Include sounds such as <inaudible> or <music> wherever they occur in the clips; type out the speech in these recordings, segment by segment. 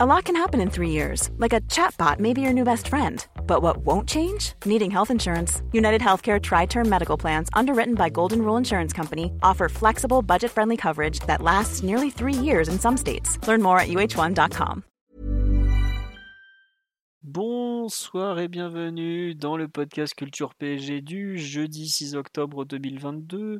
A lot can happen in three years, like a chatbot may be your new best friend. But what won't change? Needing health insurance. United Healthcare Tri Term Medical Plans, underwritten by Golden Rule Insurance Company, offer flexible, budget friendly coverage that lasts nearly three years in some states. Learn more at uh1.com. Bonsoir et bienvenue dans le podcast Culture PSG du jeudi 6 octobre 2022.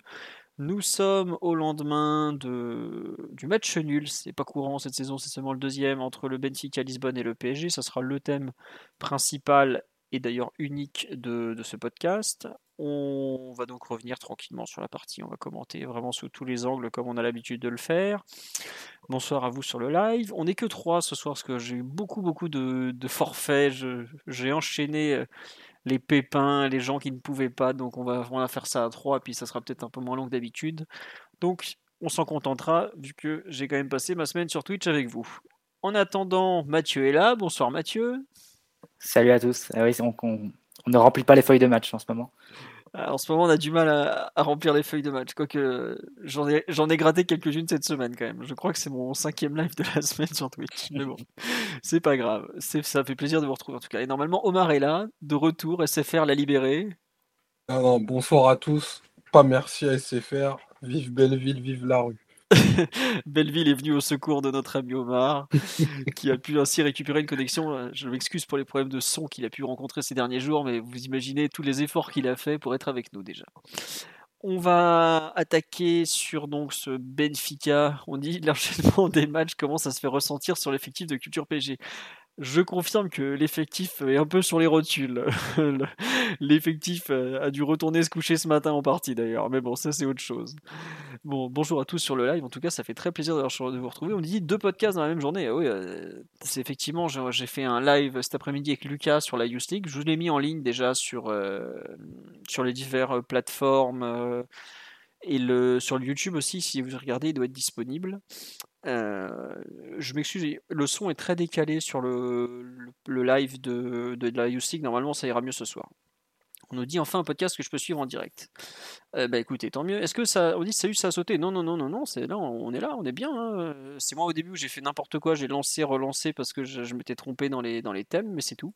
Nous sommes au lendemain de, du match nul, c'est pas courant cette saison, c'est seulement le deuxième entre le Benfica Lisbonne et le PSG, ça sera le thème principal et d'ailleurs unique de, ce podcast. On va donc revenir tranquillement sur la partie, on va commenter vraiment sous tous les angles comme on a l'habitude de le faire. Bonsoir à vous sur le live. On n'est que trois ce soir parce que j'ai eu beaucoup beaucoup de, de forfaits, j'ai enchaîné euh, les pépins, les gens qui ne pouvaient pas. Donc on va, on faire ça à trois, puis ça sera peut-être un peu moins long que d'habitude. Donc on s'en contentera, vu que j'ai quand même passé ma semaine sur Twitch avec vous. En attendant, Mathieu est là. Bonsoir Mathieu. Salut à tous. Ah oui, on, ne remplit pas les feuilles de match en ce moment. Ah, en ce moment, on a du mal à, remplir les feuilles de match. Quoique, j'en ai, j'en ai gratté quelques-unes cette semaine quand même. Je crois que c'est mon cinquième live de la <laughs> semaine sur Twitch. Mais bon, c'est pas grave. Ça fait plaisir de vous retrouver en tout cas. Et normalement, Omar est là, de retour. SFR l'a libéré. bonsoir à tous. Pas merci à SFR. Vive Belleville, vive la rue. <laughs> Belleville est venu au secours de notre ami Omar, <laughs> qui a pu ainsi récupérer une connexion. Je m'excuse pour les problèmes de son qu'il a pu rencontrer ces derniers jours, mais vous imaginez tous les efforts qu'il a fait pour être avec nous déjà. On va attaquer sur donc ce Benfica. On dit <laughs> l'enchaînement des matchs commence à se faire ressentir sur l'effectif de Culture PG. Je confirme que l'effectif est un peu sur les rotules. <laughs> l'effectif euh, a dû retourner se coucher ce matin en partie d'ailleurs, mais bon, ça c'est autre chose. Bon, bonjour à tous sur le live. En tout cas, ça fait très plaisir de vous retrouver. On dit deux podcasts dans la même journée. Ah oui, euh, c'est effectivement, j'ai fait un live cet après-midi avec Lucas sur la Youth. Je vous l'ai mis en ligne déjà sur, euh, sur les diverses plateformes. et sur le YouTube aussi, si vous regardez, il doit être disponible. Euh, je m'excuse, le son est très décalé sur le, live de, la Youth Normalement, ça ira mieux ce soir. On nous dit enfin un podcast que je peux suivre en direct. Euh, bah écoutez, tant mieux. Est-ce que ça. On dit eu ça a sauté? Non, non, non, non, non, c'est là, on est là, on est bien. Hein. C'est moi au début où j'ai fait n'importe quoi, j'ai lancé, relancé parce que je, m'étais trompé dans les, dans les thèmes, mais c'est tout.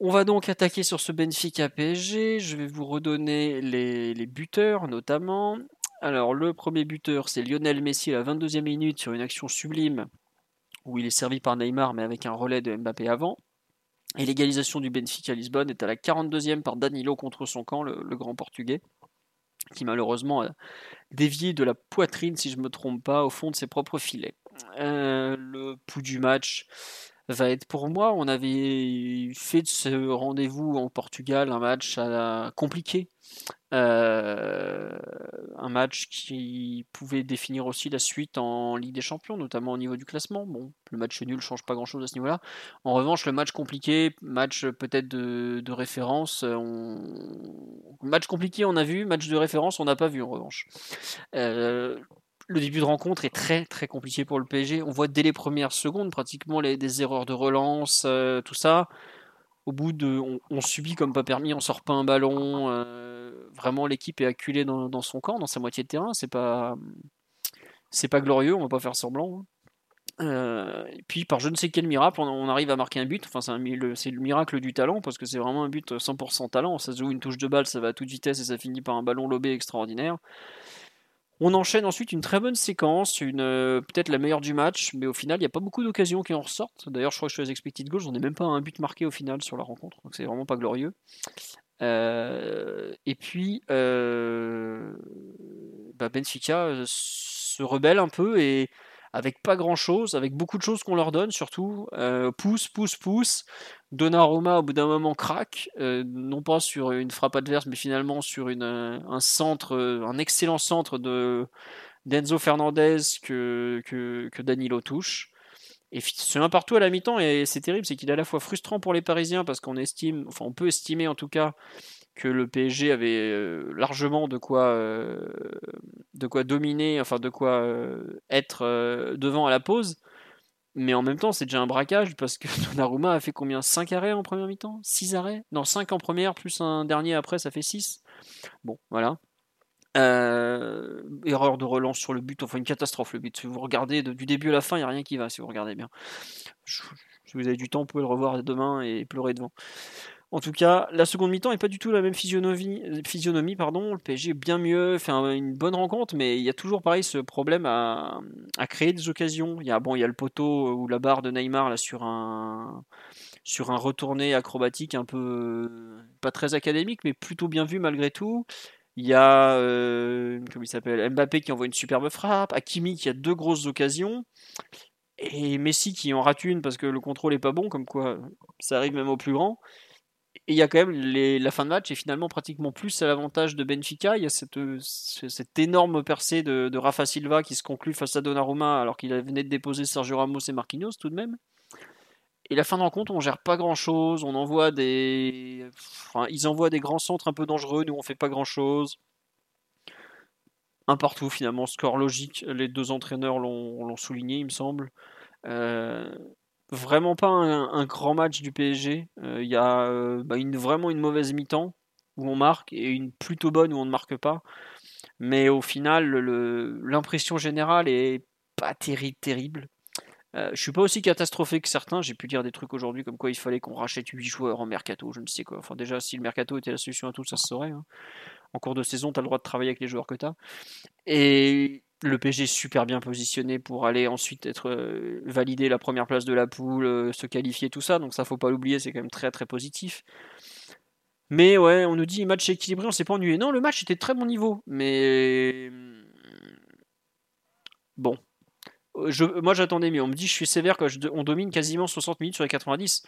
On va donc attaquer sur ce Benfica PSG. Je vais vous redonner les buteurs notamment. Alors, le premier buteur, c'est Lionel Messi à la 22e minute sur une action sublime où il est servi par Neymar mais avec un relais de Mbappé avant. Et l'égalisation du Benfica à Lisbonne est à la 42e par Danilo contre son camp, le, grand portugais, qui malheureusement a dévié de la poitrine, si je ne me trompe pas, au fond de ses propres filets. Euh, le pouls du match va être pour moi. On avait fait de ce rendez-vous en Portugal un match compliqué euh, un match qui pouvait définir aussi la suite en Ligue des Champions, notamment au niveau du classement. Bon, le match nul change pas grand-chose à ce niveau-là. En revanche, le match compliqué, match peut-être de, référence, match compliqué on a vu, match de référence on n'a pas vu en revanche. Euh, le début de rencontre est très très compliqué pour le PSG. On voit dès les premières secondes pratiquement des erreurs de relance, euh, tout ça au bout de, on, subit comme pas permis, on sort pas un ballon. Euh, vraiment, l'équipe est acculée dans, son camp, dans sa moitié de terrain. C'est pas, c'est pas glorieux. On va pas faire semblant. Hein. Euh, et puis par je ne sais quel miracle, on, arrive à marquer un but. Enfin, c'est, le, miracle du talent parce que c'est vraiment un but 100% talent. Ça se joue une touche de balle, ça va à toute vitesse et ça finit par un ballon lobé extraordinaire. On enchaîne ensuite une très bonne séquence, une euh, peut-être la meilleure du match, mais au final, il n'y a pas beaucoup d'occasions qui en ressortent. D'ailleurs, je crois que suis les expected goals, j'en ai même pas un but marqué au final sur la rencontre, donc c'est vraiment pas glorieux. Euh, et puis, euh, bah, Benfica se rebelle un peu et avec pas grand chose, avec beaucoup de choses qu'on leur donne surtout. Pousse, pousse, pousse. Donnarumma au bout d'un moment craque, euh, non pas sur une frappe adverse, mais finalement sur une, un centre, un excellent centre de d'Enzo Fernandez que, que, Danilo touche. Et c'est un partout à la mi-temps et c'est terrible, c'est qu'il est à la fois frustrant pour les Parisiens parce qu'on estime, enfin on peut estimer en tout cas que le PSG avait euh, largement de quoi, euh, de quoi dominer, enfin de quoi euh, être devant à la pause. Mais en même temps, c'est déjà un braquage parce que <laughs> Donnarumma a fait combien? 5 arrêts en première mi-temps? 6 arrêts? Non, 5 en première, plus un dernier après, ça fait 6. Bon, voilà. Euh, erreur de relance sur le but, enfin une catastrophe le but. Si vous regardez du début à la fin, il n'y a rien qui va si vous regardez bien. si vous avez du temps, vous pouvez le revoir demain et pleurer devant. En tout cas, la seconde mi-temps n'est pas du tout la même physionomie. physionomie pardon. Le PSG est bien mieux, fait une bonne rencontre, mais il y a toujours pareil ce problème à, créer des occasions. Il y a, le poteau ou la barre de Neymar là, sur, un, sur retourné acrobatique un peu pas très académique, mais plutôt bien vu malgré tout. Il y a euh, il s'appelle Mbappé qui envoie une superbe frappe, Hakimi qui a deux grosses occasions et Messi qui en rate une parce que le contrôle est pas bon, comme quoi ça arrive même au plus grand. Et il y a quand même la fin de match est finalement pratiquement plus à l'avantage de Benfica. Il y a cette, cette énorme percée de, Rafa Silva qui se conclut face à Donnarumma alors qu'il venait de déposer Sergio Ramos et Marquinhos tout de même. Et la fin de rencontre, on gère pas grand chose. On envoie des. Ils envoient des grands centres un peu dangereux. Nous, on fait pas grand chose. Un partout, finalement. Score logique. Les deux entraîneurs l'ont souligné, il me semble. Euh, vraiment pas un, grand match du PSG. Euh, il y a euh, bah, une, vraiment une mauvaise mi-temps où on marque et une plutôt bonne où on ne marque pas. Mais au final, l'impression générale est pas terrible, terrible. Euh, je suis pas aussi catastrophé que certains. J'ai pu dire des trucs aujourd'hui comme quoi il fallait qu'on rachète 8 joueurs en mercato, je ne sais quoi. Enfin, déjà, si le mercato était la solution à tout, ça se saurait. Hein. En cours de saison, tu as le droit de travailler avec les joueurs que tu as. Et le PSG est super bien positionné pour aller ensuite être euh, validé la première place de la poule, euh, se qualifier, tout ça. Donc ça, faut pas l'oublier, c'est quand même très très positif. Mais ouais, on nous dit match équilibré, on s'est pas ennuyé. Non, le match était très bon niveau, mais bon, moi j'attendais mieux. On me dit je suis sévère quand on domine quasiment 60 minutes sur les 90.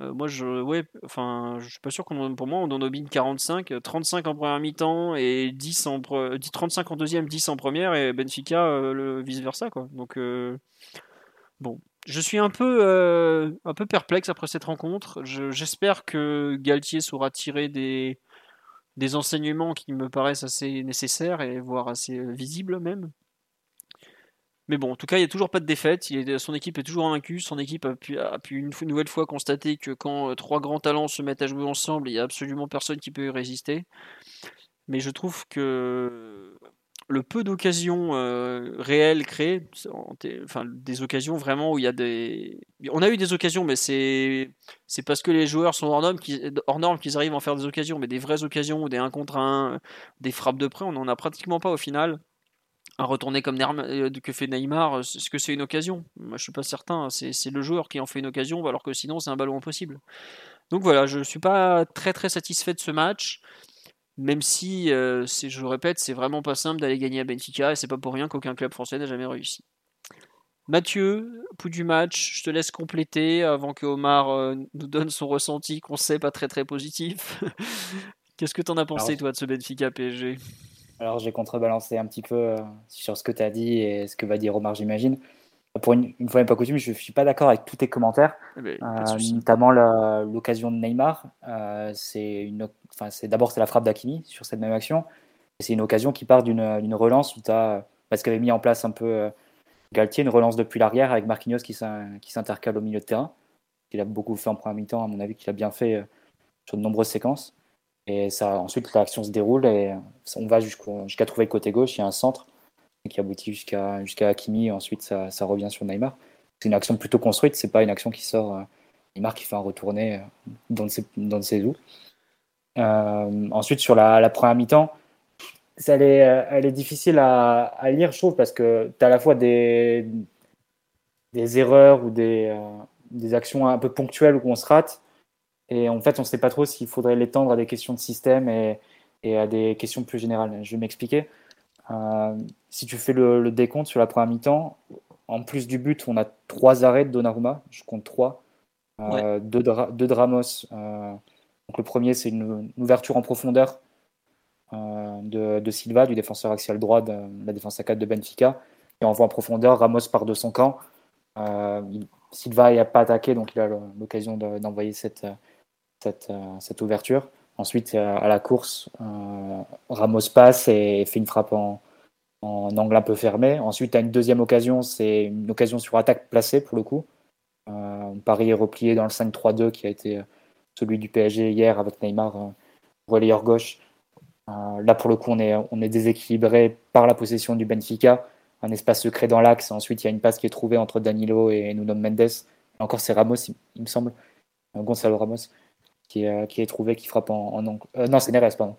Euh, moi je ouais, enfin je suis pas sûr qu'on pour moi on en domine 45, 35 en première mi-temps et 10 en 35 en deuxième, 10 en première et Benfica euh, le vice versa quoi. Donc euh, bon, je suis un peu un peu perplexe après cette rencontre. J'espère que Galtier saura tirer des des enseignements qui me paraissent assez nécessaires et voire assez visibles même. Mais bon, en tout cas, il n'y a toujours pas de défaite. son équipe est toujours invaincue. Son équipe a pu, une, nouvelle fois constater que quand euh, trois grands talents se mettent à jouer ensemble, il n'y a absolument personne qui peut y résister. Mais je trouve que le peu d'occasions euh, réelles créées, enfin des occasions vraiment où il y a des, on a eu des occasions, mais c'est parce que les joueurs sont hors normes qu'ils arrivent à en faire des occasions, mais des vraies occasions des 1 contre 1, des frappes de près, on n'en a pratiquement pas au final un retourner comme euh, que fait Neymar, euh, est-ce que c'est une occasion Moi, je suis pas certain. C'est le joueur qui en fait une occasion, alors que sinon, c'est un ballon impossible. Donc voilà, je ne suis pas très très satisfait de ce match, même si, euh, je le répète, c'est vraiment pas simple d'aller gagner à Benfica, et c'est pas pour rien qu'aucun club français n'a jamais réussi. Mathieu, pouls du match, je te laisse compléter avant que Omar nous donne son ressenti qu'on sait pas très très positif. <laughs> Qu'est-ce que tu en as pensé, toi, de ce Benfica PSG alors j'ai contrebalancé un petit peu euh, sur ce que tu as dit et ce que va dire Omar, j'imagine. Pour une, fois n'est pas coutume, je ne suis pas d'accord avec tous tes commentaires, eh ben, euh, notamment l'occasion de Neymar. Euh, c'est d'abord c'est la frappe d'Akimi sur cette même action. C'est une occasion qui part d'une relance où tu as, parce qu'avait mis en place un peu Galtier, une relance depuis l'arrière avec Marquinhos qui s'intercale au milieu de terrain. Il a beaucoup fait en première mi-temps, à mon avis, qu'il a bien fait sur de nombreuses séquences. Et ça, ensuite, l'action se déroule et on va jusqu'à trouver le côté gauche. Il y a un centre qui aboutit jusqu'à jusqu'à Hakimi. Ensuite, ça, revient sur Neymar. C'est une action plutôt construite. C'est pas une action qui sort. Euh, Neymar qui fait un retourné euh, dans ses, dans ses. Euh, ensuite, sur la, la première mi-temps, elle est, elle est difficile à, lire, je trouve, parce que tu as à la fois des, des erreurs ou des, des actions un peu ponctuelles où on se rate et en fait, on ne sait pas trop s'il faudrait l'étendre à des questions de système et, à des questions plus générales. Je vais m'expliquer. Euh, si tu fais le, décompte sur la première mi-temps, en plus du but, on a trois arrêts de Donnarumma. Je compte trois. Euh, deux, de, Ramos. Euh, donc le premier, c'est une, ouverture en profondeur de, Silva, du défenseur axial droit de, la défense à 4 de Benfica. Et on voit en profondeur, Ramos part de son camp. Silva n'a pas attaqué, donc il a l'occasion d'envoyer cette, euh, cette, ouverture. Ensuite, euh, à la course, euh, Ramos passe et fait une frappe en, angle un peu fermé. Ensuite, à une deuxième occasion, c'est une occasion sur attaque placée pour le coup. Paris est replié dans le 5-3-2 qui a été celui du PSG hier avec Neymar relayeur gauche. là, pour le coup, on est, déséquilibré par la possession du Benfica, un espace secret dans l'axe. Ensuite, il y a une passe qui est trouvée entre Danilo et Nuno Mendes. encore, c'est Ramos, il, me semble, Gonzalo Ramos, qui, est, qui est trouvé, qui frappe en, angle. non, c'est Neres, pardon.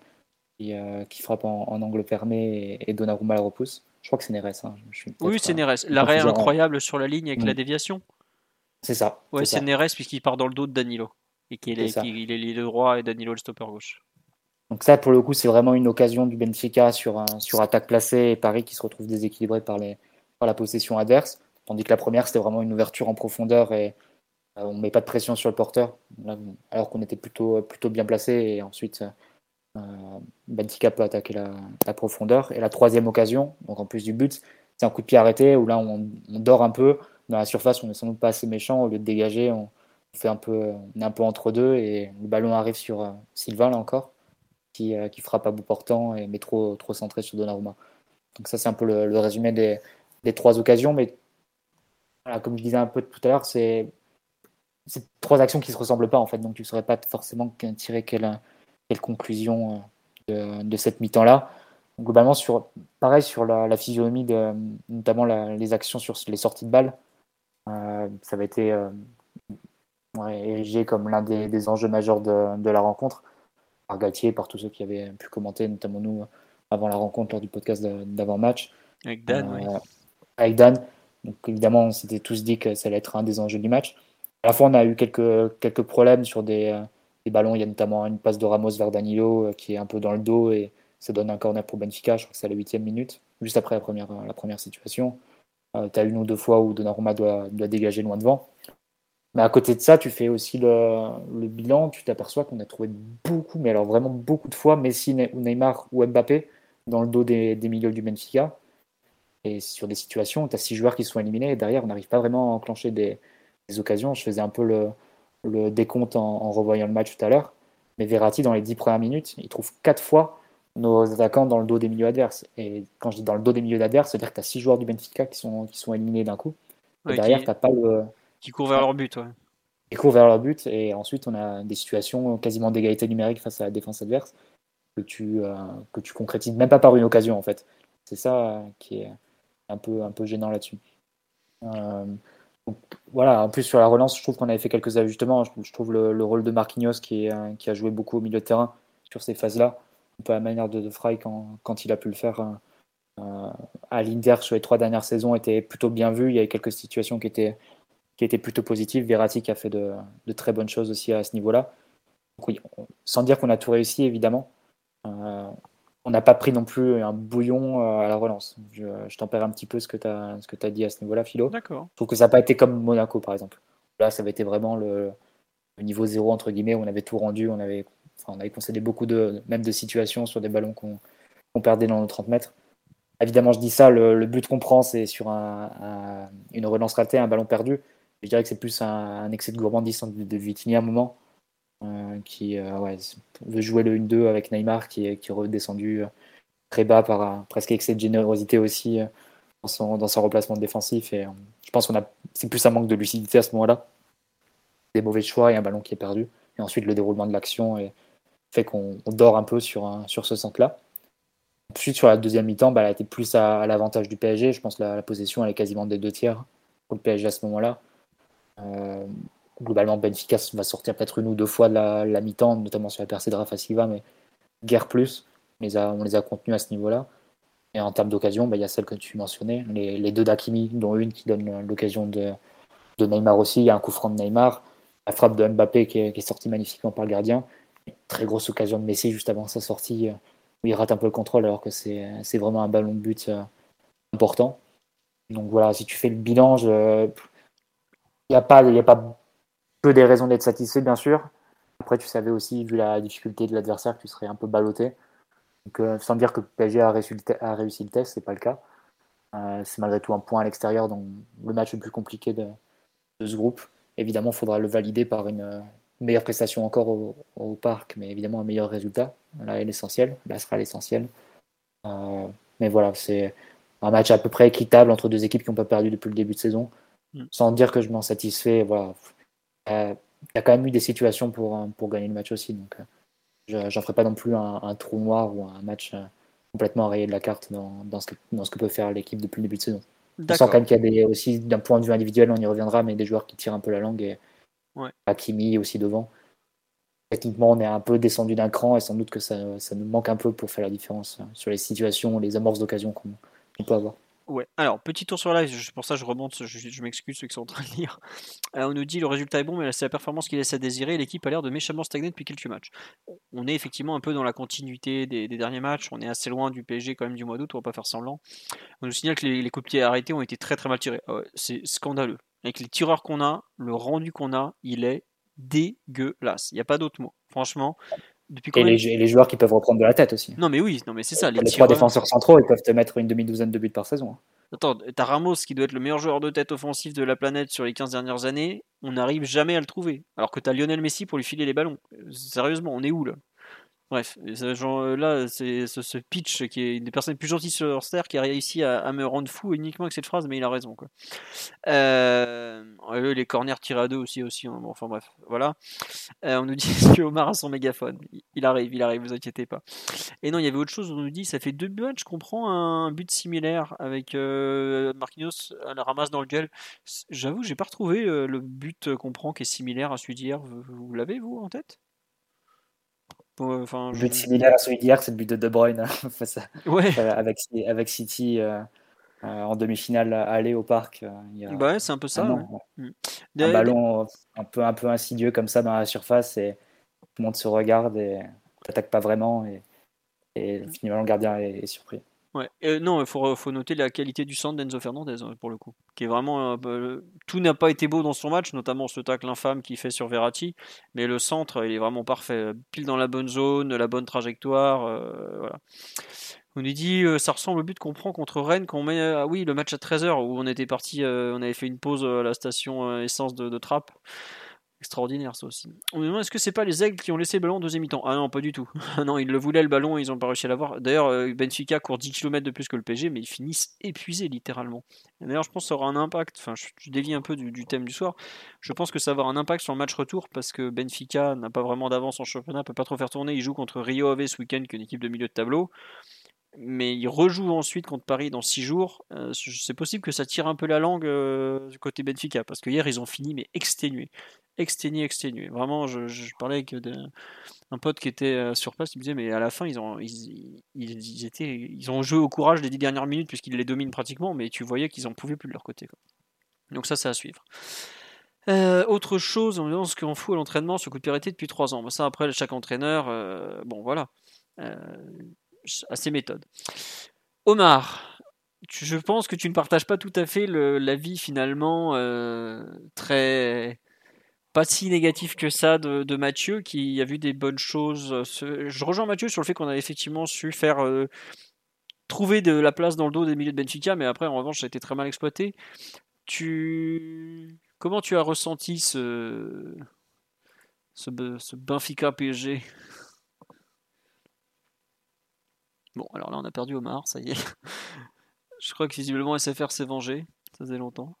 Qui, qui frappe en, angle fermé et, et Donnarumma le repousse. Je crois que c'est Neres. Hein. oui, c'est Neres. L'arrêt incroyable sur la ligne avec la mm. déviation. C'est ça. Ouais, c'est Neres puisqu'il part dans le dos de Danilo. Et qu'il est, il est le droit et Danilo le stopper gauche. Donc ça, pour le coup, c'est vraiment une occasion du Benfica sur, un, sur attaque placée et Paris qui se retrouve déséquilibré par, les, par la possession adverse. Tandis que la première, c'était vraiment une ouverture en profondeur et euh, on ne met pas de pression sur le porteur, alors qu'on était plutôt, plutôt bien placé. Et ensuite, euh, Benfica peut attaquer la, profondeur. Et la troisième occasion, donc en plus du but, c'est un coup de pied arrêté où là, on, dort un peu. Dans la surface, on n'est sans doute pas assez méchant. Au lieu de dégager, on, fait un peu, est un peu entre deux et le ballon arrive sur euh, Sylvain, là encore qui, euh, qui, frappe à bout portant, et, mais trop, trop centré sur Donnarumma. Donc ça, c'est un peu le, résumé des, trois occasions. Mais comme je disais un peu tout à l'heure, c'est trois actions qui ne se ressemblent pas, en fait. Donc tu ne saurais pas forcément tirer quelle, quelle conclusion euh, de, de cette mi-temps-là. Globalement, sur, pareil sur la, physionomie, de, notamment les actions sur les sorties de balles, euh, ça avait été érigé comme l'un des, des, enjeux majeurs de, de la rencontre par Galtier, par tous ceux qui avaient pu commenter, notamment nous, avant la rencontre, lors du podcast d'avant-match. Avec Dan, oui. Euh, avec Dan. Donc évidemment, on s'était tous dit que ça allait être un des enjeux du match. La fois, on a eu quelques, problèmes sur des, euh, des ballons. Il y a notamment une passe de Ramos vers Danilo euh, qui est un peu dans le dos et ça donne un corner pour Benfica. Je crois que c'est à la huitième minute, juste après la première, première situation. tu as une ou deux fois où Donnarumma doit, dégager loin devant. Mais à côté de ça, tu fais aussi le, bilan, tu t'aperçois qu'on a trouvé beaucoup, mais alors vraiment beaucoup de fois, Messi ou Neymar ou Mbappé dans le dos des, milieux du Benfica. Et sur des situations tu as six joueurs qui sont éliminés et derrière, on n'arrive pas vraiment à enclencher des, occasions. Je faisais un peu le, décompte en, revoyant le match tout à l'heure. Mais Verratti, dans les dix premières minutes, il trouve quatre fois nos attaquants dans le dos des milieux adverses. Et quand je dis dans le dos des milieux adverses, c'est-à-dire que tu as six joueurs du Benfica qui sont, qui sont éliminés d'un coup. Et derrière, tu n'as pas le qui courent vers leur but, ouais. Qui courent vers leur but, et ensuite on a des situations quasiment d'égalité numérique face à la défense adverse que tu, euh, que tu concrétises même pas par une occasion en fait. C'est ça qui est un peu, un peu gênant là-dessus. Euh, voilà, en plus sur la relance, je trouve qu'on avait fait quelques ajustements. Je, trouve le, rôle de Marquinhos qui, est, qui a joué beaucoup au milieu de terrain sur ces phases-là, un peu à la manière de, de Fry quand, il a pu le faire euh, à l'Inter sur les trois dernières saisons, était plutôt bien vu. Il y avait quelques situations qui étaient plutôt positif. Verratti qui a fait de, très bonnes choses aussi à ce niveau-là. sans dire qu'on a tout réussi, évidemment. Euh, on n'a pas pris non plus un bouillon euh, à la relance. Je, je tempère un petit peu ce que tu as, as, dit à ce niveau-là, Philo. D'accord. Je trouve que ça n'a pas été comme Monaco, par exemple. Là, ça avait été vraiment le, niveau zéro, entre guillemets, où on avait tout rendu, on avait, on avait concédé beaucoup de, même de situations sur des ballons qu'on perdait dans nos 30 mètres. Évidemment, je dis ça, le, but qu'on prend, c'est sur un, une relance ratée, un ballon perdu je dirais que c'est plus un, excès de gourmandise de, de à un moment, qui euh, veut jouer le 1-2 avec Neymar, qui est, qui redescendu euh, très bas par presque excès de générosité aussi dans, son, dans son replacement défensif. Et je pense qu'on a, c'est plus un manque de lucidité à ce moment-là. Des mauvais choix et un ballon qui est perdu. Et ensuite, le déroulement de l'action fait qu'on dort un peu sur, sur ce centre-là. Ensuite, sur la deuxième mi-temps, bah, elle a été plus à, l'avantage du PSG. Je pense que la, possession, elle est quasiment des deux tiers pour le PSG à ce moment-là. Euh, globalement, Benfica va sortir peut-être une ou deux fois de la, mi-temps, notamment sur la percée de Rafa Silva, mais guère plus. On les a, contenus à ce niveau-là. Et en termes d'occasion, bah, il y a celle que tu mentionnais, les, les deux d'Akimi, dont une qui donne l'occasion de, Neymar aussi. Il y a un coup franc de Neymar, la frappe de Mbappé qui est, qui sortie magnifiquement par le gardien. très grosse occasion de Messi juste avant sa sortie, euh, où il rate un peu le contrôle alors que c'est vraiment un ballon de but euh, important. Donc voilà, si tu fais le bilan, il n'y a, a pas peu des raisons d'être satisfait, bien sûr. Après, tu savais aussi, vu la difficulté de l'adversaire, que tu serais un peu ballotté. Donc, euh, sans dire que PSG a réussi, a réussi le test, c'est pas le cas. Euh, c'est malgré tout un point à l'extérieur, donc le match le plus compliqué de, ce groupe. Évidemment, il faudra le valider par une, meilleure prestation encore au, parc, mais évidemment un meilleur résultat. Là est l'essentiel, là sera l'essentiel. Euh, mais voilà, c'est un match à peu près équitable entre deux équipes qui n'ont pas perdu depuis le début de saison. Mm. sans dire que je m'en satisfais. Voilà. Euh, il y a quand même eu des situations pour, euh, pour gagner le match aussi. Donc, euh, j'en ferai pas non plus un, trou noir ou un match euh, complètement rayé de la carte dans, dans, ce, que, dans ce que peut faire l'équipe depuis le début de saison. On sent quand même qu'il y a aussi, d'un point de vue individuel, on y reviendra, mais des joueurs qui tirent un peu la langue et ouais. Hakimi aussi devant. Techniquement, on est un peu descendu d'un cran et sans doute que ça, ça, nous manque un peu pour faire la différence sur les situations, les amorces d'occasion qu'on peut avoir. Ouais, alors petit tour sur live, pour ça je remonte, je, m'excuse ceux qui sont en train de lire. Euh, on nous dit le résultat est bon, mais c'est la performance qui laisse à désirer. L'équipe a l'air de méchamment stagner depuis quelques matchs. On est effectivement un peu dans la continuité des, derniers matchs, on est assez loin du PSG quand même du mois d'août, on va pas faire semblant. On nous signale que les, les coups de pied arrêtés ont été très très mal tirés. Ah c'est scandaleux. Avec les tireurs qu'on a, le rendu qu'on a, il est dégueulasse. Il n'y a pas d'autre mot. Franchement, et, les, joueurs qui peuvent reprendre de la tête aussi. Non, mais oui, non, mais c'est ça. Les, trois défenseurs centraux, ils peuvent te mettre une demi-douzaine de buts par saison. Hein. Attends, t'as Ramos qui doit être le meilleur joueur de tête offensif de la planète sur les 15 dernières années. On n'arrive jamais à le trouver. Alors que t'as Lionel Messi pour lui filer les ballons. Sérieusement, on est où là? Bref, genre, euh, là, c'est ce, pitch qui est une des personnes les plus gentilles sur Terre qui a réussi à, me rendre fou uniquement avec cette phrase, mais il a raison. Quoi. Euh, les corners tirés à deux aussi, aussi. Hein, enfin bref, voilà. Euh, on nous <laughs> dit que Omar a son mégaphone. Il arrive, il arrive, vous inquiétez pas. Et non, il y avait autre chose. On nous dit ça fait deux buts, je comprends un but similaire avec Marquinhos à la ramasse dans le gueule. J'avoue, j'ai pas retrouvé le but qu'on prend qui est similaire à celui d'hier. vous l'avez vous en tête? Enfin, but similaire à celui d'hier, c'est le but de De Bruyne hein, <laughs> euh, avec, avec City euh, euh, en demi-finale aller au parc. bah c'est un peu ça. Mm. Un, ballon un peu, un peu insidieux comme ça dans la surface et tout le monde se regarde et t'attaques pas vraiment et, et finalement le gardien est surpris. Ouais. non, il faut, noter la qualité du centre d'Enzo Fernandez hein, pour le coup, qui vraiment bah, tout n'a pas été beau dans son match, notamment ce tacle infâme qu'il fait sur Verratti, mais le centre il est vraiment parfait, pile dans la bonne zone, la bonne trajectoire, euh. On nous dit euh, ça ressemble au but qu'on prend contre Rennes qu'on met ah oui le match à 13h où on était parti, euh, on avait fait une pause à la station essence de, de Trappes extraordinaire ça aussi. Demande est-ce que c'est pas les aigles qui ont laissé le ballon en deuxième mi-temps Ah non, pas du tout. <laughs> Ah non, ils le voulaient le ballon, ils ont pas réussi à l'avoir. D'ailleurs, euh, Benfica court 10 km de plus que le PG, mais ils finissent épuisés littéralement. D'ailleurs, je pense que ça aura un impact. Enfin, je, dévie un peu du, thème du soir. Je pense que ça va avoir un impact sur le match retour parce que Benfica n'a pas vraiment d'avance en championnat, peut pas trop faire tourner. Il joue contre Rio Ave ce week-end, qui est une équipe de milieu de tableau mais il rejoue ensuite contre Paris dans 6 jours. Euh, c'est possible que ça tire un peu la langue euh, du côté Benfica, parce que hier ils ont fini mais exténués. Exténués, exténués. Vraiment, je, parlais avec un pote qui était euh, sur place, il me disait, mais à la fin ils ont, ils, étaient, ils ont joué au courage les 10 dernières minutes, puisqu'ils les dominent pratiquement, mais tu voyais qu'ils en pouvaient plus de leur côté. Donc ça, c'est à suivre. autre chose, on demande ce qu'on fout à l'entraînement sur coup de périté depuis 3 ans. ça, après, chaque entraîneur, bon voilà à ses méthodes. Omar, je pense que tu ne partages pas tout à fait l'avis finalement euh, très pas si négatif que ça de, Mathieu qui a vu des bonnes choses. Je rejoins Mathieu sur le fait qu'on a effectivement su faire euh, trouver de la place dans le dos des milieux de Benfica, mais après en revanche ça a été très mal exploité. Tu comment tu as ressenti ce, ce Benfica PSG Bon, alors là, on a perdu Omar, ça y est. <laughs> Je crois que visiblement SFR s'est vengé. Ça faisait longtemps.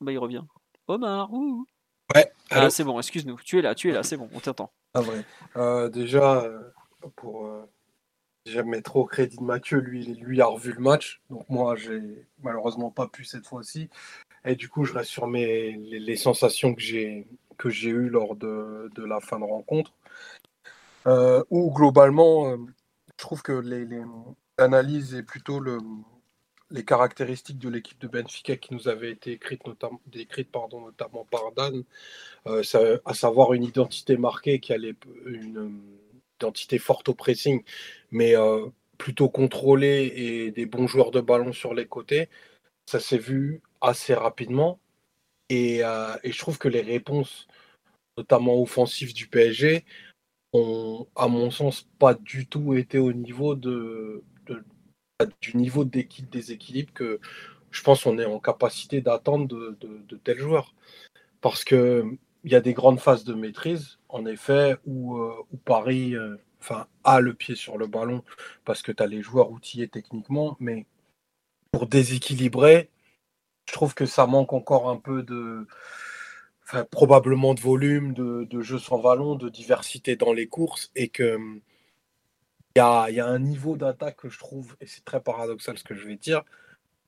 Bah, il revient. Omar, ouh Ouais. Ah, c'est bon, excuse-nous. Tu es là, tu es là, c'est bon, on t'entend. Ah, vrai. Euh, déjà, euh, pour euh, déjà mettre au crédit de Mathieu, lui, lui a revu le match. Donc, moi, j'ai malheureusement pas pu cette fois-ci. Et du coup, je reste sur mes, les, sensations que j'ai que j'ai eues lors de, de, la fin de rencontre. où globalement, je trouve que l'analyse et plutôt le, les caractéristiques de l'équipe de Benfica qui nous avait été écrite, notamment, décrite pardon, notamment par Dan, euh, à savoir une identité marquée qui allait une identité forte au pressing, mais euh, plutôt contrôlée et des bons joueurs de ballon sur les côtés. Ça s'est vu assez rapidement euh, et, je trouve que les réponses, notamment offensives du PSG, ont, à mon sens, pas du tout été au niveau de, du niveau d'équipe des équilibres que je pense qu'on est en capacité d'attendre de, tels joueurs. Parce que il y a des grandes phases de maîtrise, en effet, où, euh, Paris euh, enfin, a le pied sur le ballon parce que tu as les joueurs outillés techniquement, mais pour déséquilibrer, je trouve que ça manque encore un peu de probablement de volume, de, jeu sans ballon, de diversité dans les courses, et que il y a, un niveau d'attaque que je trouve, et c'est très paradoxal ce que je vais dire,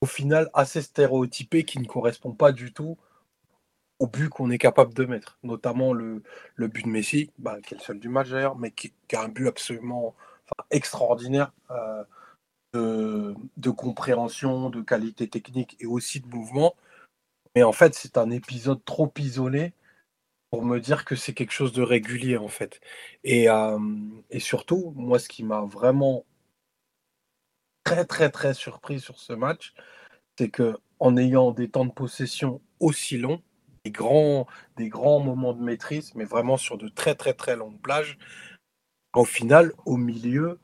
au final assez stéréotypé qui ne correspond pas du tout au but qu'on est capable de mettre. Notamment le, but de Messi, bah, qui est le seul du match d'ailleurs, mais qui, a un but absolument extraordinaire euh, de, compréhension, de qualité technique et aussi de mouvement. Mais en fait, c'est un épisode trop isolé pour me dire que c'est quelque chose de régulier en fait. Et, euh, et surtout, moi, ce qui m'a vraiment très très très surpris sur ce match, c'est que en ayant des temps de possession aussi longs, des grands, des grands moments de maîtrise, mais vraiment sur de très très très longues plages, au final, au milieu,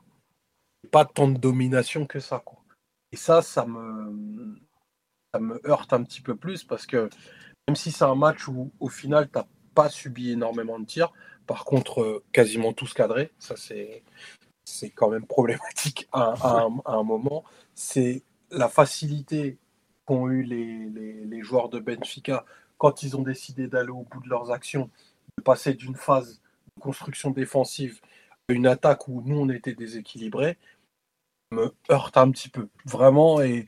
pas tant de domination que ça. Et ça, ça me, ça me heurte un petit peu plus parce que même si c'est un match où au final, tu n'as pas subi énormément de tirs, par contre, euh, quasiment tous cadrés, ça c'est c'est quand même problématique à, un moment, c'est la facilité qu'ont eu les, les, joueurs de Benfica quand ils ont décidé d'aller au bout de leurs actions, de passer d'une phase de construction défensive à une attaque où nous on était déséquilibrés, me heurte un petit peu, vraiment. Et,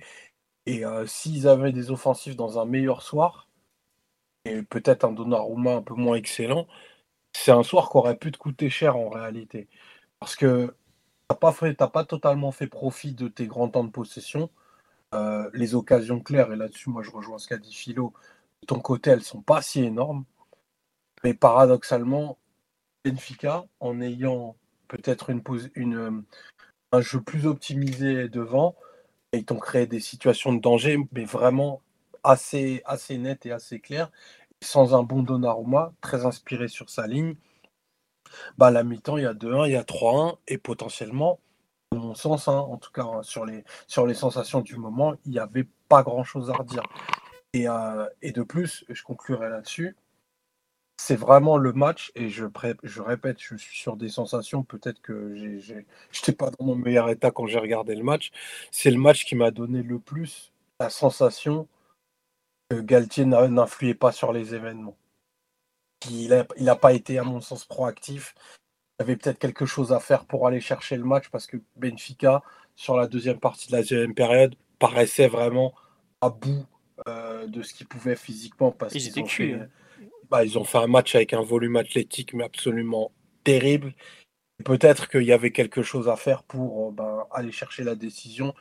et euh, s'ils avaient des offensifs dans un meilleur soir, et peut-être un Donnarumma un peu moins excellent, c'est un soir qui aurait pu te coûter cher en réalité. Parce que t'as pas pas totalement fait profit de tes grands temps de possession. Euh, les occasions claires, et là-dessus, moi je rejoins ce qu'a dit Philo, de ton côté, elles sont pas si énormes. Mais paradoxalement, Benfica, en ayant peut-être une, une, un jeu plus optimisé devant, ils t'ont créé des situations de danger, mais vraiment assez, nettes et assez claires. Sans un bon Donnarumma, très inspiré sur sa ligne, bah, la mi-temps, il y a 2-1, il y a 3-1, et potentiellement, dans mon sens, hein, en tout cas hein, sur, les, sensations du moment, il n'y avait pas grand-chose à redire. Et, euh, et, de plus, je conclurai là-dessus, c'est vraiment le match, et je, je répète, je suis sur des sensations, peut-être que je n'étais <laughs> pas dans mon meilleur état quand j'ai regardé le match, c'est le match qui m'a donné le plus la sensation que Galtier n'influait pas sur les événements il n'a pas été, à mon sens, proactif. Il avait peut-être quelque chose à faire pour aller chercher le match parce que Benfica, sur la deuxième partie de la deuxième période, paraissait vraiment à bout euh, de ce qu'il pouvait physiquement. Parce ils, ont fait, hein. Bah, ils ont fait un match avec un volume athlétique, mais absolument terrible. Peut-être qu'il y avait quelque chose à faire pour euh, bah, aller chercher la décision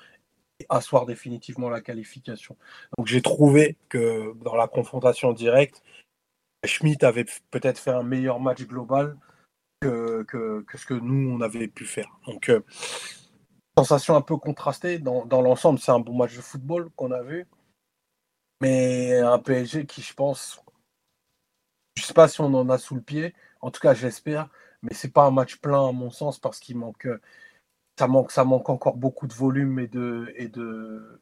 et asseoir définitivement la qualification. Donc j'ai trouvé que dans la confrontation directe, Schmidt avait peut-être fait un meilleur match global que, que, ce que nous, on avait pu faire. Donc, euh, sensation un peu contrastée. Dans, dans l'ensemble, c'est un bon match de football qu'on a vu. Mais un PSG qui, je pense, je ne sais pas si on en a sous le pied. En tout cas, j'espère. Mais c'est pas un match plein, à mon sens, parce qu'il manque, ça manque, ça manque encore beaucoup de volume et de,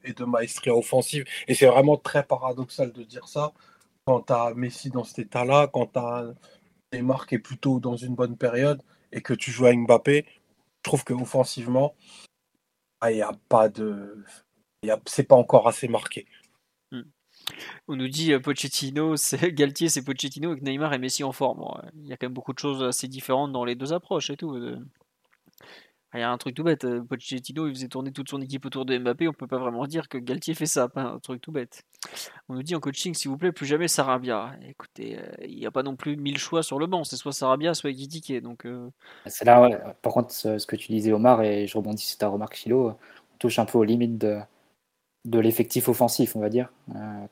et maestria offensive. Et c'est vraiment très paradoxal de dire ça, quand tu as Messi dans cet état-là, quand tu as Neymar qui est plutôt dans une bonne période et que tu joues à Mbappé, je trouve qu'offensivement, ah, il a pas de. C'est pas encore assez marqué. On nous dit euh, Pochettino, <laughs> c'est Galtier, c'est Pochettino avec Neymar et Messi en forme. Il y a quand même beaucoup de choses assez différentes dans les deux approches et tout. Il y a un truc tout bête. Euh, Pochettino, il faisait tourner toute son équipe autour de Mbappé. On peut pas vraiment dire que Galtier fait ça. <laughs> un truc tout bête. On nous dit en coaching, s'il vous plaît, plus jamais Sarabia. Écoutez, euh, il n'y a pas non plus mille choix sur le banc. C'est soit Sarabia, soit Ekitike. Donc, euh, C'est là, par contre, ce que tu disais, Omar, et je rebondis sur ta remarque, Philo, on touche un peu aux limites de, de l'effectif offensif, on va dire.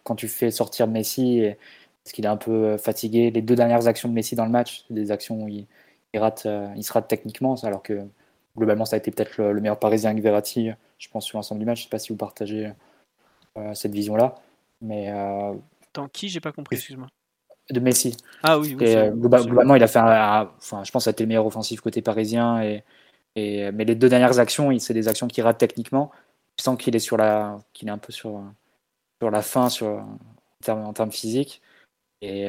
quand tu fais sortir Messi, parce qu'il est un peu fatigué, les deux dernières actions de Messi dans le match, des actions où il, rate, il se rate techniquement, alors que globalement, ça a été peut-être le, meilleur parisien avec Verratti, je pense, sur l'ensemble du match. Je ne sais pas si vous partagez euh, cette vision-là. Mais, euh, Tant qui J'ai pas compris, excuse-moi. De Messi. Ah oui, euh, globalement, il a fait un, enfin, je pense que ça a été le meilleur offensif côté parisien. Et, et, mais les deux dernières actions, c'est des actions qui ratent techniquement. Je sens qu'il est, sur la, qu'il est un peu sur, sur la fin sur, en, termes, en termes physiques. Et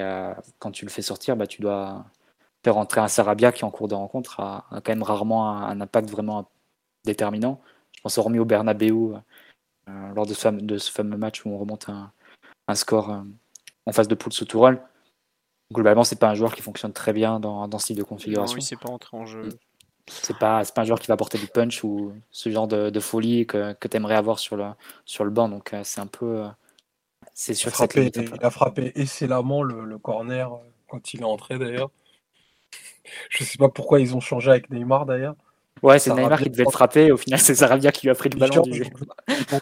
quand tu le fais sortir, bah, tu dois faire rentrer un Sarabia qui en cours de rencontre a, quand même rarement un, impact vraiment déterminant. Je pense hormis au Bernabeu euh, lors de ce, fameux, match où on remonte un, score euh, en face de poule sous Tourelle. Globalement, c'est pas un joueur qui fonctionne très bien dans, dans ce type de configuration. Non, il pas entré en jeu. C'est pas, pas un joueur qui va apporter du punch ou ce genre de, folie que, que tu aimerais avoir sur le, sur le banc. Donc c'est un peu. C'est sûr il, il a frappé excellemment le, le corner quand il est entré d'ailleurs. <laughs> Je sais pas pourquoi ils ont changé avec Neymar d'ailleurs. Ouais, c'est Neymar qui devait le frapper. Au final, c'est Sarabia qui lui a pris le ballon du jeu.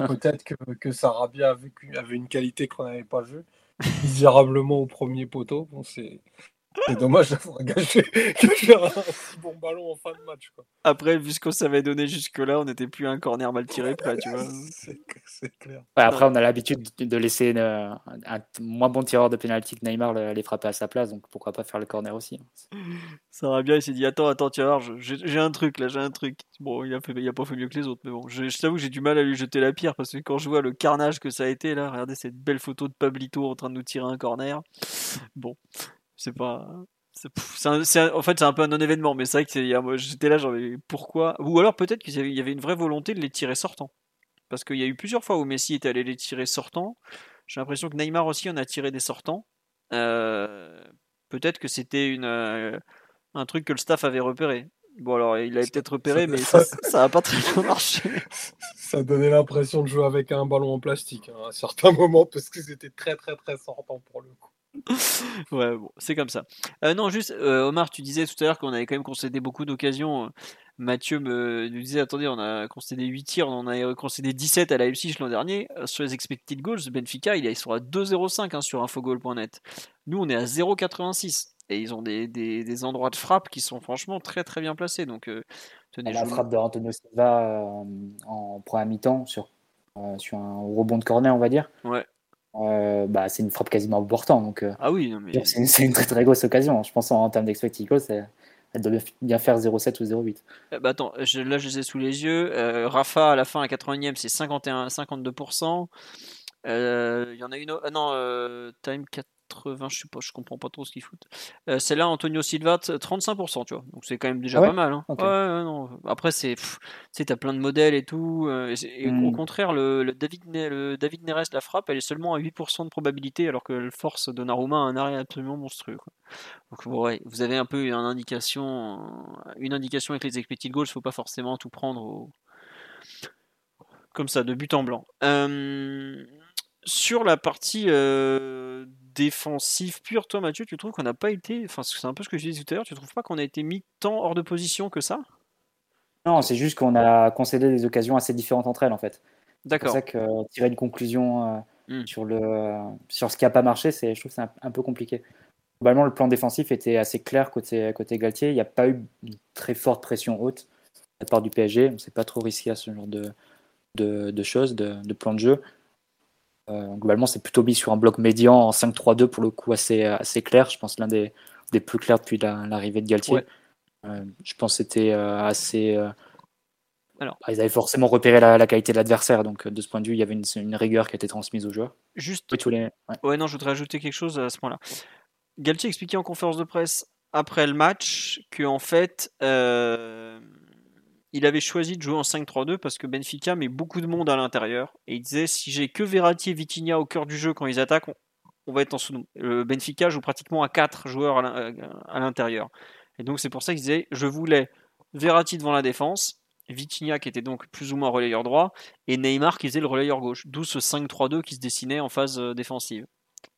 Peut-être que, que Sarabia avait, avait une qualité qu'on n'avait pas vue. Misérablement au premier poteau. Bon, c'est c'est dommage d'avoir gâché, un si bon ballon en fin de match. Quoi. Après, vu ce qu'on s'avait donné jusque-là, on n'était plus un corner mal tiré près, tu vois. <laughs> c'est clair. après, on a l'habitude de laisser un moins bon tireur de pénalty que Neymar les frapper à sa place, donc pourquoi pas faire le corner aussi. Hein. Ça va bien, il s'est dit Attends, attends, voir, j'ai un truc là, j'ai un truc. Bon, il a, fait, il a pas fait mieux que les autres, mais bon, je, je t'avoue que j'ai du mal à lui jeter la pierre parce que quand je vois le carnage que ça a été là, regardez cette belle photo de Pablito en train de nous tirer un corner. Bon, c'est pas. C'est en fait, c'est un peu un non-événement, mais c'est vrai que j'étais là, genre, pourquoi? Ou alors peut-être qu'il y avait une vraie volonté de les tirer sortants. Parce qu'il y a eu plusieurs fois où Messi était allé les tirer sortants. J'ai l'impression que Neymar aussi en a tiré des sortants. Euh, peut-être que c'était une, euh, un truc que le staff avait repéré. Bon, alors il avait peut-être repéré, mais ça n'a pas très bien marché. <laughs> Ça donnait l'impression de jouer avec un ballon en plastique hein, à certains moments, parce que c'était très, très, très sortant pour le coup. Ouais, bon, c'est comme ça. Euh, non, juste, euh, Omar, tu disais tout à l'heure qu'on avait quand même concédé beaucoup d'occasions. Mathieu me, disait attendez, on a concédé 8 tirs, on en a concédé 17 à la Leipzig l'an dernier. Euh, sur les expected goals, Benfica, ils sont à 2,05 hein, sur infogol.net. Nous, on est à 0,86. Et ils ont des, des, endroits de frappe qui sont franchement très très bien placés. Donc, tenez, la frappe de Antonio Silva en première mi-temps sur, sur un rebond de corner, on va dire. Ouais. Euh, bah, c'est une frappe quasiment importante. Donc, euh, ah oui, mais... <laughs> c'est une, très très grosse occasion. Je pense en, termes d'expected elle doit bien faire 0,7 ou 0,8. Eh bah attends, là je les ai sous les yeux. Euh, Rafa à la fin à 80e, c'est 51, 52%. Il y en a une. Ah non, Time 4 80, je sais pas, je comprends pas trop ce qu'ils foutent. Euh, Celle-là, Antonio Silva, 35%, tu vois. Donc c'est quand même déjà ah pas mal. Hein. Ouais, non. Après, c'est, tu as plein de modèles et tout. Euh, et, Au hmm. contraire, le, David, le David Neres, la frappe, elle est seulement à 8% de probabilité, alors que le force Donnarumma a un arrêt absolument monstrueux. Donc ouais, vous avez un peu une indication, une indication avec les expected goals, faut pas forcément tout prendre comme ça, de but en blanc. Euh, sur la partie euh, défensive pure, toi Mathieu, tu trouves qu'on n'a pas été, enfin c'est un peu ce que je disais tout à l'heure, tu trouves pas qu'on a été mis tant hors de position que ça? Non, c'est juste qu'on a concédé des occasions assez différentes entre elles en fait. D'accord. C'est pour ça que tirer une conclusion euh, hmm. sur, le, sur ce qui n'a pas marché, c'est, je trouve que c'est un, peu compliqué. Globalement, le plan défensif était assez clair côté, côté Galtier. Il n'y a pas eu une très forte pression haute de la part du PSG. On ne s'est pas trop risqué à ce genre de, de, choses, de, de plan de jeu. Euh, globalement, c'est plutôt mis sur un bloc médian en 5-3-2 pour le coup assez, assez clair. Je pense l'un des, des, plus clairs depuis l'arrivée de Galtier. Euh, je pense que c'était euh, assez. Alors, ah, ils avaient forcément repéré la, qualité de l'adversaire, donc de ce point de vue, il y avait une, une rigueur qui a été transmise aux joueurs. Juste. ouais. non, je voudrais ajouter quelque chose à ce point-là. Galtier expliquait en conférence de presse après le match que en fait, il avait choisi de jouer en 5-3-2 parce que Benfica met beaucoup de monde à l'intérieur. Et il disait si j'ai que Verratti et Vitinha au cœur du jeu quand ils attaquent, on, va être en sous Le Benfica joue pratiquement à 4 joueurs euh, à l'intérieur. Et donc c'est pour ça qu'il disait je voulais Verratti devant la défense, Vitinha qui était donc plus ou moins relayeur droit, et Neymar qui faisait le relayeur gauche. D'où ce 5-3-2 qui se dessinait en phase euh, défensive.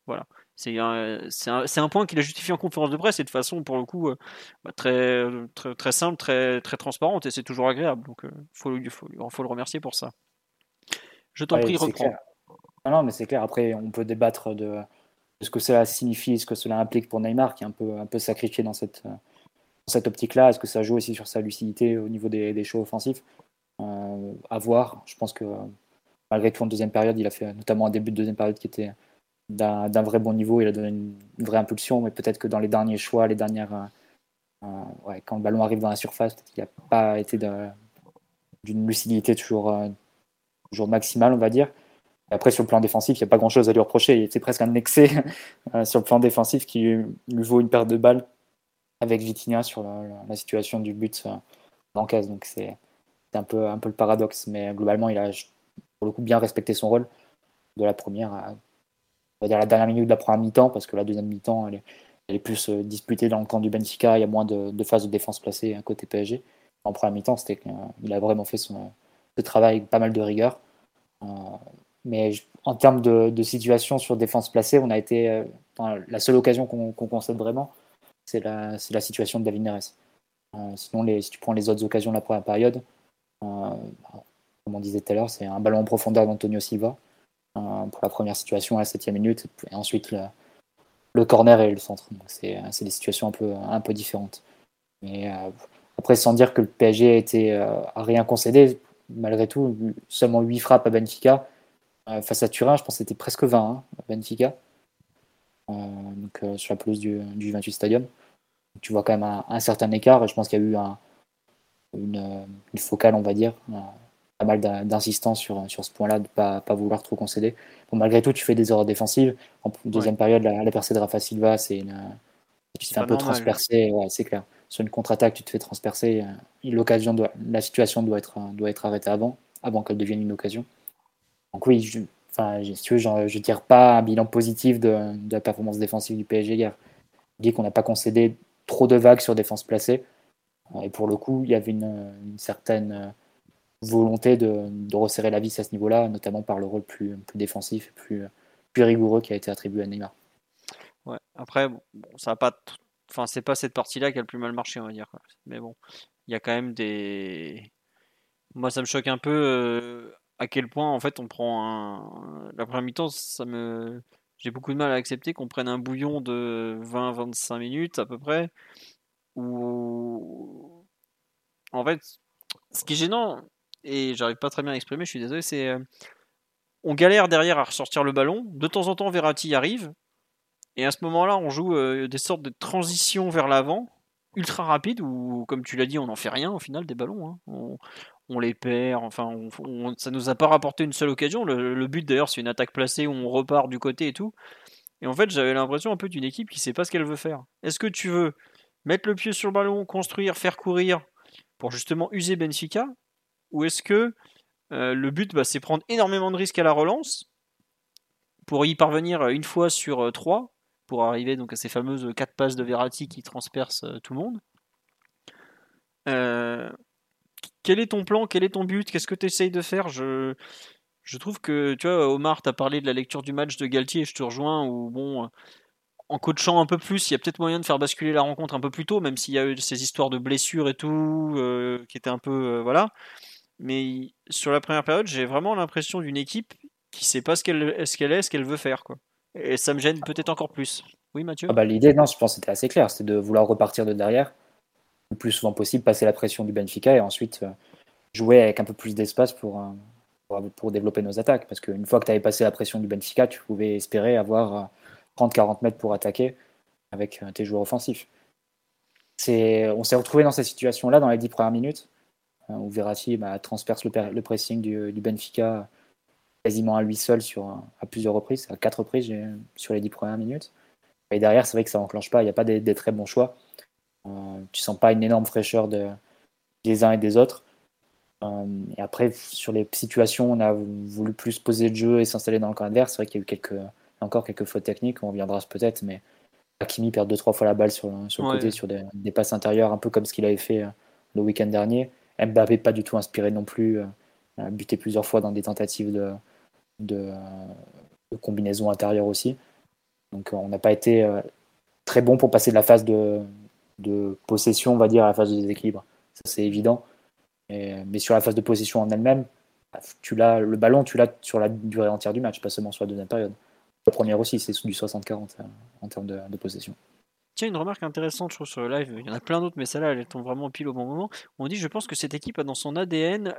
Voilà. C'est un, un, point qu'il a justifié en conférence de presse et de façon, pour le coup, euh, bah, très, très, très, simple, très, très transparente et c'est toujours agréable. Donc, il euh, faut, faut, faut, le remercier pour ça. Je t'en prie, reprends. Non, mais c'est clair. Après, on peut débattre de, ce que cela signifie, ce que cela implique pour Neymar, qui est un peu, un peu sacrifié dans cette, cette optique-là. Est-ce que ça joue aussi sur sa lucidité au niveau des, des choix offensifs? Euh, À voir. Je pense que malgré tout, en deuxième période, il a fait notamment un début de deuxième période qui était d'un vrai bon niveau, il a donné une, vraie impulsion, mais peut-être que dans les derniers choix, les dernières, euh, euh, quand le ballon arrive dans la surface, il n'a pas été d'une lucidité toujours, euh, toujours maximale, on va dire. après, sur le plan défensif, il n'y a pas grand-chose à lui reprocher. C'est presque un excès <laughs> sur le plan défensif qui lui vaut une perte de balles avec Vitinha sur la, situation du but d'Ancaz. Donc c'est un peu, un peu le paradoxe, mais globalement, il a pour le coup bien respecté son rôle de la première à on va dire la dernière minute de la première mi-temps, parce que la deuxième mi-temps, elle est plus euh, disputée dans le camp du Benfica, il y a moins de, phases de défense placée à côté PSG. En première mi-temps, c'était il a vraiment fait son, travail avec pas mal de rigueur. mais en termes de, situation sur défense placée, on a été la seule occasion qu'on concède vraiment, c'est la, situation de David Neres. sinon, si tu prends les autres occasions de la première période, comme on disait tout à l'heure, c'est un ballon en profondeur d'Antonio Silva pour la première situation à la septième minute, et ensuite le, corner et le centre. C'est des situations un peu, un peu différentes. Mais euh, après, sans dire que le PSG a, été, euh, rien concédé, malgré tout, seulement 8 frappes à Benfica. Euh, face à Turin, je pense que c'était presque 20 hein, à Benfica. donc, sur la pelouse du, du 28 Stadium. Tu vois quand même un, certain écart et je pense qu'il y a eu un, une, une, focale, on va dire, pas mal d'insistance sur, sur ce point-là, de ne pas, pas, vouloir trop concéder. Bon, malgré tout, tu fais des erreurs défensives. En deuxième période, la, la, percée de Rafa Silva, c'est tu te fais un peu transpercer, ouais, c'est clair. Sur une contre-attaque, tu te fais transpercer. Euh, l'occasion doit, la situation doit être, doit être arrêtée avant, avant qu'elle devienne une occasion. Donc oui, je, enfin, si tu veux, je ne tire pas un bilan positif de, de, la performance défensive du PSG hier. Je dis qu'on n'a pas concédé trop de vagues sur défense placée. Et pour le coup, il y avait une, une certaine volonté de, resserrer la vis à ce niveau-là, notamment par le rôle plus, défensif et plus, rigoureux qui a été attribué à Neymar. Ouais, après, bon, ça va pas. Enfin, c'est pas cette partie-là qui a le plus mal marché, on va dire. Mais bon, il y a quand même des. Moi, ça me choque un peu euh, à quel point, en fait, on prend un. La première mi-temps, ça me. J'ai beaucoup de mal à accepter qu'on prenne un bouillon de 20-25 minutes à peu près. Ou. En fait, ce qui est gênant, et j'arrive pas très bien à exprimer, je suis désolé, c'est euh, on galère derrière à ressortir le ballon. De temps en temps, Verratti arrive. Et à ce moment-là, on joue euh, des sortes de transitions vers l'avant, ultra rapides, où, comme tu l'as dit, on n'en fait rien au final des ballons. Hein. On, les perd, enfin, ça nous a pas rapporté une seule occasion. Le, but d'ailleurs, c'est une attaque placée où on repart du côté et tout. Et en fait, j'avais l'impression un peu d'une équipe qui sait pas ce qu'elle veut faire. Est-ce que tu veux mettre le pied sur le ballon, construire, faire courir pour justement user Benfica ou est-ce que euh, le but, bah, c'est prendre énormément de risques à la relance pour y parvenir une fois sur euh, trois, pour arriver donc à ces fameuses quatre passes de Verratti qui transpercent euh, tout le monde Quel est ton plan? Quel est ton but? Qu'est-ce que tu essayes de faire? Je, je trouve que, tu vois, Omar, tu as parlé de la lecture du match de Galtier, je te rejoins, où bon en coachant un peu plus, il y a peut-être moyen de faire basculer la rencontre un peu plus tôt, même s'il y a eu ces histoires de blessures et tout, qui étaient un peu. voilà. Mais sur la première période, j'ai vraiment l'impression d'une équipe qui sait pas ce qu'elle ce qu'elle est, ce qu'elle veut faire. Quoi. Et ça me gêne peut-être encore plus. Oui, Mathieu? Ah bah, L'idée, non, je pense que c'était assez clair. C'était de vouloir repartir de derrière, le plus souvent possible, passer la pression du Benfica et ensuite euh, jouer avec un peu plus d'espace pour, euh, pour, développer nos attaques. Parce qu'une fois que tu avais passé la pression du Benfica, tu pouvais espérer avoir 30-40 euh, mètres pour attaquer avec tes joueurs offensifs. On s'est retrouvé dans cette situation-là dans les 10 premières minutes. Hein, où Verratti bah, transperce le, pressing du, Benfica quasiment à lui seul sur, à plusieurs reprises, à quatre reprises sur les dix premières minutes. Et derrière, c'est vrai que ça n'enclenche pas, il n'y a pas des, très bons choix. Euh, tu sens pas une énorme fraîcheur de, des uns et des autres. Euh, et après, sur les situations, on a voulu plus poser le jeu et s'installer dans le camp adverse. C'est vrai qu'il y a eu quelques, encore quelques fautes techniques, on reviendra peut-être, mais Hakimi perd deux, trois fois la balle sur, sur le côté, sur des, des, passes intérieures, un peu comme ce qu'il avait fait euh, le week-end dernier. Mbappé pas du tout inspiré non plus, euh, buté plusieurs fois dans des tentatives de, combinaison intérieure aussi. Donc euh, on n'a pas été euh, très bon pour passer de la phase de, possession, on va dire, à la phase de déséquilibre. Ça c'est évident. mais sur la phase de possession en elle-même, tu l'as, le ballon, tu l'as sur la durée entière du match, pas seulement sur la deuxième période. La première aussi, c'est du 60-40 en termes de possession. Tiens, une remarque intéressante, je trouve, sur le live. Il y en a plein d'autres, mais celle-là, elle tombe vraiment pile au bon moment. On dit Je pense que cette équipe a dans son ADN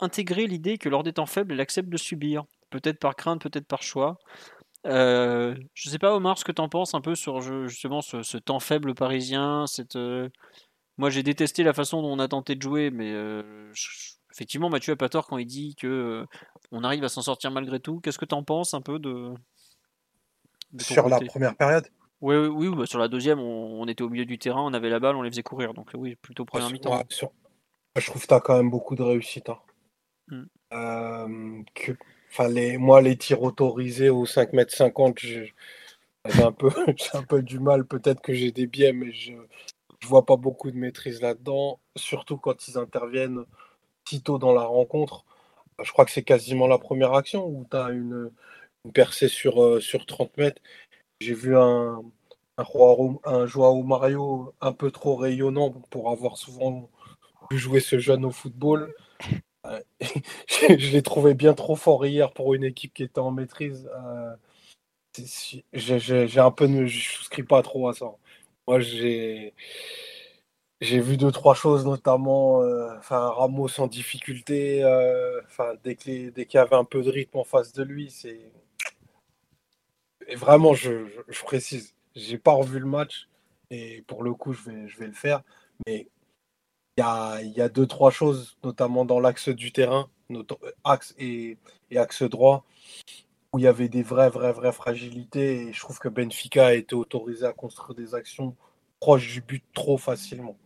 intégré l'idée que lors des temps faibles, elle accepte de subir. Peut-être par crainte, peut-être par choix. Euh, je sais pas, Omar, ce que tu en penses un peu sur justement ce, temps faible parisien. Cette, euh, Moi, j'ai détesté la façon dont on a tenté de jouer, mais euh, effectivement, Mathieu a pas tort quand il dit que euh, on arrive à s'en sortir malgré tout. Qu'est-ce que tu en penses un peu de. sur la première période? Oui, oui, oui bah, sur la deuxième, on, était au milieu du terrain, on avait la balle, on les faisait courir. Donc oui, plutôt première mi-temps. Je trouve que tu as quand même beaucoup de réussite. Hein. Mm. Euh, que... enfin, les... Moi, les tirs autorisés au 5 m 50, J'ai un, peu, <laughs> un peu du mal, peut-être que j'ai des biais, mais je ne vois pas beaucoup de maîtrise là-dedans, surtout quand ils interviennent si tôt dans la rencontre. Je crois que c'est quasiment la première action où tu as une, percée sur, euh, sur 30 mètres. J'ai vu un, Joao Mario un peu trop rayonnant pour avoir souvent jouer ce jeune au football. Euh, <laughs> je l'ai trouvé bien trop fort hier pour une équipe qui était en maîtrise. Euh, j'ai un peu, je souscris pas trop à ça. Moi, j'ai j'ai vu deux trois choses, notamment, euh, enfin Ramos en difficulté. Enfin, dès qu'il y avait un peu de rythme en face de lui, c'est vraiment, je, je, précise, j'ai pas revu le match et pour le coup, je vais, je vais le faire. Mais il y a, deux, trois choses, notamment dans l'axe du terrain, axe et, et, axe droit, où il y avait des vraies, vraies, vraies fragilités. Et je trouve que Benfica a été autorisé à construire des actions proches du but trop facilement.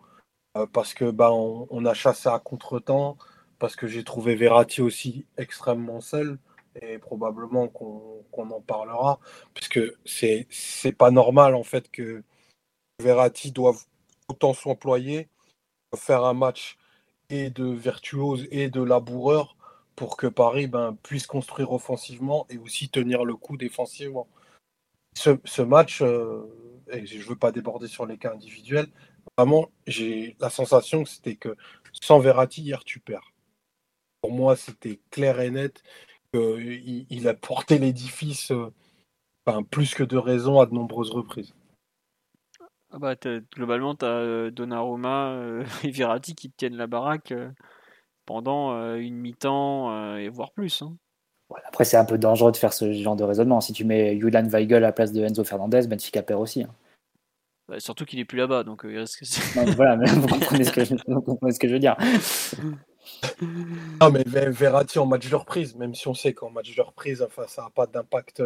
Euh, parce que bah, on, a chassé à contre-temps, parce que j'ai trouvé Verratti aussi extrêmement seul et probablement qu'on en parlera, puisque c'est c'est pas normal en fait que Verratti doive autant s'employer faire un match et de virtuose et de laboureur pour que Paris ben, puisse construire offensivement et aussi tenir le coup défensivement. Ce, match, euh, et je ne veux pas déborder sur les cas individuels, vraiment, j'ai la sensation que c'était que sans Verratti, hier, tu perds. Pour moi, c'était clair et net il a porté l'édifice euh, plus que de raison à de nombreuses reprises. Ah bah, globalement, tu as euh, Donnarumma euh, <laughs> et Verratti qui tiennent la baraque euh, pendant une mi-temps et voire plus. Hein. après, c'est un peu dangereux de faire ce genre de raisonnement. Si tu mets Julian Weigel à la place de Enzo Fernandez, Benfica perd aussi. Hein. Bah, surtout qu'il est plus là-bas, donc il risque. voilà, mais vous comprenez ce que je, ce que je veux dire. <laughs> Non, mais Verratti en match de reprise, même si on sait qu'en match de reprise, enfin, ça n'a pas d'impact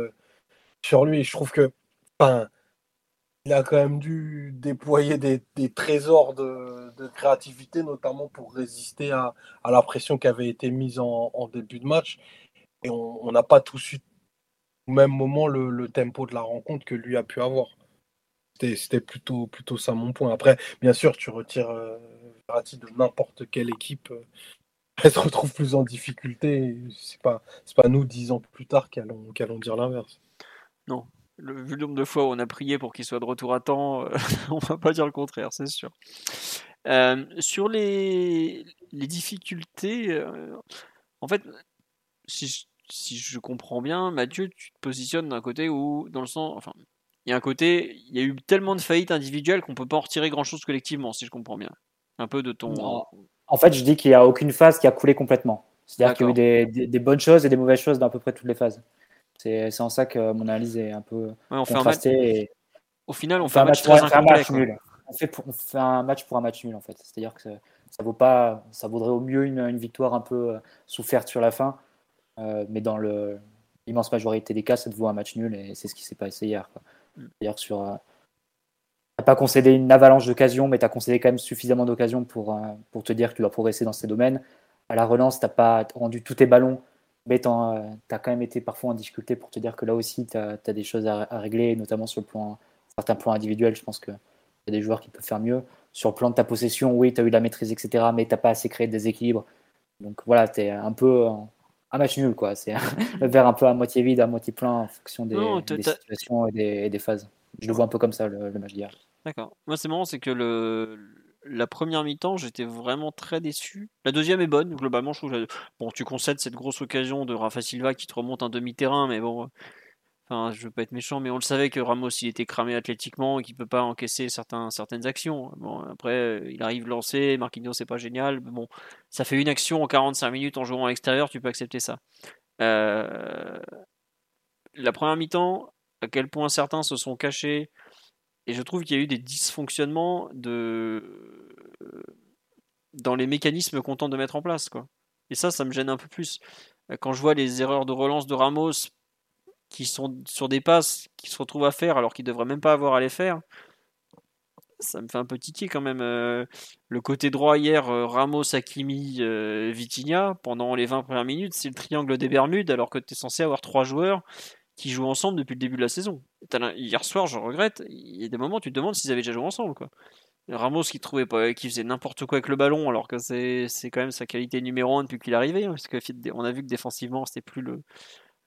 sur lui. Je trouve que. Enfin, il a quand même dû déployer des, trésors de, créativité, notamment pour résister à, la pression qui avait été mise en, début de match. Et on n'a pas tout de suite, au même moment, le, tempo de la rencontre que lui a pu avoir. C'était plutôt, plutôt ça mon point. Après, bien sûr, tu retires euh, de n'importe quelle équipe. Euh, elle se retrouve plus en difficulté. C'est pas, pas nous, dix ans plus tard, qu'allons allons dire l'inverse. Non, le, vu le nombre de fois où on a prié pour qu'il soit de retour à temps, euh, <laughs> on va pas dire le contraire, c'est sûr. Euh, sur les, les difficultés, en fait, si, si, je comprends bien, Mathieu, tu te positionnes d'un côté où, dans le sens, enfin, il y a un côté, il y a eu tellement de faillites individuelles qu'on peut pas en retirer grand chose collectivement, si je comprends bien. Un peu de ton. En fait, je dis qu'il n'y a aucune phase qui a coulé complètement. C'est-à-dire qu'il y a eu des, des, bonnes choses et des mauvaises choses dans à peu près toutes les phases. C'est en ça que mon analyse est un peu contrastée. Au final, on, fait, un match, pour, un match nul. On fait, on fait, un match pour un match nul en fait. C'est-à-dire que ça vaut pas, ça vaudrait au mieux une, victoire un peu euh, soufferte sur la fin, euh, mais dans l'immense majorité des cas, ça te vaut un match nul et c'est ce qui s'est passé hier. Mm. C'est-à-dire sur, euh, pas concédé une avalanche d'occasions, mais tu as concédé quand même suffisamment d'occasions pour, pour te dire que tu dois progresser dans ces domaines. À la relance, tu pas rendu tous tes ballons mais tu as quand même été parfois en difficulté pour te dire que là aussi, tu as, des choses à, régler, notamment sur le plan, certains plans individuels. Je pense qu'il y a des joueurs qui peuvent faire mieux. Sur le plan de ta possession, oui, tu as eu la maîtrise, etc., mais tu n'as pas assez créé de déséquilibre. Donc voilà, tu es un peu un match nul, quoi. C'est <laughs> le verre un peu à moitié vide, à moitié plein en fonction des, situations et des, phases. Je le vois un peu comme ça, le, le match d'hier. D'accord. Moi, c'est marrant, c'est que le, la première mi-temps, j'étais vraiment très déçu. La deuxième est bonne, globalement, je trouve. Bon, tu concèdes cette grosse occasion de Rafa Silva qui te remonte un demi-terrain, mais bon. Enfin, je veux pas être méchant, mais on le savait que Ramos il était cramé athlétiquement et qu'il peut pas encaisser certaines actions. Bon, après, il arrive lancé, Marquinhos c'est pas génial. Bon, ça fait une action en 45 minutes en jouant à l'extérieur, tu peux accepter ça. Euh, la première mi-temps, à quel point certains se sont cachés et je trouve qu'il y a eu des dysfonctionnements dans les mécanismes qu'on tente de mettre en place. Quoi. Et ça, ça me gêne un peu plus. Quand je vois les erreurs de relance de Ramos qui sont sur des passes qui se retrouvent à faire alors qu'il ne devrait même pas avoir à les faire, ça me fait un peu tiquer quand même. Euh, le côté droit hier, euh, Ramos, Hakimi, euh, Vitinha, pendant les 20 premières minutes, c'est le triangle des Bermudes alors que tu es censé avoir trois joueurs qui jouent ensemble depuis le début de la saison. Hier soir, je regrette, il y a des moments tu te demandes s'ils avaient déjà joué ensemble. Quoi. Ramos qui trouvait pas, qui faisait n'importe quoi avec le ballon, alors que c'est, quand même sa qualité numéro 1 depuis qu'il est arrivé. Hein, qu'on a vu que défensivement, c'était plus le,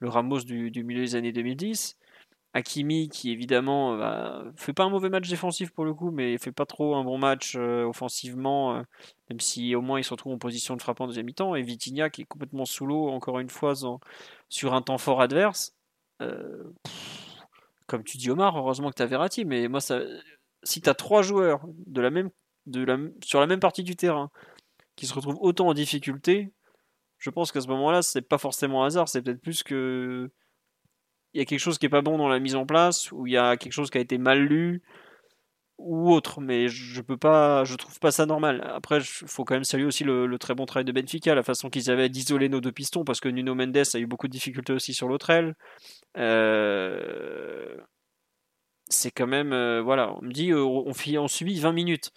Ramos du, du, milieu des années 2010. Hakimi qui évidemment euh, bah, fait pas un mauvais match défensif pour le coup, mais fait pas trop un bon match euh, offensivement, euh, même si au moins il se retrouve en position de frappant en deuxième mi-temps. Et Vitinha qui est complètement sous l'eau encore une fois sur un temps fort adverse. Comme tu dis Omar, heureusement que tu as Verratti, mais moi ça, si tu as trois joueurs sur la même partie du terrain qui se retrouvent autant en difficulté, je pense qu'à ce moment-là, c'est pas forcément hasard, c'est peut-être plus que il y a quelque chose qui est pas bon dans la mise en place, ou il y a quelque chose qui a été mal lu, ou autre. Mais je peux pas, je trouve pas ça normal. Après, il faut quand même saluer aussi le, très bon travail de Benfica, la façon qu'ils avaient d'isoler nos deux pistons, parce que Nuno Mendes a eu beaucoup de difficultés aussi sur l'autre aile. Euh, c'est quand même, euh, voilà, on me dit, euh, on, subit 20 minutes.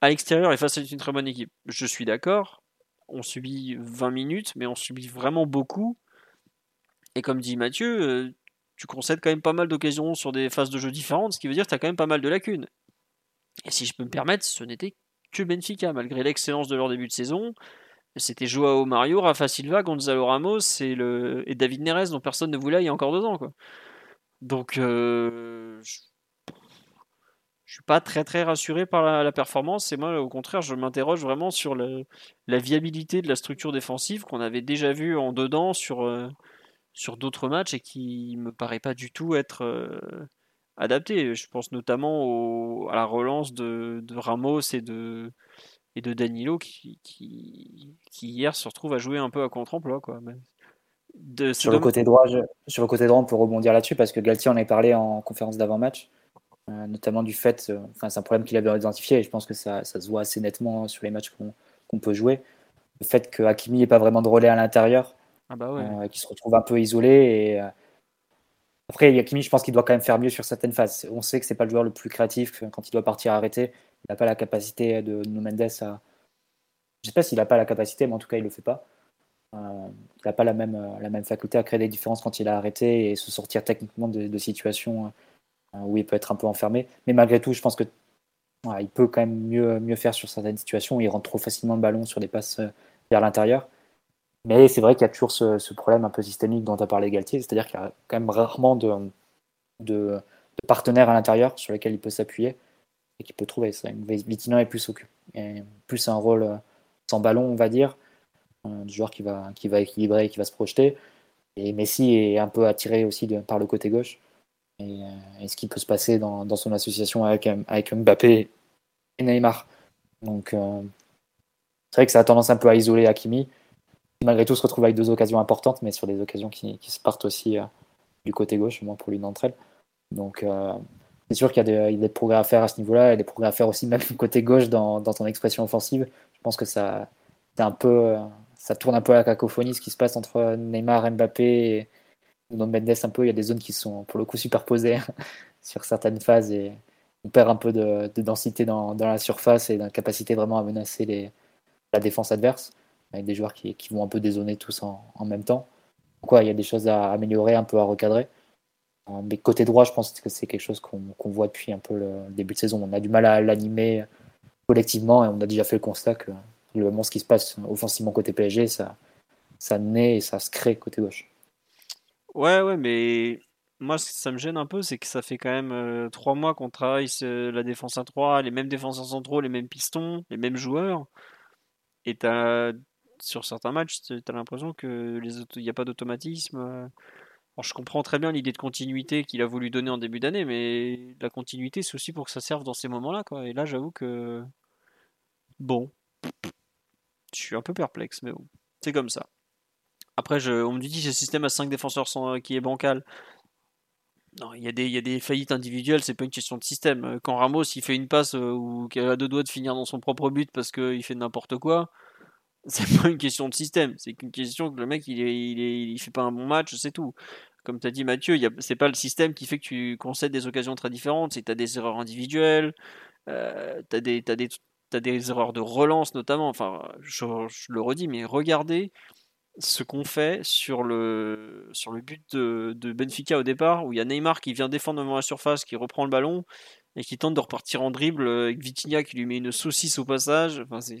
À l'extérieur, et face à une très bonne équipe. Je suis d'accord. On subit 20 minutes, mais on subit vraiment beaucoup. Et comme dit Mathieu, tu concèdes quand même pas mal d'occasions sur des phases de jeu différentes, ce qui veut dire que tu as quand même pas mal de lacunes. Et si je peux me permettre, ce n'était que Benfica, malgré l'excellence de leur début de saison. C'était Joao Mario, Rafa Silva, Gonzalo Ramos et, David Neres, dont personne ne voulait il y a encore deux ans. Donc, euh, je... je suis pas très très rassuré par la, performance. Et moi, au contraire, je m'interroge vraiment sur la viabilité de la structure défensive qu'on avait déjà vu en dedans sur, euh, sur d'autres matchs et qui me paraît pas du tout être euh, adapté. Je pense notamment à la relance de, Ramos et de, et de Danilo qui, qui, hier se retrouve à jouer un peu à contre-emploi. Quoi. De, sur, le côté droit, sur le côté droit, on peut rebondir là-dessus parce que Galtier en a parlé en conférence d'avant-match, euh, notamment du fait, euh, enfin, c'est un problème qu'il avait identifié et je pense que ça, ça se voit assez nettement sur les matchs qu'on peut jouer. Le fait que Hakimi n'ait pas vraiment de relais à l'intérieur, ah bah euh, qui se retrouve un peu isolé. Et, après, Yakimi, je pense qu'il doit quand même faire mieux sur certaines phases. On sait que c'est pas le joueur le plus créatif quand il doit partir arrêter. Il n'a pas la capacité de Nuno à. Je sais pas s'il n'a pas la capacité, mais en tout cas, il le fait pas. Euh, il n'a pas la même, la même faculté à créer des différences quand il a arrêté et se sortir techniquement de, situations où il peut être un peu enfermé. Mais malgré tout, je pense que il peut quand même mieux, mieux faire sur certaines situations où il rentre trop facilement le ballon sur des passes vers l'intérieur. Mais c'est vrai qu'il y a toujours ce, problème un peu systémique dont as parlé Galtier, c'est-à-dire qu'il y a quand même rarement de, partenaires à l'intérieur sur lesquels il peut s'appuyer et qu'il peut trouver. Ça. Vitinha est plus, plus un rôle euh, sans ballon, on va dire, du joueur qui va, qui va équilibrer et qui va se projeter. Et Messi est un peu attiré aussi par le côté gauche. Et, euh, ce qui peut se passer dans, son association avec, avec Mbappé et Neymar. Donc, euh, c'est vrai que ça a tendance un peu à isoler Hakimi malgré tout se retrouve avec deux occasions importantes, mais sur des occasions qui, se partent aussi euh, du côté gauche, au moins pour l'une d'entre elles. Donc euh, c'est sûr qu'il y, a des progrès à faire à ce niveau-là, et des progrès à faire aussi même du côté gauche dans, ton expression offensive. Je pense que ça, un peu, ça tourne un peu à la cacophonie ce qui se passe entre Neymar, Mbappé et Nuno Mendes un peu. Il y a des zones qui sont pour le coup superposées <laughs> sur certaines phases et on perd un peu de, densité dans, la surface et d'incapacité vraiment à menacer la défense adverse avec des joueurs qui, vont un peu dézoner tous en, même temps. Il y a des choses à améliorer, un peu à recadrer. Euh, mais côté droit, je pense que c'est quelque chose qu'on voit depuis un peu le début de saison. On a du mal à l'animer collectivement et on a déjà fait le constat que le ce qui se passe offensivement côté PSG, ça, ça naît et ça se crée côté gauche. Ouais, ouais, mais moi, ce ça me gêne un peu, c'est que ça fait quand même euh, trois mois qu'on travaille la défense à 3, les mêmes défenseurs centraux, les mêmes pistons, les mêmes joueurs. Et tu as sur certains matchs, tu as l'impression que il n'y a pas d'automatisme. Alors, je comprends très bien l'idée de continuité qu'il a voulu donner en début d'année, mais la continuité, c'est aussi pour que ça serve dans ces moments-là. Quoi. Et là, j'avoue que. Bon. Je suis un peu perplexe, mais bon. C'est comme ça. Après, on me dit ce système à 5 défenseurs qui est bancal. Non, il y, a des, il y a des faillites individuelles, c'est pas une question de système. Quand Ramos il fait une passe euh, ou qu'il a deux doigts de finir dans son propre but parce qu'il fait n'importe quoi, c'est pas une question de système, c'est une question que le mec il, il, fait pas un bon match, c'est tout. Comme tu as dit Mathieu, c'est pas le système qui fait que tu concèdes des occasions très différentes, c'est que tu as des erreurs individuelles, euh, tu as, des, des, des erreurs de relance notamment. Enfin, je, le redis, mais regardez ce qu'on fait sur le, sur le but de, Benfica au départ, où il y a Neymar qui vient défendre devant la surface, qui reprend le ballon et qui tente de repartir en dribble avec Vitinha qui lui met une saucisse au passage. Enfin, c'est,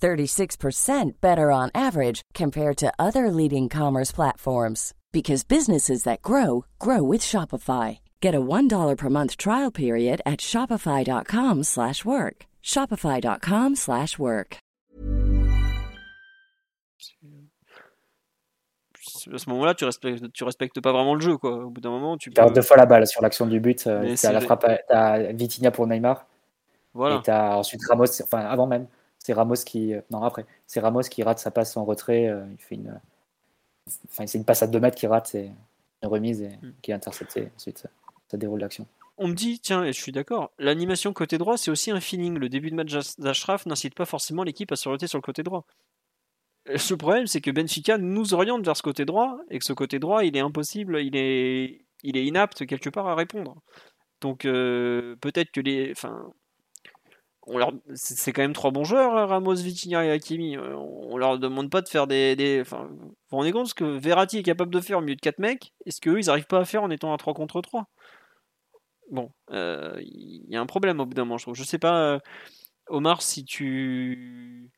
36% better on average compared to other leading commerce platforms because businesses that grow grow with Shopify. Get a $1 per month trial period at shopify.com/work. shopify.com/work. À ce moment-là, tu respectes, tu respectes pas vraiment le jeu, quoi. Au bout d'un moment, tu perds deux fois la balle sur l'action du but. Euh, t'as la frappe, t'as Vitinha pour Neymar. Voilà. Et t'as ensuite Ramos, enfin avant même, c'est Ramos qui, euh, non après, c'est Ramos qui rate sa passe en retrait. Euh, il fait une Enfin, c'est une passe à 2 mètres qui rate, c'est une remise et mm. qui est interceptée. Ensuite, ça, déroule l'action. On me dit, tiens, et je suis d'accord, l'animation côté droit, c'est aussi un feeling. Le début de match d'Ashraf n'incite pas forcément l'équipe à se orienter sur le côté droit. Le problème, c'est que Benfica nous oriente vers ce côté droit, et que ce côté droit, il est impossible, il est, il est inapte quelque part à répondre. Donc euh, peut-être que les, enfin, c'est quand même trois bons joueurs, hein, Ramos, Vitinha et Hakimi. Euh, on leur demande pas de faire des. des... Enfin, vous vous rendez compte ce que Verratti est capable de faire au milieu de 4 mecs Est-ce qu'eux, ils n'arrivent pas à faire en étant à 3 contre 3 Bon, il euh, y a un problème au bout d'un moment, je trouve. Je sais pas, euh, Omar, si tu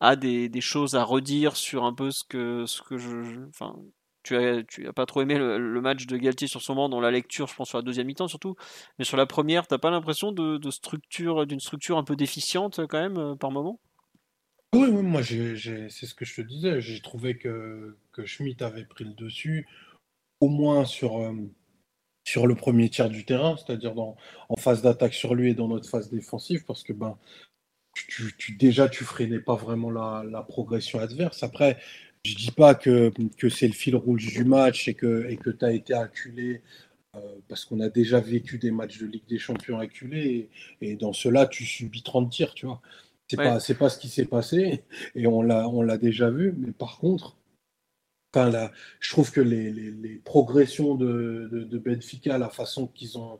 as des, des, choses à redire sur un peu ce que, ce que je. Enfin, tu as, tu as pas trop aimé le, match de Galtier sur son banc dans la lecture, je pense sur la deuxième mi-temps surtout, mais sur la première, t'as pas l'impression de, structure, d'une structure un peu déficiente quand même euh, par moment? Oui, moi c'est ce que je te disais. J'ai trouvé que, Schmitt avait pris le dessus, au moins sur, euh, le premier tiers du terrain, c'est-à-dire en phase d'attaque sur lui et dans notre phase défensive, parce que ben tu, tu, déjà tu freinais pas vraiment la, la progression adverse. Après, je dis pas que, que c'est le fil rouge du match et que et que tu as été acculé euh, parce qu'on a déjà vécu des matchs de Ligue des Champions acculés et, dans cela tu subis 30 tirs, tu vois. C'est pas c'est pas ce qui s'est passé et on l'a on l'a déjà vu, mais par contre Enfin, là, je trouve que les, les, les progressions de, de, de, Benfica, la façon qu'ils ont,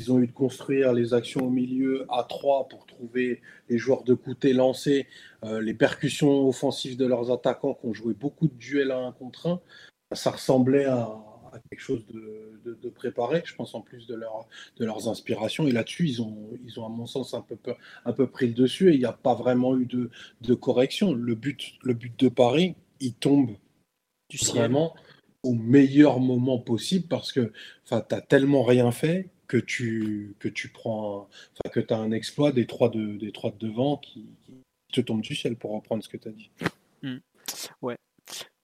ils ont eu de construire les actions au milieu à 3 pour trouver les joueurs de côté lancés, euh, les percussions offensives de leurs attaquants qui ont joué beaucoup de duels à 1 contre 1. Ça ressemblait à, quelque chose de, préparé, je pense en plus de, leur, de leurs inspirations. Et là-dessus, ils ont, ils ont, à mon sens, un peu, un peu pris le dessus et il n'y a pas vraiment eu de, de correction. Le but, le but de Paris, il tombe du vraiment au meilleur moment possible parce que tu n'as tellement rien fait que tu, que tu prends, enfin, que tu as un exploit des trois de, des trois de devant qui, te tombent du ciel pour reprendre ce que tu as dit. Mmh. Ouais.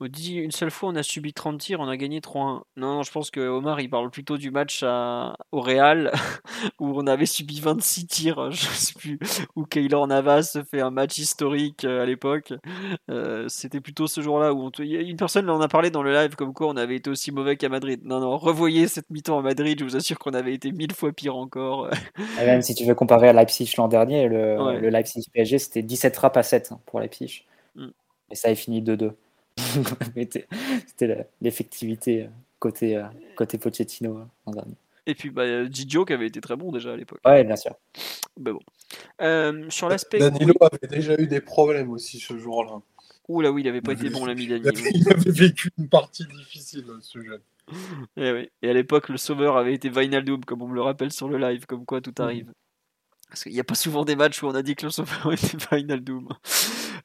On dit une seule fois on a subi 30 tirs, on a gagné 3-1. Non, je pense que Omar il parle plutôt du match au Real <laughs> où on avait subi 26 tirs, <laughs> je sais plus, où Keylor Navas fait un match historique euh, à l'époque. Euh, c'était plutôt ce jour-là où une personne en a parlé dans le live comme quoi on avait été aussi mauvais qu'à Madrid. Non, non, revoyez cette mi-temps à Madrid, je vous assure qu'on avait été mille fois pire encore. Et <laughs> même si tu veux comparer à Leipzig l'an dernier, le, le Leipzig PSG c'était 17 frappes à 7 hein, pour Leipzig. Mm. Et ça est fini 2-2. <laughs> C'était l'effectivité euh, côté, euh, côté Pochettino euh, en dernier. Et puis bah, Gigio qui avait été très bon déjà à l'époque. Ouais, bien sûr. Bah bon. sur l'aspect. Danilo avait déjà eu des problèmes aussi ce jour-là. Ouh là oui, il avait pas été bon l'ami Danilo. <laughs> Il avait vécu une partie difficile ce jeune. Et, oui. Et à l'époque, le sauveur avait été Vinaldoom, comme on me le rappelle sur le live, comme quoi tout arrive. Parce qu'il n'y a pas souvent des matchs où on a dit que le sauveur <laughs> était Vinaldoom.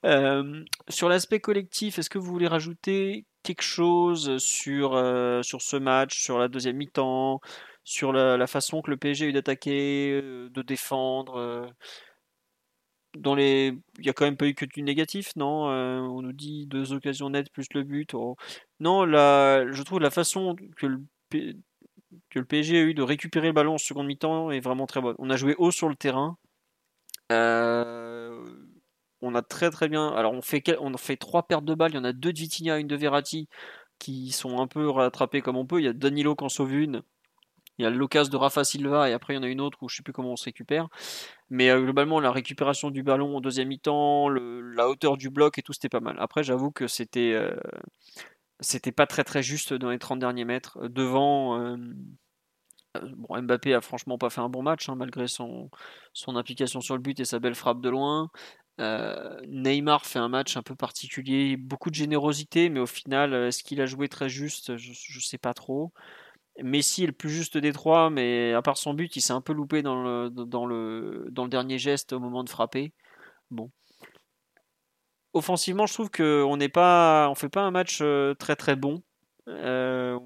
Euh, sur l'aspect collectif, est-ce que vous voulez rajouter quelque chose sur, euh, ce match, sur la deuxième mi-temps, sur la, façon que le PSG a eu d'attaquer, euh, de défendre. Il n'y a quand même pas eu que du négatif, non On nous dit deux occasions nettes plus le but. Non, je trouve la façon que le, que le PSG a eu de récupérer le ballon en seconde mi-temps est vraiment très bonne. On a joué haut sur le terrain. On a très très bien. Alors on fait fait trois pertes de balles. Il y en a deux de Vitinha, une de Verratti. qui sont un peu rattrapés comme on peut. Il y a Danilo qui en sauve une. Il y a l'occasion de Rafa Silva et après il y en a une autre où je sais plus comment on se récupère. Mais euh, globalement, la récupération du ballon au deuxième mi-temps, la hauteur du bloc et tout, c'était pas mal. Après, j'avoue que c'était euh, pas très très juste dans les 30 derniers mètres. Devant, euh, bon, Mbappé a franchement pas fait un bon match, hein, malgré son, son implication sur le but et sa belle frappe de loin. Neymar fait un match un peu particulier, beaucoup de générosité, mais au final, est-ce qu'il a joué très juste? Je ne sais pas trop. Messi est le plus juste des trois, mais à part son but, il s'est un peu loupé dans le, dans, le, dans le dernier geste au moment de frapper. Bon. Offensivement, je trouve qu'on n'est pas, on fait pas un match euh, très très bon, euh,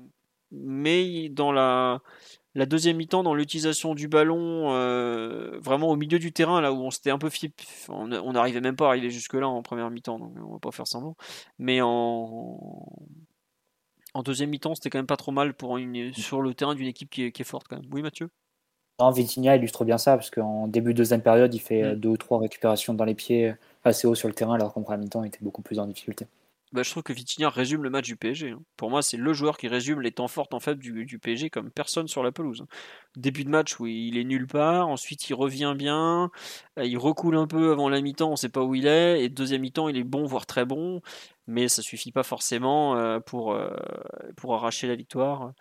mais dans la, la deuxième mi-temps, dans l'utilisation du ballon, euh, vraiment au milieu du terrain, là où on s'était un peu fié, on n'arrivait même pas à arriver jusque là en première mi-temps, donc on va pas faire semblant, mais en en deuxième mi-temps, c'était quand même pas trop mal pour une, sur le terrain d'une équipe qui est, forte quand même. Oui, Mathieu? Non, Vitinha illustre bien ça, parce qu'en début de deuxième période, il fait mm. deux ou trois récupérations dans les pieds assez haut sur le terrain, alors qu'en première mi-temps, il était beaucoup plus en difficulté. Bah, je trouve que Vitinha résume le match du PSG. Hein. Pour moi, c'est le joueur qui résume les temps forts fait du, PSG comme personne sur la pelouse. Début de match où il est nulle part, ensuite il revient bien, euh, il recoule un peu avant la mi-temps, on ne sait pas où il est, et deuxième mi-temps, il est bon, voire très bon, mais ça suffit pas forcément euh, euh, pour arracher la victoire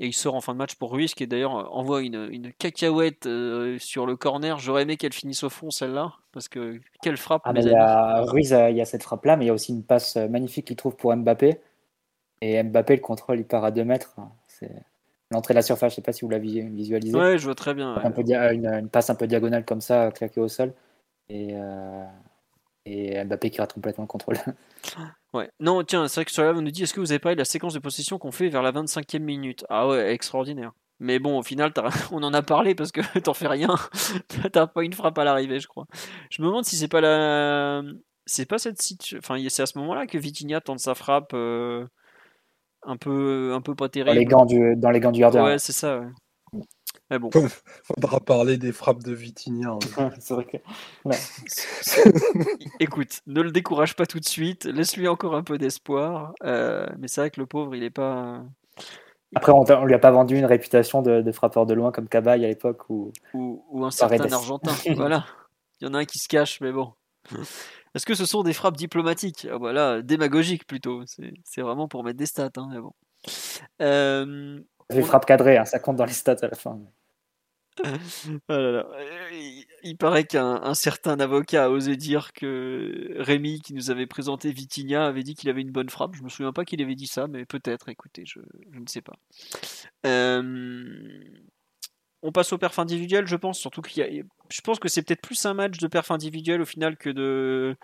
et il sort en fin de match pour Ruiz qui d'ailleurs euh, envoie une, une cacahuète euh, sur le corner. J'aurais aimé qu'elle finisse au fond celle-là parce que quelle frappe. Ah, il y a, Ruiz, euh, il y a cette frappe là, mais il y a aussi une passe magnifique qu'il trouve pour Mbappé. Et Mbappé, le contrôle, il part à 2 mètres. C'est l'entrée de la surface. Je sais pas si vous l'avez visualisé. Ouais, je vois très bien. Un peu une, passe un peu diagonale comme ça, claquée au sol. Et, et Mbappé qui rate complètement le contrôle. <laughs> Ouais. Non, tiens, c'est vrai que sur là, on nous dit est-ce que vous avez parlé de la séquence de possession qu'on fait vers la 25e minute? Ah ouais, extraordinaire. Mais bon, au final, <laughs> on en a parlé parce que <laughs> t'en fais rien. <laughs> T'as pas une frappe à l'arrivée, je crois. Je me demande si c'est pas la. C'est pas cette situation. Enfin, c'est à ce moment-là que Vitinha tente sa frappe euh, un peu, un peu pas terrible. Dans les gants du, dans les gants du gardien. Ouais, c'est ça. Ouais. Mais bon. Faudra parler des frappes de Vitinha. Hein. <laughs> c'est vrai que... <laughs> Écoute, ne le décourage pas tout de suite, laisse-lui encore un peu d'espoir. Euh, mais c'est vrai que le pauvre, il est pas. Après, on, ne lui a pas vendu une réputation de, frappeur de loin comme Cabaye à l'époque. Ou, ou, un certain Argentin. <laughs> voilà. Il y en a un qui se cache, mais bon. Est-ce que ce sont des frappes diplomatiques? Ah, Voilà, démagogiques plutôt. C'est vraiment pour mettre des stats. Hein, mais bon. Euh, des frappes cadrées, hein, ça compte dans les stats à la fin. <laughs> Oh il, paraît qu'un certain avocat a osé dire que Rémi, qui nous avait présenté Vitinha, avait dit qu'il avait une bonne frappe. Je me souviens pas qu'il avait dit ça, mais peut-être. Écoutez, je, ne sais pas. Euh, on passe au perf individuel, je pense. Surtout qu'il y je pense que c'est peut-être plus un match de perf individuel au final que de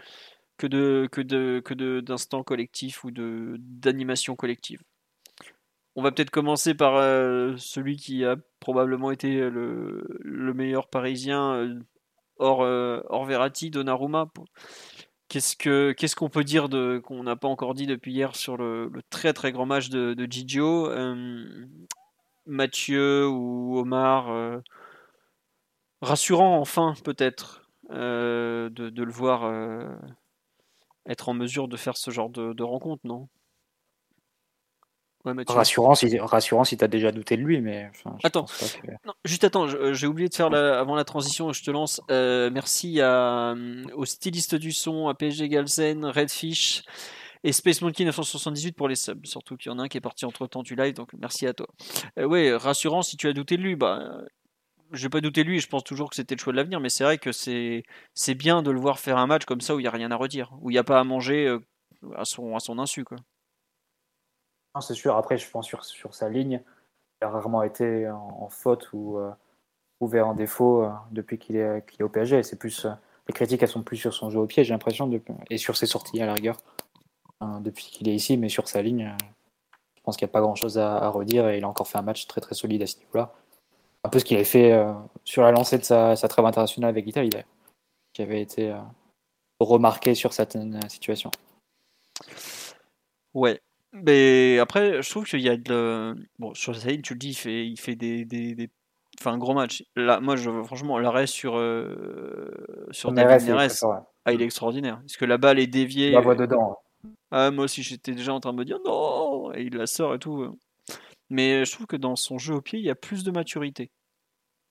que de que de que d'instant collectif ou de d'animation collective. On va peut-être commencer par euh, celui qui a probablement été le, meilleur parisien euh, hors, euh, hors Verratti, Donnarumma. Qu'est-ce que qu'est-ce qu'on peut dire qu'on n'a pas encore dit depuis hier sur le, très très grand match de, de Mathieu ou Omar rassurant enfin peut-être de, le voir être en mesure de faire ce genre de rencontre, non? Rassurant, si, rassurant si tu as déjà douté de lui, mais. attends, juste attends, j'ai oublié de faire avant la transition, je te lance. Euh, merci à, euh, aux stylistes du son, à PSG Galsen, Redfish et Space Monkey 978 pour les subs. Surtout qu'il y en a un qui est parti entre temps du live, donc merci à toi. Euh, ouais, rassurant si tu as douté de lui, bah. Je vais pas douter de lui, je pense toujours que c'était le choix de l'avenir, mais c'est vrai que c'est bien de le voir faire un match comme ça où il n'y a rien à redire, où il n'y a pas à manger à son, à son insu. Quoi c'est sûr. Après, je pense sur, sur sa ligne, il a rarement été en, faute ou euh, ouvert en défaut euh, depuis qu'il est, est, au PSG. C'est plus euh, les critiques, elles sont plus sur son jeu au pied, j'ai l'impression, et sur ses sorties à la rigueur hein, depuis qu'il est ici. Mais sur sa ligne, je pense qu'il n'y a pas grand-chose à, redire et il a encore fait un match très très solide à ce niveau-là. Un peu ce qu'il avait fait sur la lancée de sa, sa trêve internationale avec l'Italie, qui avait été remarqué sur certaines situations. Ouais, mais après, je trouve qu'il y a de. Bon, sur ligne, tu le dis, il fait, il fait des, des, des... Enfin, un gros match. Là, moi, je, franchement, l'arrêt sur, euh, sur David Neres, ah, il est extraordinaire. Parce que la balle est déviée. La voit dedans. Ah, moi aussi, j'étais déjà en train de me dire non, et il la sort et tout. Mais je trouve que dans son jeu au pied, il y a plus de maturité.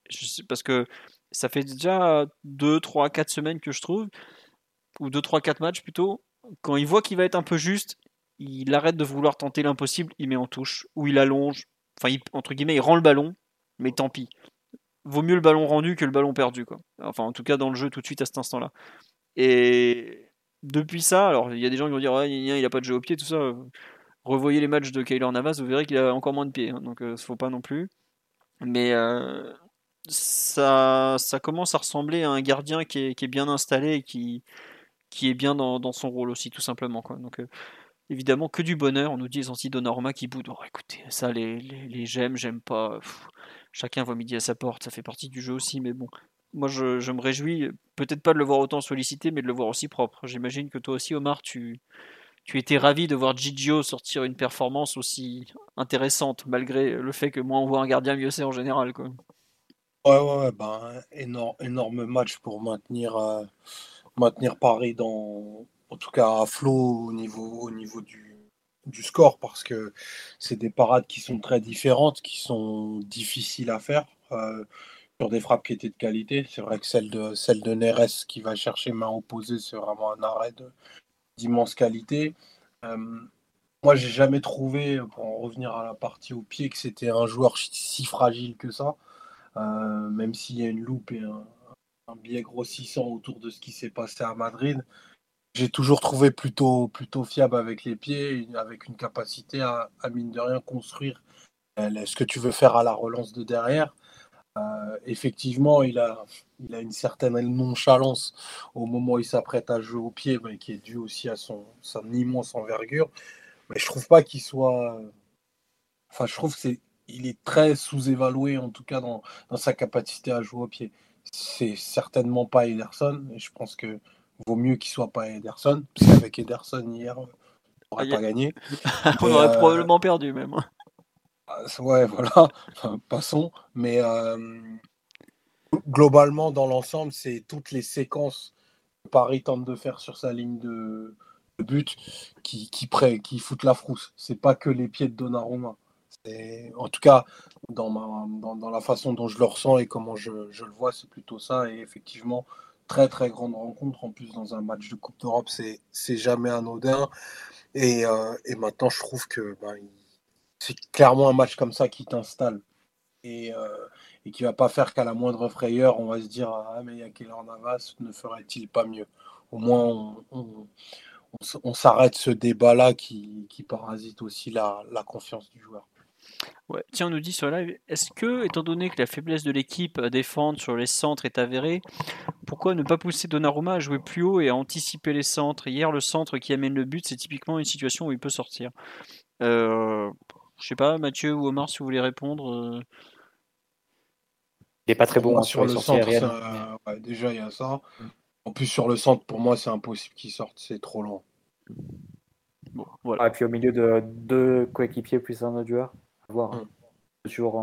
Je sais, parce que ça fait déjà 2, 3, 4 semaines que je trouve, ou 2, 3, 4 matchs plutôt, quand il voit qu'il va être un peu juste, il arrête de vouloir tenter l'impossible, il met en touche, ou il allonge, enfin, entre guillemets, il rend le ballon, mais tant pis. Vaut mieux le ballon rendu que le ballon perdu, quoi. Enfin, en tout cas, dans le jeu, tout de suite à cet instant-là. Et depuis ça, alors il y a des gens qui vont dire, il a pas de jeu au pied, tout ça. Revoyez les matchs de Kyler Navas, vous verrez qu'il a encore moins de pieds, hein, donc euh, faut pas non plus. Mais euh, ça, ça commence à ressembler à un gardien qui est, bien installé et qui, qui est bien dans, son rôle aussi, tout simplement. Quoi. Donc, euh, évidemment, que du bonheur. On nous dit les Donnarumma qui boude. Oh, écoutez, ça, les, les, j'aime, j'aime pas. chacun voit midi à sa porte, ça fait partie du jeu aussi, mais bon. Moi, je, je me réjouis, peut-être pas de le voir autant sollicité, mais de le voir aussi propre. J'imagine que toi aussi, Omar, tu, tu étais ravi de voir Gigio sortir une performance aussi intéressante, malgré le fait que moins on voit un gardien, mieux c'est en général. Quoi. Ouais, ouais, ben, énorme, énorme match pour maintenir, euh, maintenir Paris dans, en tout cas à flot au niveau, au niveau du, score, parce que c'est des parades qui sont très différentes, qui sont difficiles à faire. Euh, sur des frappes qui étaient de qualité. C'est vrai que celle de, celle de Neres qui va chercher main opposée, c'est vraiment un arrêt d'immense qualité. Euh, moi, j'ai jamais trouvé, pour en revenir à la partie au pied, que c'était un joueur si fragile que ça. Euh, même s'il y a une loupe et un, biais grossissant autour de ce qui s'est passé à Madrid, j'ai toujours trouvé plutôt, plutôt fiable avec les pieds, avec une capacité à, mine de rien construire euh, ce que tu veux faire à la relance de derrière. Euh, effectivement, il a, il a une certaine nonchalance au moment où il s'apprête à jouer au pied, mais qui est dû aussi à son, immense envergure. Mais je trouve pas qu'il soit. Enfin, je trouve qu'il est très sous-évalué, en tout cas dans, dans, sa capacité à jouer au pied. C'est certainement pas Ederson, et je pense que vaut mieux qu'il soit pas Ederson, parce qu'avec Ederson hier, on n'aurait pas gagné. <laughs> on aurait euh, probablement perdu même. Ah, ouais, voilà, <laughs> passons. Mais euh, globalement, dans l'ensemble, c'est toutes les séquences que Paris tente de faire sur sa ligne de, but qui, qui, qui foutent la frousse. C'est pas que les pieds de Donnarumma. En tout cas, dans, ma, dans, la façon dont je le ressens et comment je, le vois, c'est plutôt ça. Et effectivement, très très grande rencontre. En plus, dans un match de Coupe d'Europe, c'est jamais anodin. Et, euh, et, maintenant, je trouve que bah, c'est clairement un match comme ça qui t'installe et, euh, et qui va pas faire qu'à la moindre frayeur, on va se dire Ah, mais il y a Keller Navas, ne ferait-il pas mieux? Au moins, on, s'arrête ce débat-là qui, parasite aussi la, confiance du joueur. Ouais. Tiens, on nous dit sur live, est-ce que, étant donné que la faiblesse de l'équipe à défendre sur les centres est avérée, pourquoi ne pas pousser Donnarumma à jouer plus haut et à anticiper les centres? Hier, le centre qui amène le but, c'est typiquement une situation où il peut sortir. Euh, je sais pas, Mathieu ou Omar, si vous voulez répondre. Euh. Il n'est pas très bon hein, sur, le centre. déjà, il y a ça. En plus, sur le centre, pour moi, c'est impossible qu'il sorte. C'est trop lent. voilà. et puis au milieu de deux coéquipiers plus un autre joueur, voir. On,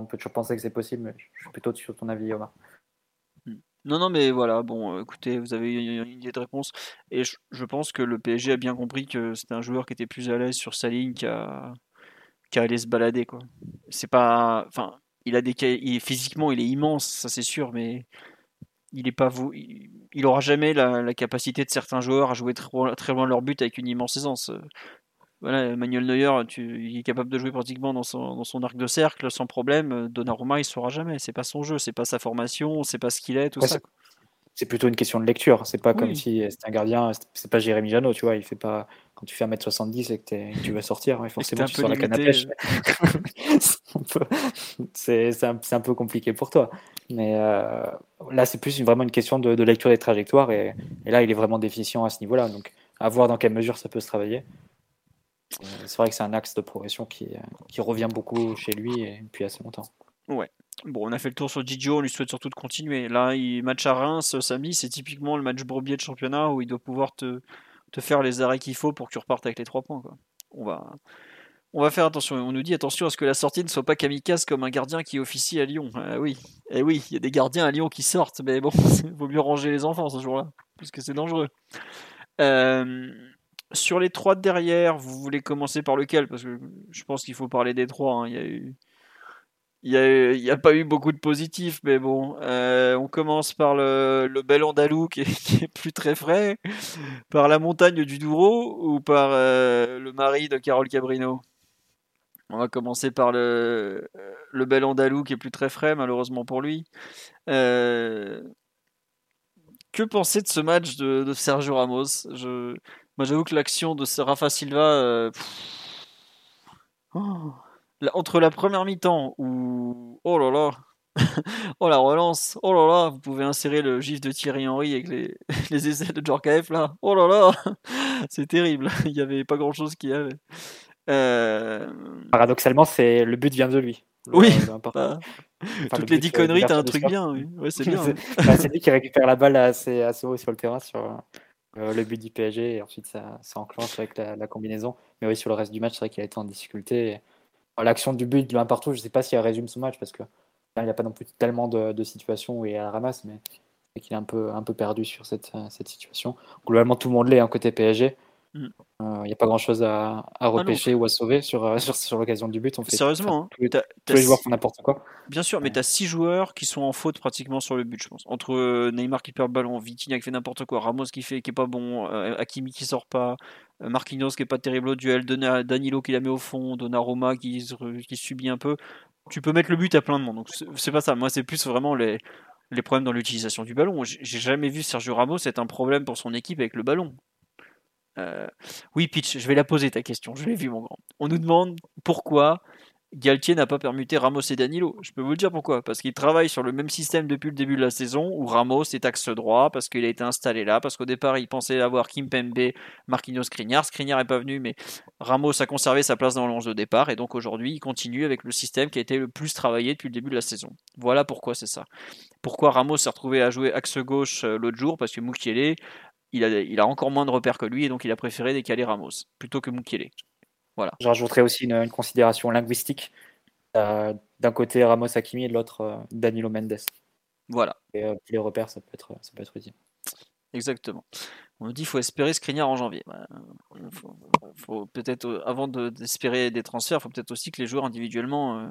peut toujours, penser que c'est possible, mais je suis plutôt sur ton avis, Omar. Mm. Non, non, mais voilà, bon, écoutez, vous avez une idée de réponse. Et je, pense que le PSG a bien compris que c'était un joueur qui était plus à l'aise sur sa ligne qu'à qu'à aller se balader quoi. C'est pas, enfin, il a des, il, physiquement il est immense, ça c'est sûr, mais il est pas vous, il, aura jamais la, capacité de certains joueurs à jouer très, très loin de leur but avec une immense aisance. Voilà, Manuel Neuer, tu, il est capable de jouer pratiquement dans son, dans son arc de cercle sans problème. Donnarumma, il saura jamais. C'est pas son jeu, c'est pas sa formation, c'est pas ce qu'il est, tout ça c'est plutôt une question de lecture. C'est pas comme si c'était un gardien, c'est pas Jérémy Janot, tu vois. Il fait pas quand tu fais 1m70 et que, tu vas sortir, forcément tu sors la canne à pêche. <laughs> c'est un, peu compliqué pour toi. Mais euh, là, c'est plus vraiment une question de, lecture des trajectoires et, là, il est vraiment déficient à ce niveau-là. Donc, à voir dans quelle mesure ça peut se travailler. Euh, c'est vrai que c'est un axe de progression qui, qui revient beaucoup chez lui et depuis assez longtemps. Ouais. Bon, on a fait le tour sur Didio, on lui souhaite surtout de continuer. Là, il match à Reims samedi, c'est typiquement le match brebier de championnat où il doit pouvoir te, faire les arrêts qu'il faut pour que tu repartes avec les trois points. On, va, faire attention. On nous dit attention à ce que la sortie ne soit pas kamikaze comme un gardien qui officie à Lyon. Ah oui, eh oui, il y a des gardiens à Lyon qui sortent, mais bon, il <laughs> vaut mieux ranger les enfants ce jour-là, puisque c'est dangereux. Euh, sur les trois de derrière, vous voulez commencer par lequel? Parce que je pense qu'il faut parler des trois. Hein. Il a n'y a, pas eu beaucoup de positifs, mais bon, euh, on commence par le, bel Andalou <laughs> qui est, plus très frais, par la montagne du Douro ou par euh, le mari de Carole Cabrino? On va commencer par le, le bel Andalou qui est plus très frais, malheureusement pour lui. Euh, que penser de ce match de, Sergio Ramos? Moi, j'avoue que l'action de Rafa Silva. Oh. Entre la première mi-temps où oh là là <laughs> oh la relance oh là là vous pouvez insérer le gif de Thierry Henry avec les, <laughs> les essais de Djorkaeff là. Oh là là. <laughs> C'est terrible. Il n'y avait pas grand chose qui avait. Euh, paradoxalement c'est le but vient de lui. Oui. bah, toutes les dix conneries t'as un truc bien oui. ouais, c'est bien bah, c'est lui qui récupère la balle assez, assez haut sur le terrain sur euh, le but du PSG et ensuite ça, ça enclenche avec la, combinaison mais oui sur le reste du match c'est vrai qu'il a été en difficulté L'action du but de l'un partout, je ne sais pas si elle résume son match parce que il n'y a pas non plus tellement de, situations où il la ramasse, mais qu'il est un peu, perdu sur cette, situation. Globalement, tout le monde l'est, hein, côté PSG. Mm. Euh, il n'y a pas grand chose à, à repêcher ou à sauver sur, euh, <laughs> sur, sur l'occasion du but. On fait Sérieusement, hein. tous, les, joueurs font n'importe quoi. Bien sûr, mais tu as 6 joueurs qui sont en faute pratiquement sur le but, je pense. Entre euh, Neymar qui perd le ballon, Vitinha qui fait n'importe quoi, Ramos qui fait qui est pas bon, Hakimi qui sort pas, Marquinhos qui est pas terrible au duel, Danilo qui la met au fond, Donnarumma qui, qui subit un peu. Tu peux mettre le but à plein de monde. Donc c'est pas ça. Moi, c'est plus vraiment les, les problèmes dans l'utilisation du ballon. J'ai jamais vu Sergio Ramos être un problème pour son équipe avec le ballon. Euh, oui, Pitch, je vais la poser ta question. Je l'ai vu, mon grand. On nous demande pourquoi Galtier n'a pas permuté Ramos et Danilo. Je peux vous le dire pourquoi. Parce qu'il travaille sur le même système depuis le début de la saison où Ramos est axe droit, parce qu'il a été installé là, parce qu'au départ il pensait avoir Kim Pembe, Marquinhos, Skriniar. Skriniar n'est pas venu, mais Ramos a conservé sa place dans l'ange de départ et donc aujourd'hui il continue avec le système qui a été le plus travaillé depuis le début de la saison. Voilà pourquoi c'est ça. Pourquoi Ramos s'est retrouvé à jouer axe gauche euh, l'autre jour Parce que Mukiele il a, il a encore moins de repères que lui et donc il a préféré décaler Ramos plutôt que Mukiele. Voilà. Je rajouterais aussi une, considération linguistique. Euh, d'un côté Ramos Hakimi et de l'autre euh, Danilo Mendes. Voilà. Et euh, les repères, ça peut être, ça peut être utile. Exactement. On nous dit qu'il faut espérer Skriniar en janvier. Bah, faut, peut-être, avant d'espérer des transferts, il faut peut-être aussi que les joueurs individuellement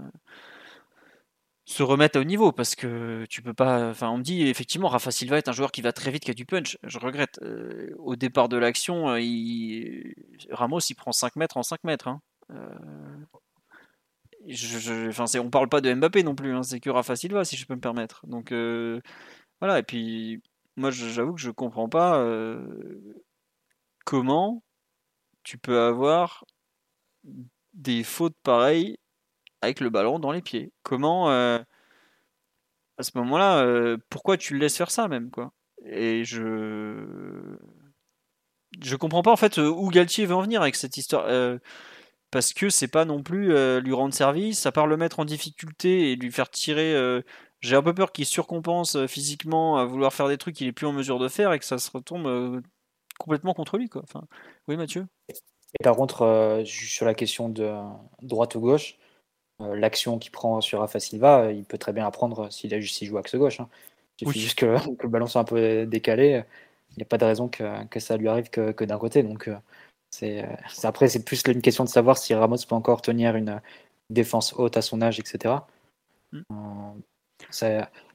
se remettre au niveau parce que tu peux pas. Enfin, on me dit effectivement, Rafa Silva est un joueur qui va très vite, qui a du punch. Je regrette. Euh, au départ de l'action, euh, il... Ramos il prend 5 mètres en 5 mètres. Hein. Euh... Je, on parle pas de Mbappé non plus, hein, c'est que Rafa Silva si je peux me permettre. Donc euh, voilà, et puis moi j'avoue que je comprends pas comment tu peux avoir des fautes pareilles avec le ballon dans les pieds. Comment, euh, à ce moment-là, euh, pourquoi tu le laisses faire ça même quoi? Et je je comprends pas en fait où Galtier veut en venir avec cette histoire. Euh, parce que c'est pas non plus lui rendre service, à part le mettre en difficulté et lui faire tirer. J'ai un peu peur qu'il surcompense physiquement à vouloir faire des trucs qu'il est plus en mesure de faire et que ça se retombe complètement contre lui. Quoi. Enfin, oui, Mathieu? Et par contre, sur la question de droite ou gauche, euh, l'action qu'il prend sur Rafa Silva, euh, il peut très bien apprendre s'il joue axe gauche. Hein. Il suffit juste <laughs> que, le ballon soit un peu décalé. Il n'y a pas de raison que, que ça lui arrive que, que d'un côté. Donc, euh, c'est, après, c'est plus une question de savoir si Ramos peut encore tenir une défense haute à son âge, etc. Mm.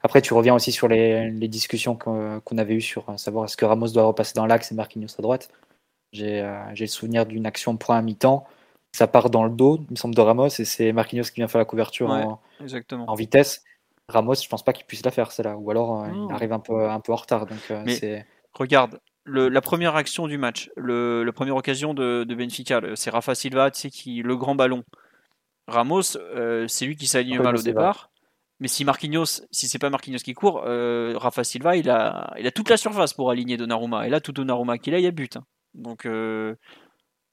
après, tu reviens aussi sur les, les discussions qu'on avait eues sur savoir est-ce que Ramos doit repasser dans l'axe et Marquinhos à droite. J'ai, j'ai le souvenir d'une action point à mi-temps ça part dans le dos, il me semble, de Ramos, et c'est Marquinhos qui vient faire la couverture en, vitesse. Ramos, je pense pas qu'il puisse la faire, celle-là, ou alors euh, il arrive un peu, un peu en retard. Donc, euh, Mais regarde, la première action du match, le, la première occasion de, Benfica, c'est Rafa Silva, tu sais, qui, le grand ballon. Ramos, euh, c'est lui qui s'aligne mal au départ. Mais si Marquinhos, si c'est pas Marquinhos qui court, Rafa Silva, il a, il a toute la surface pour aligner Donnarumma. Et là, tout Donnarumma qu'il a, il y a but. Hein. Donc,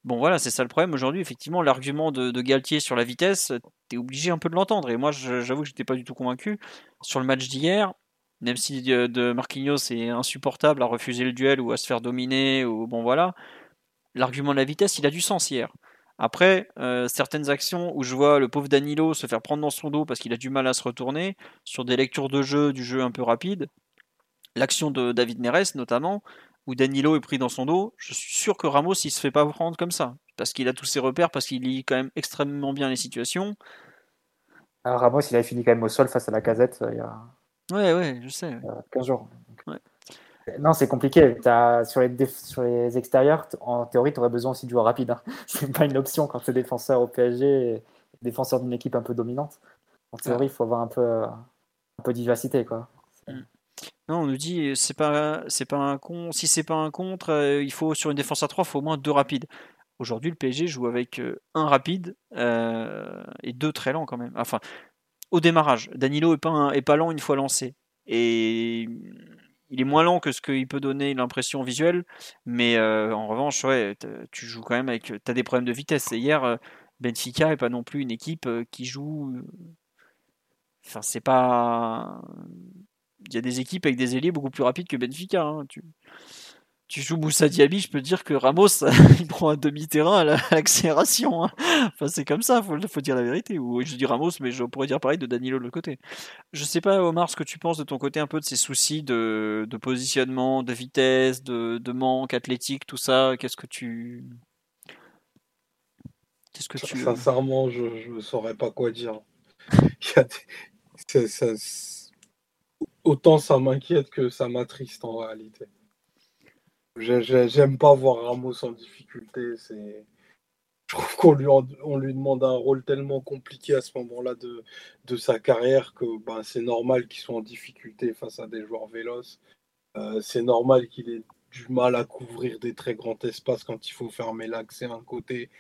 Bon voilà, c'est ça le problème aujourd'hui. Effectivement, l'argument de, Galtier sur la vitesse, tu es obligé un peu de l'entendre. Et moi, j'avoue que j'étais pas du tout convaincu. Sur le match d'hier, même si de Marquinhos est insupportable à refuser le duel ou à se faire dominer, ou bon voilà, l'argument de la vitesse, il a du sens hier. Après, euh, certaines actions où je vois le pauvre Danilo se faire prendre dans son dos parce qu'il a du mal à se retourner, sur des lectures de jeu, du jeu un peu rapide, l'action de David Neres notamment, où Danilo est pris dans son dos, je suis sûr que Ramos il se fait pas prendre comme ça parce qu'il a tous ses repères, parce qu'il lit quand même extrêmement bien les situations. Alors Ramos, il a fini quand même au sol face à la casette euh, il y a. Ouais, ouais, je sais. 15 jours. Non, c'est compliqué. As, sur, les sur les extérieurs, en théorie, tu aurais besoin aussi de joueurs rapides. Hein. <laughs> C'est pas une option quand tu es défenseur au PSG défenseur d'une équipe un peu dominante. En théorie, il faut avoir un peu, un peu de vivacité. Quoi. Mm. On nous dit c'est pas c'est pas un. Si c'est pas un contre, il faut sur une défense à 3, il faut au moins deux rapides. Aujourd'hui, le PSG joue avec un rapide et deux très lents quand même. Au démarrage, Danilo est pas, est lent une fois lancé. Et il est moins lent que ce qu'il peut donner l'impression visuelle, mais en revanche, tu joues quand même avec. Tu as des problèmes de vitesse. Hier, Benfica n'est pas non plus une équipe qui joue. Enfin, c'est pas. Il y a des équipes avec des ailiers beaucoup plus rapides que Benfica. Hein. Tu tu joues Moussa Diaby, je peux te dire que Ramos, <laughs> il prend un demi-terrain à l'accélération. Hein. Enfin, c'est comme ça, faut, faut dire la vérité. Ou je dis Ramos, mais je pourrais dire pareil de Danilo de l'autre côté. Je sais pas, Omar, ce que tu penses de ton côté un peu de ces soucis de, positionnement, de vitesse, de, manque athlétique, tout ça. Qu'est-ce que tu. Qu'est-ce que tu. Sincèrement, je ne saurais pas quoi dire. <laughs> Autant ça m'inquiète que ça m'attriste en réalité. J'aime pas voir Ramos en difficulté. Je trouve qu'on lui, on lui demande un rôle tellement compliqué à ce moment-là de, sa carrière que ben, c'est normal qu'il soit en difficulté face à des joueurs véloces. Euh, c'est normal qu'il ait du mal à couvrir des très grands espaces quand il faut fermer l'accès à un côté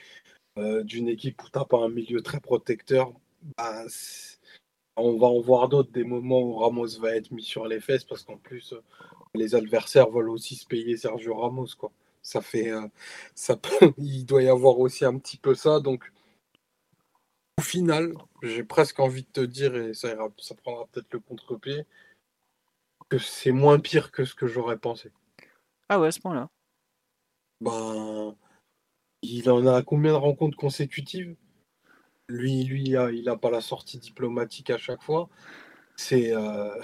euh, d'une équipe où tu pas un milieu très protecteur. Ben, on va en voir d'autres, des moments où Ramos va être mis sur les fesses parce qu'en plus, les adversaires veulent aussi se payer Sergio Ramos. Quoi. Ça fait, euh, ça <laughs> il doit y avoir aussi un petit peu ça. Donc, au final, j'ai presque envie de te dire, et ça, ça prendra peut-être le contre-pied, que c'est moins pire que ce que j'aurais pensé. Ah ouais, à ce point-là. Ben, il en a combien de rencontres consécutives? Lui, lui, il n'a pas la sortie diplomatique à chaque fois. C'est. Euh,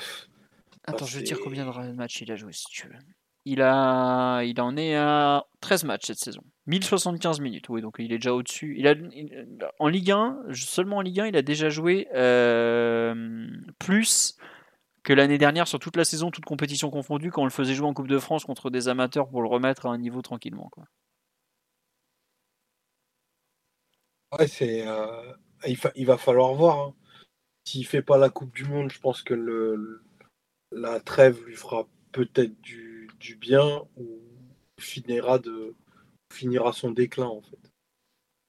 Attends, je vais dire combien de matchs il a joué si tu veux. Il, a, il en est à 13 matchs cette saison. 1075 minutes, oui, donc il est déjà au-dessus. Il a, en Ligue 1, seulement en Ligue 1, il a déjà joué euh, plus que l'année dernière sur toute la saison, toute compétition confondue, quand on le faisait jouer en Coupe de France contre des amateurs pour le remettre à un niveau tranquillement. Quoi. Ouais, c'est, euh, il, va falloir voir. Hein. S'il fait pas la Coupe du Monde, je pense que le, la trêve lui fera peut-être du, bien ou finira, de, finira son déclin en fait.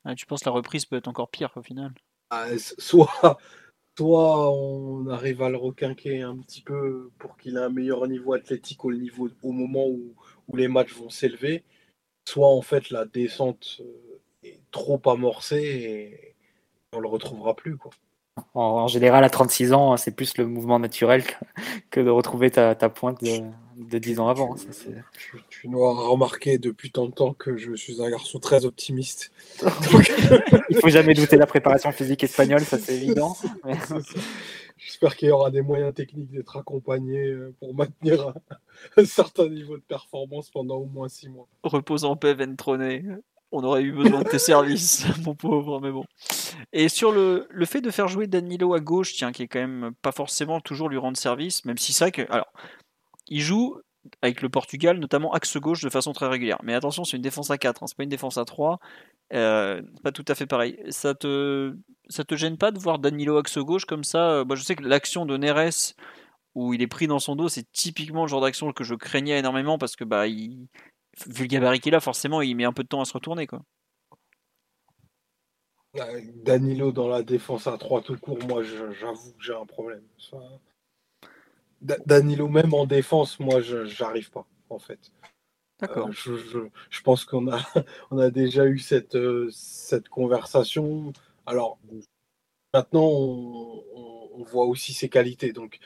Ah, tu penses que la reprise peut être encore pire au final? Ah, soit, soit on arrive à le requinquer un petit peu pour qu'il ait un meilleur niveau athlétique au, niveau, au moment où, où les matchs vont s'élever, soit en fait la descente euh, trop amorcée et on le retrouvera plus. Quoi. En, général, à 36 ans, c'est plus le mouvement naturel que, de retrouver ta, pointe de, 10 ans avant. Hein, tu, dois remarquer depuis tant de temps que je suis un garçon très optimiste. <laughs> Il faut jamais douter de la préparation physique espagnole, ça c'est évident. <laughs> J'espère qu'il y aura des moyens techniques d'être accompagné euh, pour maintenir un, <laughs> certain niveau de performance pendant au moins 6 mois. Repose en paix, Ventroné on aurait eu besoin de tes services, <laughs> mon pauvre, mais bon. Et sur le, le, fait de faire jouer Danilo à gauche, tiens, qui est quand même pas forcément toujours lui rendre service, même si c'est que. Alors, il joue avec le Portugal, notamment axe gauche de façon très régulière. Mais attention, c'est une défense à 4, hein, c'est pas une défense à 3. Euh, pas tout à fait pareil. Ça te, ça te gêne pas de voir Danilo axe gauche comme ça Moi, Je sais que l'action de Neres, où il est pris dans son dos, c'est typiquement le genre d'action que je craignais énormément parce que bah, il, vu le gabarit qu'il a, forcément, il met un peu de temps à se retourner. Quoi. Danilo dans la défense à 3 tout court, moi j'avoue que j'ai un problème. Danilo même en défense, moi j'arrive pas en fait. D'accord. Euh, je, pense qu'on a, <laughs> on a déjà eu cette, euh, cette conversation. Alors maintenant on, on, voit aussi ses qualités. Donc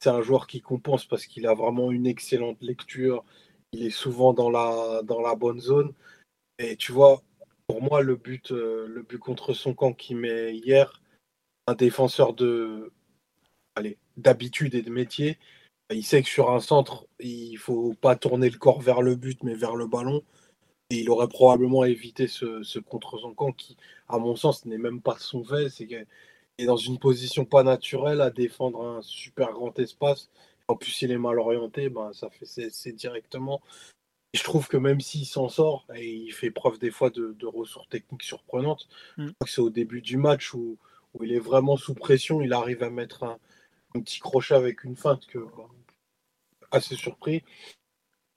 c'est un joueur qui compense parce qu'il a vraiment une excellente lecture, il est souvent dans la, bonne zone. Et tu vois, pour moi, le but, euh, le but contre son camp qui met hier, un défenseur de d'habitude et de métier, il sait que sur un centre, il faut pas tourner le corps vers le but, mais vers le ballon. Et il aurait probablement évité ce, contre son camp qui, à mon sens, n'est même pas son fait. C'est qu'il est dans une position pas naturelle à défendre un super grand espace. En plus, il est mal orienté, ben, ça fait c'est directement. Et je trouve que même s'il s'en sort, et il fait preuve des fois de, ressources techniques surprenantes, mm. je crois que c'est au début du match où, où, il est vraiment sous pression, il arrive à mettre un, un petit crochet avec une feinte que assez surpris.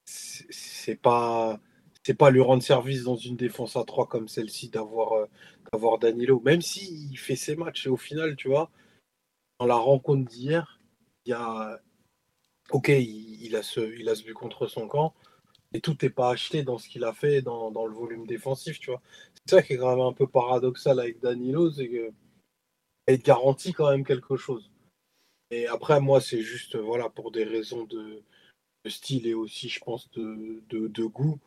C'est pas c'est pas lui rendre service dans une défense à 3 comme celle-ci d'avoir euh, d'avoir Danilo, même s'il il fait ses matchs et au final, tu vois, dans la rencontre d'hier, il y a ok, il, a ce il a ce but contre son camp, et tout n'est pas acheté dans ce qu'il a fait dans, dans, le volume défensif, tu vois. C'est ça qui est quand même un peu paradoxal avec Danilo, c'est que il garantit quand même quelque chose. Et après, moi, c'est juste voilà, pour des raisons de, style et aussi, je pense, de, de, goût.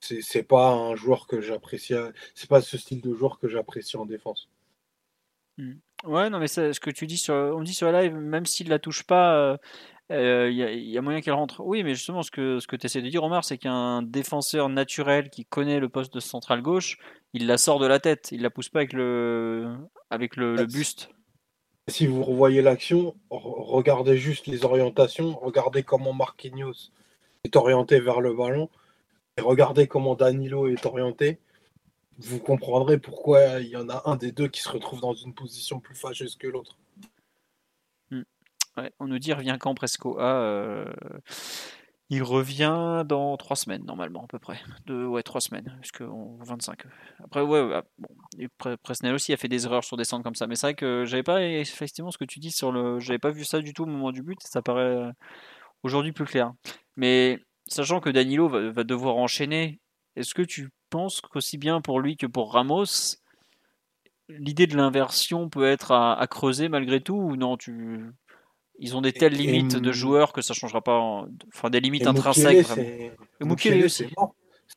C'est pas un joueur que j'apprécie. C'est pas ce style de joueur que j'apprécie en défense. Hmm. Ouais, non, mais ce que tu dis sur, on dit sur la live, même s'il la touche pas, il euh, euh, y, a moyen qu'elle rentre. Oui, mais justement, ce que, ce que tu essaies de dire, Omar, c'est qu'un défenseur naturel qui connaît le poste de central gauche, il la sort de la tête, il la pousse pas avec le, avec le buste. Si vous revoyez l'action, regardez juste les orientations, regardez comment Marquinhos est orienté vers le ballon et regardez comment Danilo est orienté. Vous comprendrez pourquoi il y en a un des deux qui se retrouve dans une position plus fâcheuse que l'autre. Hmm. on nous dit revient quand Presco? Ah, euh, il revient dans trois semaines, normalement, à peu près. De, ouais, trois semaines, jusqu'à 25. Après, ouais, ah, bon, Presnel aussi a fait des erreurs sur des centres comme ça. Mais c'est vrai que j'avais pas, effectivement, ce que tu dis sur le. J'avais pas vu ça du tout au moment du but. Ça paraît euh, aujourd'hui plus clair. Mais sachant que Danilo va, devoir enchaîner, est-ce que tu penses qu'aussi bien pour lui que pour Ramos, l'idée de l'inversion peut être à, à, creuser malgré tout ou non tu ils ont des telles limites de joueurs que ça changera pas. Enfin, des limites intrinsèques.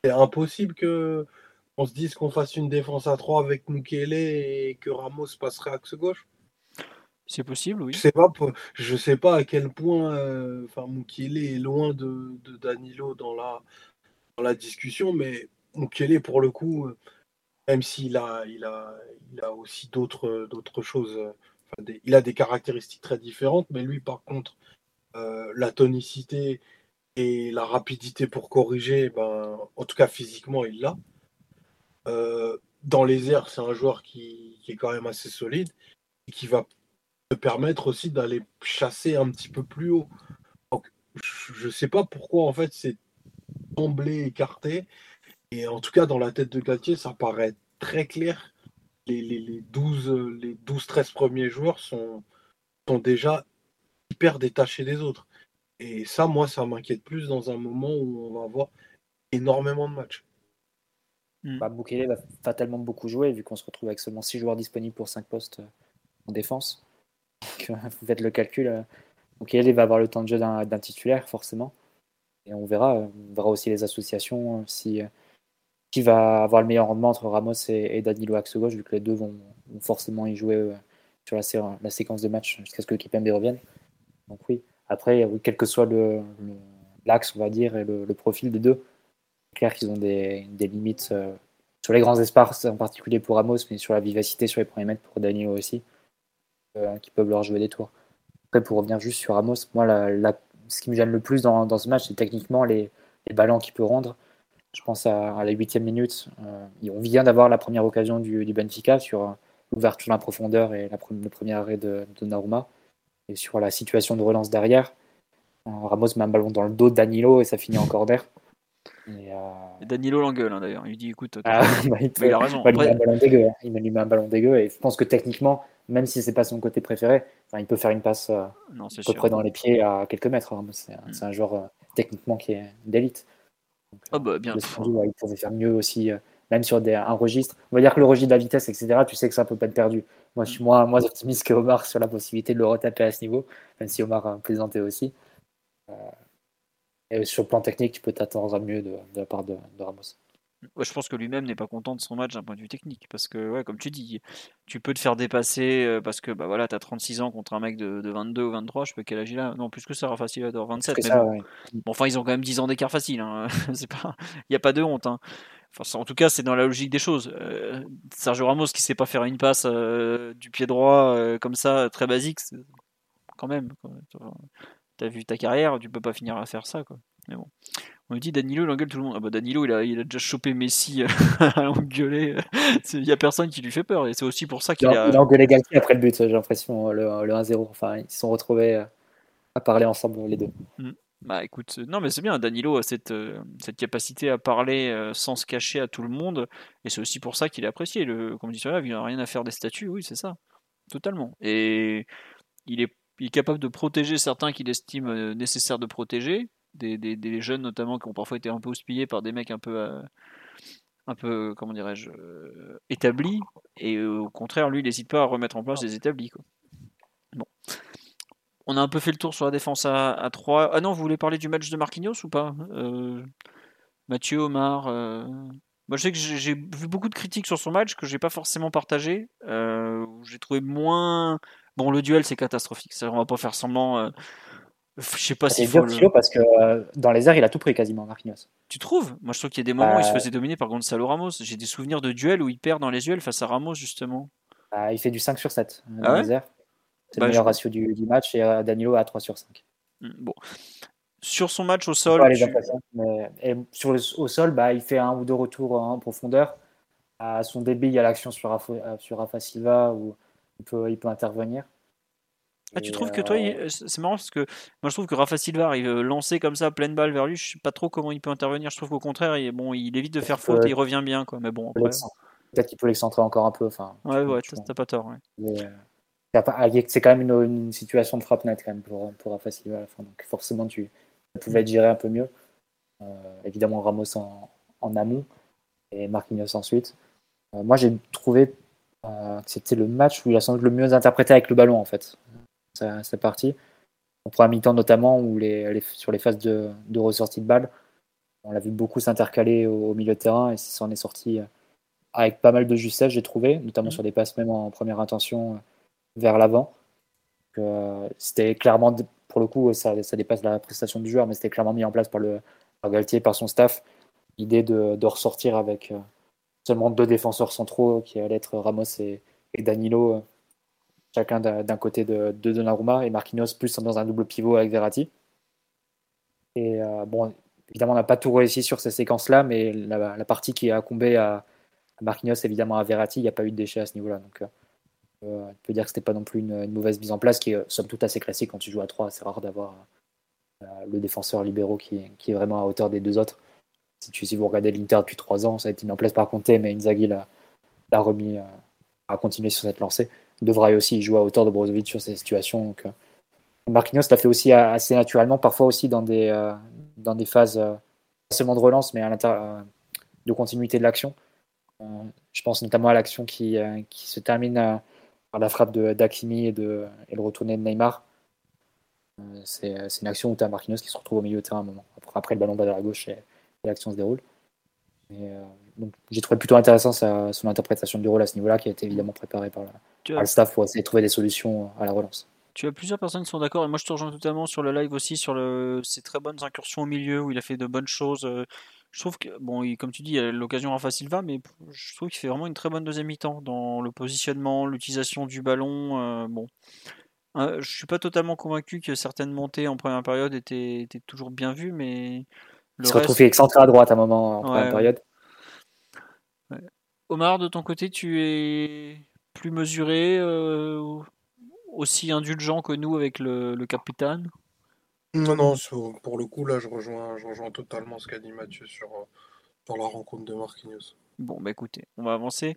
C'est impossible que on se dise qu'on fasse une défense à 3 avec Mukele et que Ramos passerait axe gauche. C'est possible, oui. Je sais pas, je sais pas à quel point euh, enfin, Mukele est loin de, Danilo dans la, dans la discussion, mais Mukele, pour le coup, même s'il a, il a, il a aussi d'autres choses il a des caractéristiques très différentes, mais lui, par contre, euh, la tonicité et la rapidité pour corriger, ben, en tout cas physiquement, il l'a. Euh, dans les airs, c'est un joueur qui, est quand même assez solide et qui va te permettre aussi d'aller chasser un petit peu plus haut. Donc, je ne sais pas pourquoi, en fait, c'est semblé écarté. Et en tout cas, dans la tête de Galtier, ça paraît très clair les, 12, les 12-13 premiers joueurs sont, sont déjà hyper détachés des autres. Et ça, moi, ça m'inquiète plus dans un moment où on va avoir énormément de matchs. Bah, va fatalement beaucoup jouer, vu qu'on se retrouve avec seulement 6 joueurs disponibles pour 5 postes euh, en défense. Euh, <laughs> vous faites le calcul. Euh, Boukele va avoir le temps de jeu d'un titulaire, forcément. Et on verra, on verra aussi les associations, si qui va avoir le meilleur rendement entre Ramos et, Danilo axe gauche, vu que les deux vont, forcément y jouer euh, sur la, séquence de match jusqu'à ce que MB revienne. Donc oui, après, quel que soit l'axe, on va dire, et le, profil des deux, c'est clair qu'ils ont des, limites euh, sur les grands espaces, en particulier pour Ramos, mais sur la vivacité sur les premiers mètres pour Danilo aussi, euh, qui peuvent leur jouer des tours. Après, pour revenir juste sur Ramos, moi, ce qui me gêne le plus dans, ce match, c'est techniquement les ballons qu'il peut rendre je pense à, la huitième minute. Euh, on vient d'avoir la première occasion du, Benfica sur euh, l'ouverture la profondeur et la, le premier arrêt de, de Et sur la situation de relance derrière, euh, Ramos met un ballon dans le dos de Danilo et ça finit en corner. Et, Danilo l'engueule hein, d'ailleurs. Il dit écoute, ah, <laughs> bah, il, a raison. Il, met un ballon dégueu, hein. il met un ballon dégueu et je pense que techniquement, même si c'est pas son côté préféré, il peut faire une passe à peu près dans les pieds à quelques mètres. Hein. C'est un, mm. joueur techniquement qui est d'élite. Ah bah, bien. il pouvait faire mieux aussi, euh, même sur des, un registre. On va dire que le registre de la vitesse, etc., tu sais que ça peut pas être perdu. Moi, je suis moins, moins optimiste que Omar sur la possibilité de le retaper à ce niveau, même si Omar a plaisanté aussi. Euh, et sur le plan technique, tu peux t'attendre à mieux de, la part de, Ramos. Je pense que lui-même n'est pas content de son match d'un point de vue technique. Parce que, ouais, comme tu dis, tu peux te faire dépasser euh, parce que bah, voilà, tu as 36 ans contre un mec de, 22 ou 23. Je sais pas quel âge il a. Non, plus que ça, Rafa Silva 27. bon. enfin, ils ont quand même 10 ans d'écart facile. Hein. <laughs> Il n'y a pas de honte. Hein. Enfin, en tout cas, c'est dans la logique des choses. Euh, Sergio Ramos qui sait pas faire une passe euh, du pied droit comme ça, très basique, quand même. Tu as vu ta carrière, tu peux pas finir à faire ça. Quoi. Mais bon. On me dit Danilo, il engueule tout le monde. Ah bah Danilo, il a, il a déjà chopé Messi <laughs> à l'engueuler. Il n'y a personne qui lui fait peur. Et c'est aussi pour ça qu'il a. Il a engueulé Galtier après le but, j'ai l'impression, le, 1-0. Enfin, ils se sont retrouvés euh, à parler ensemble, les deux. Mm. Bah écoute, non mais c'est bien, Danilo a cette, euh, cette capacité à parler euh, sans se cacher à tout le monde. Et c'est aussi pour ça qu'il est apprécié. Le, là, il n'a rien à faire des statuts, oui, c'est ça. Totalement. Et il est, il est capable de protéger certains qu'il estime nécessaire de protéger des, jeunes notamment qui ont parfois été un peu houspillés par des mecs un peu, euh, un peu comment dirais-je, euh, établis. Et euh, au contraire, lui, il n'hésite pas à remettre en place des établis. Bon. On a un peu fait le tour sur la défense à, à 3. Ah non, vous voulez parler du match de Marquinhos ou pas Mathieu, Omar Moi, je sais que j'ai vu beaucoup de critiques sur son match que j'ai pas forcément partagé. j'ai trouvé moins. Bon, le duel, c'est catastrophique. On va pas faire semblant. Je sais pas si. C'est dur, parce que euh, dans les airs, il a tout pris quasiment, Marquinhos. Tu trouves? Moi, je trouve qu'il y a des moments où il se bah, faisait dominer par Gonzalo Ramos. J'ai des souvenirs de duels où il perd dans les duels face à Ramos, justement. Bah, il fait du 5 sur 7 euh, dans ah les airs. C'est le bah, meilleur ratio du, match et euh, Danilo a 3 sur 5. Hmm, bon. Sur son match au sol. et sur au sol, bah, il fait un ou deux retours en profondeur. À son débit, il y a l'action sur, sur Rafa Silva où il peut, il peut intervenir. Ah, tu trouves que toi, euh, c'est marrant parce que moi je trouve que Rafa Silva arrive euh, lancé comme ça, pleine balle vers lui. Je sais pas trop comment il peut intervenir. Je trouve qu'au contraire, il, bon, il évite de faire faute et il revient bien. Quoi. Mais bon, peut-être qu'il peut l'excentrer encore un peu. Enfin, ouais, ouais, t'as pas tort. Euh, c'est quand même une, situation de frappe nette quand même pour, pour Rafa Silva à la fin. Donc forcément, tu pouvais être géré un peu mieux. évidemment, Ramos en, en, amont et Marquinhos ensuite. moi, j'ai trouvé que c'était le match où il a sans doute le mieux interprété avec le ballon en fait sa, partie. En première mi-temps notamment, où les, sur les phases de, de ressortie de balle, on l'a vu beaucoup s'intercaler au, milieu de terrain et s'en est sorti euh, avec pas mal de justesse, j'ai trouvé, notamment mmh. sur des passes même en première intention euh, vers l'avant. Euh, c'était clairement, pour le coup, ça, ça, dépasse la prestation du joueur, mais c'était clairement mis en place par, le, par Galtier, par son staff, l'idée de, de, ressortir avec seulement deux défenseurs centraux qui allaient être Ramos et, et Danilo chacun d'un côté de, de, Donnarumma et Marquinhos plus dans un double pivot avec Verratti. Et euh, bon, évidemment, on n'a pas tout réussi sur ces séquences-là, mais la, partie qui a incombé à, Marquinhos, évidemment à Verratti, il n'y a pas eu de déchets à ce niveau-là. Donc, euh, euh, on peut dire que c'était pas non plus une, mauvaise mise en place, qui est somme toute assez classique quand tu joues à 3. C'est rare d'avoir le défenseur libéraux qui, est vraiment à hauteur des deux autres. Si vous regardez l'Inter depuis 3 ans, ça a été mis en place par Conte, mais Inzaghi l'a remis à continuer sur cette lancée devrait aussi jouer à hauteur de Brozovic sur ces situations. Donc, euh, Marquinhos l'a fait aussi assez naturellement, parfois aussi dans des, euh, dans des phases, euh, pas seulement de relance, mais à de continuité de l'action. je pense notamment à l'action qui, qui se termine par la frappe d'Akimi et, et le retourné de Neymar. C'est une action où tu as Marquinhos qui se retrouve au milieu de terrain un moment. Après, le ballon va vers la gauche et, l'action se déroule. J'ai trouvé plutôt intéressant son interprétation du rôle à ce niveau-là, qui a été évidemment préparée par la, le staff pour essayer de trouver des solutions à la relance. Tu as plusieurs personnes qui sont d'accord, et moi je te rejoins totalement sur le live aussi, sur le, ses très bonnes incursions au milieu, où il a fait de bonnes choses. Euh, je trouve que, bon, comme tu dis, l'occasion Rafa Silva, mais je trouve qu'il fait vraiment une très bonne deuxième mi-temps dans le positionnement, l'utilisation du ballon. Euh, bon. Euh, je suis pas totalement convaincu que certaines montées en première période étaient, étaient toujours bien vues, mais. Le il se retrouve excentré à droite à un moment en première période. Omar, de ton côté, tu es plus mesuré, euh, aussi indulgent que nous avec le, capitaine? Non, non, pour le coup, là, je rejoins, je rejoins totalement ce qu'a dit Mathieu sur, euh, sur la rencontre de Marquinhos. Bon, bah écoutez, on va avancer.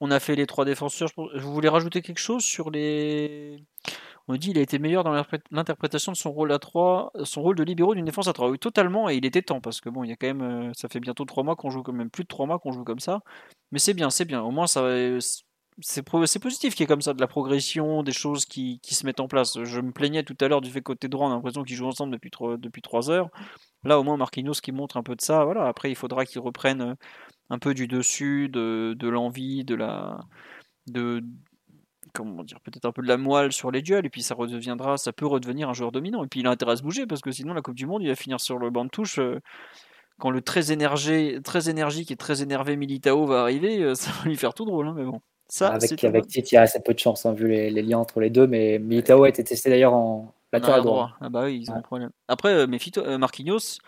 On a fait les trois défenseurs. Vous voulez rajouter quelque chose sur les. On dit qu'il a été meilleur dans l'interprétation de son rôle à 3, son rôle de libéraux d'une défense à 3. Oui, totalement, et il était temps, parce que bon, il y a quand même. Euh, ça fait bientôt 3 mois qu'on joue, quand même plus de 3 mois qu'on joue comme ça. Mais c'est bien, c'est bien. Au moins, ça c'est positif qu'il y ait comme ça de la progression, des choses qui, qui, se mettent en place. Je me plaignais tout à l'heure du fait côté droit, on a l'impression qu'ils jouent ensemble depuis, depuis 3 heures. Là, au moins, Marquinhos qui montre un peu de ça. Voilà. Après, il faudra qu'ils reprennent euh, un peu du dessus, de, de l'envie, de la. De, comment dire, peut-être un peu de la moelle sur les duels, et puis ça redeviendra, ça peut redevenir un joueur dominant. Et puis il a intérêt à se bouger, parce que sinon la Coupe du Monde, il va finir sur le banc de touche. Euh, quand le très, énergé, très énergique et très énervé Militao va arriver, euh, <laughs> ça va lui faire tout drôle, hein, mais bon. Ça, avec avec Titi, il y a assez peu de chance, hein, vu les, liens entre les deux, mais Militao a été testé d'ailleurs en latéral droit. Ah bah oui, ils ont un problème. Après, euh, Marquinhos,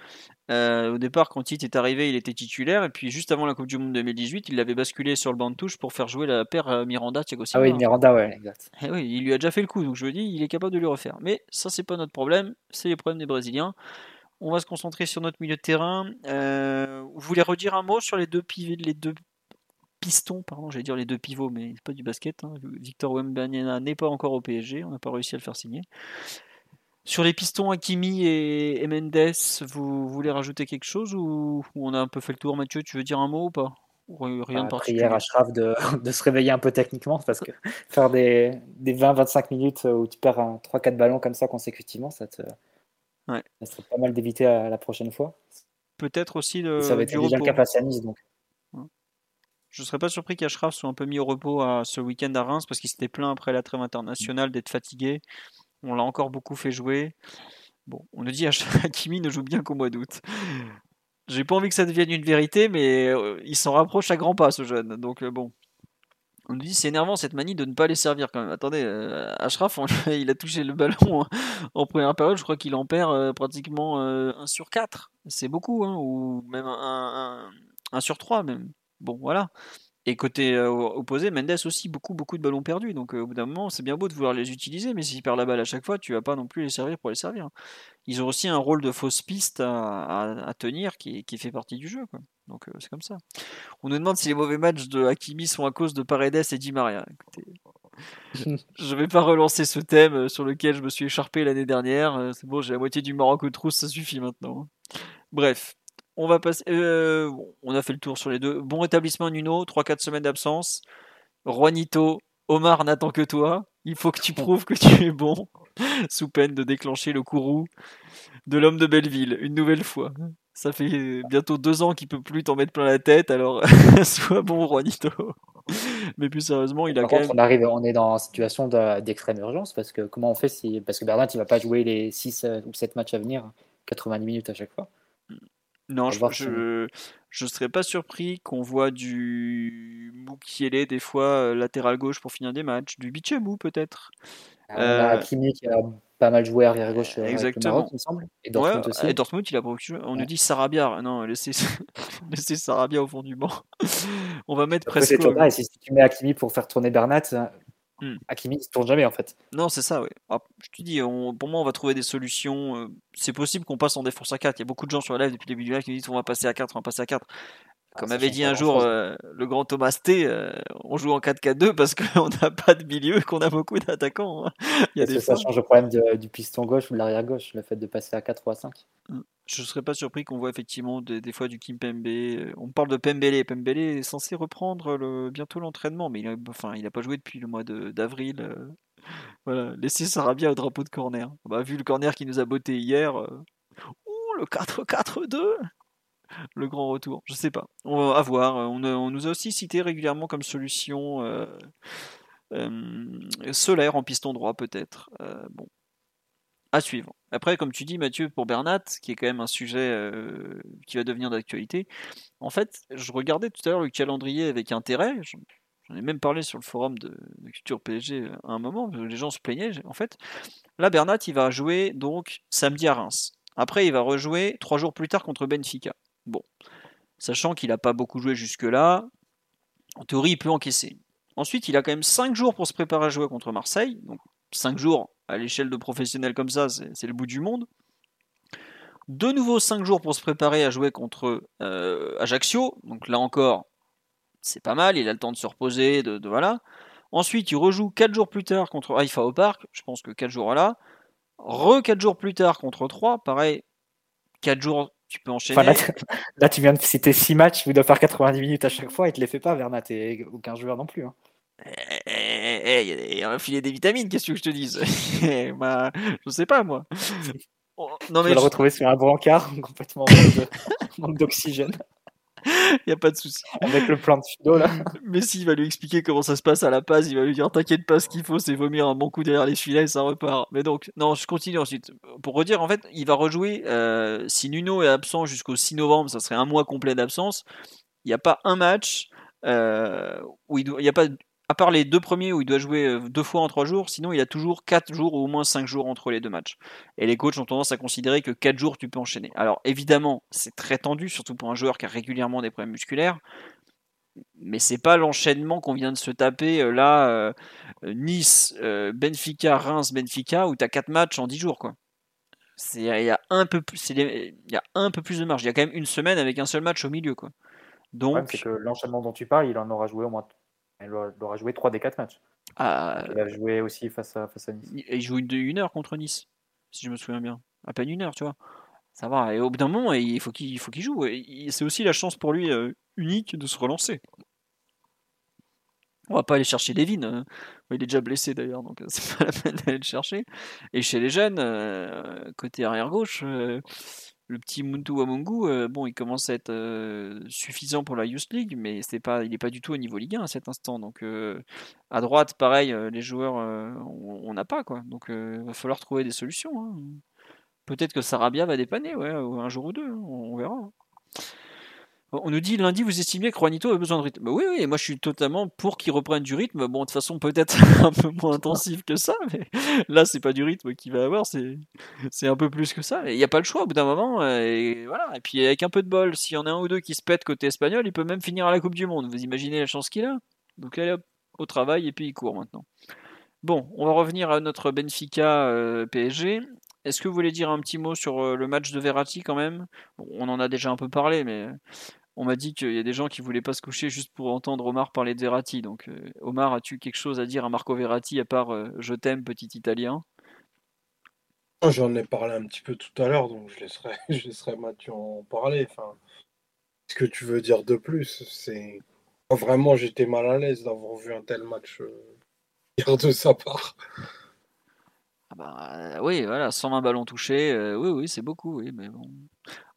euh, au départ, quand Tite est arrivé, il était titulaire. Et puis, juste avant la Coupe du Monde 2018, il l'avait basculé sur le banc de touche pour faire jouer la paire euh, Miranda-Thiago Ah oui, Miranda, ouais, exact. Et eh oui, il lui a déjà fait le coup. Donc, je me dis, il est capable de lui refaire. Mais ça, c'est pas notre problème. C'est les problèmes des Brésiliens. On va se concentrer sur notre milieu de terrain. Euh, vous voulez redire un mot sur les deux pivots, les deux pistons, pardon, j'allais dire les deux pivots, mais c'est pas du basket. Hein. Victor Wembanyama n'est pas encore au PSG. On n'a pas réussi à le faire signer. Sur les pistons Hakimi et, Mendes, vous, voulez rajouter quelque chose ou, on a un peu fait le tour Mathieu, tu veux dire un mot ou pas? Rien de particulier? Prière à Shraf de, <laughs> de, se réveiller un peu techniquement parce que <laughs> faire des, des 20-25 minutes où tu perds 3-4 ballons comme ça consécutivement, ça te ça serait pas mal d'éviter à la prochaine fois. Peut-être aussi de, ça va être déjà le cas à Nice donc. Je serais pas surpris qu'Ashraf soit un peu mis au repos à ce week-end à Reims parce qu'il s'était plaint après la trêve internationale d'être fatigué. On l'a encore beaucoup fait jouer. Bon, on nous dit <laughs> Hakimi ne joue bien qu'au mois d'août. J'ai pas envie que ça devienne une vérité, mais euh, il s'en rapproche à grands pas, ce jeune. Donc euh, bon. On nous dit c'est énervant cette manie de ne pas les servir quand même. Attendez, euh, Ashraf, il a touché le ballon en, première période, je crois qu'il en perd pratiquement 1 sur 4. C'est beaucoup, hein, ou même 1, 1 sur 3 même. Bon, voilà. Et côté euh, opposé, Mendes aussi, beaucoup, beaucoup de ballons perdus. Donc euh, au bout d'un moment, c'est bien beau de vouloir les utiliser, mais s'ils perdent la balle à chaque fois, tu vas pas non plus les servir pour les servir. Ils ont aussi un rôle de fausse piste à, tenir qui, fait partie du jeu. Donc euh, c'est comme ça. On nous demande si les mauvais matchs de Hakimi sont à cause de Paredes et Di Maria. Écoutez, je vais pas relancer ce thème sur lequel je me suis écharpé l'année dernière. C'est bon, j'ai la moitié du Maroc aux trousses, ça suffit maintenant. Bref, on va passer. Euh, on a fait le tour sur les deux. Bon rétablissement Nuno, 3-4 semaines d'absence. Juanito, Omar n'attend que toi. Il faut que tu <laughs> prouves que tu es bon, sous peine de déclencher le courroux de l'homme de Belleville, une nouvelle fois. Ça fait bientôt deux ans qu'il peut plus t'en mettre plein la tête, alors <laughs> sois bon, Juanito. Mais plus sérieusement, il a quand même... on arrive, on est dans une situation d'extrême urgence parce que comment on fait si parce que Bernard il va pas jouer les 6 ou 7 matchs à venir, 90 minutes à chaque fois. Non, je, ne serais pas surpris qu'on voit du Moukielé des fois euh, latéral gauche pour finir des matchs, du Bichemou peut-être. Ah, Hakimi qui a pas mal joué arrière gauche euh, Exactement. il me semble. Et Dortmund aussi. Et Dortmund, il a beaucoup joué. On nous dit Sarabia. Non, laissez, <laughs> laissez Sarabia au fond du banc. <laughs> on va mettre presque. Si tu mets Hakimi pour faire tourner Bernat, Hmm. Hakimi ne tourne jamais en fait. Non, c'est ça, oui. Ah, je te dis, pour moi, on va trouver des solutions. Euh, c'est possible qu'on passe en défense à 4. Il y a beaucoup de gens sur la live depuis le début du live qui disent on va passer à 4, on va passer à 4. Ah, Comme avait dit un jour euh, le grand Thomas T, euh, on joue en 4-4-2 parce qu'on <laughs> n'a pas de milieu et qu'on a beaucoup d'attaquants. Hein. Il y a des ça change le problème du piston gauche ou de l'arrière gauche, le fait de passer à 4 ou à 5 je ne serais pas surpris qu'on voit effectivement des, fois du Kim Pembe. On parle de Pembele. Pembele est censé reprendre bientôt l'entraînement, mais il n'a enfin, pas joué depuis le mois d'avril. Euh, <laughs> laissez Sarabia au drapeau de corner. Bah, vu le corner qui nous a botté hier, euh, ouh, le 4-4-2 le grand retour. Je sais pas. On va voir. On, nous a aussi cité régulièrement comme solution euh, solaire en piston droit, peut-être. bon, à suivre. Après, comme tu dis, Mathieu, pour Bernat, qui est quand même un sujet euh, qui va devenir d'actualité, en fait, je regardais tout à l'heure le calendrier avec intérêt. J'en ai même parlé sur le forum de, Culture PSG à un moment, les gens se plaignaient. En fait, là, Bernat, il va jouer donc samedi à Reims. Après, il va rejouer trois jours plus tard contre Benfica. Bon, sachant qu'il n'a pas beaucoup joué jusque-là, en théorie, il peut encaisser. Ensuite, il a quand même cinq jours pour se préparer à jouer contre Marseille. Donc, 5 jours à l'échelle de professionnels comme ça, c'est le bout du monde. De nouveau 5 jours pour se préparer à jouer contre euh, Ajaccio. Donc là encore, c'est pas mal, il a le temps de se reposer, de, voilà. Ensuite, il rejoue 4 jours plus tard contre Haïfa au parc. Je pense que 4 jours là. Re 4 jours plus tard contre 3. Pareil, 4 jours, tu peux enchaîner. là, tu viens de citer 6 matchs, vous devez faire 90 minutes à chaque fois et te les fait pas, Vernat et aucun joueur non plus. Hein. Eh, eh, il y a un filet des vitamines, qu'est-ce que je te dise? <laughs> Bah, Je sais pas, moi. Oh, non, mais je vais le retrouver sur un brancard, <laughs> complètement manque d'oxygène. <laughs> Il n'y a pas de souci. Avec le plan de Fido, là. Messi il va lui expliquer comment ça se passe à la passe. Il va lui dire T'inquiète pas, ce qu'il faut, c'est vomir un bon coup derrière les filets et ça repart. Mais donc, non, je continue ensuite. Pour redire, en fait, il va rejouer. Euh, si Nuno est absent jusqu'au 6 novembre, ça serait un mois complet d'absence. Il n'y a pas un match euh, où il n'y a pas à part les deux premiers où il doit jouer euh, deux fois en trois jours, sinon il a toujours quatre jours ou au moins cinq jours entre les deux matchs. Et les coachs ont tendance à considérer que quatre jours tu peux enchaîner. Alors évidemment, c'est très tendu, surtout pour un joueur qui a régulièrement des problèmes musculaires. Mais c'est pas l'enchaînement qu'on vient de se taper euh, là, euh, Nice, Benfica, Reims, Benfica, où tu as quatre matchs en dix jours. quoi. Il y, a un peu plus, il y a un peu plus de marge. Il y a quand même une semaine avec un seul match au milieu. quoi. Donc, l'enchaînement dont tu parles, il en aura joué au moins il aura joué 3 des 4 matchs. Ah, il a joué aussi face à, face à Nice. Il joue une, une heure contre Nice, si je me souviens bien. À peine une heure, tu vois. Ça va. Et au bout d'un moment, il faut qu'il joue. C'est aussi la chance pour lui euh, unique de se relancer. On va pas aller chercher Devin. Hein. Il est déjà blessé d'ailleurs, donc <laughs> c'est pas la peine d'aller le chercher. Et chez les jeunes, euh, côté arrière gauche, euh, le petit Muntu Wamungu, euh, bon, il commence à être euh, suffisant pour la Youth League, mais il n'est pas du tout au niveau Ligue 1 à cet instant. Donc euh, à droite, pareil, les joueurs, on n'a pas quoi. Donc il va falloir trouver des solutions. Hein. Peut-être que Sarabia va dépanner, ouais, un jour ou deux, hein, on verra. On nous dit lundi, vous estimez que Juanito a besoin de rythme. Bah oui, oui, moi je suis totalement pour qu'il reprenne du rythme. Bon, de façon, peut-être <laughs> un peu moins intensif que ça, mais là, c'est pas du rythme qu'il va avoir, c'est, un peu plus que ça. Il n'y a pas le choix au bout d'un moment. Euh, et voilà. Et puis, avec un peu de bol, s'il y en a un ou deux qui se pètent côté espagnol, il peut même finir à la Coupe du Monde. Vous imaginez la chance qu'il a? Donc, allez au travail et puis il court maintenant. Bon, on va revenir à notre Benfica euh, PSG. Est-ce que vous voulez dire un petit mot sur euh, le match de Verratti quand même? On en a déjà un peu parlé, mais on m'a dit qu'il y a des gens qui voulaient pas se coucher juste pour entendre Omar parler de Verratti. Donc, euh, Omar, as-tu quelque chose à dire à Marco Verratti à part euh, je t'aime, petit Italien? J'en ai parlé un petit peu tout à l'heure, donc je laisserai, <laughs> je laisserai Mathieu en parler. Enfin, ce que tu veux dire de plus, c'est vraiment j'étais mal à l'aise d'avoir vu un tel match euh, <laughs> de sa part. Ah bah, oui, voilà, 120 ballons touchés, oui, oui, c'est beaucoup, oui, mais bon.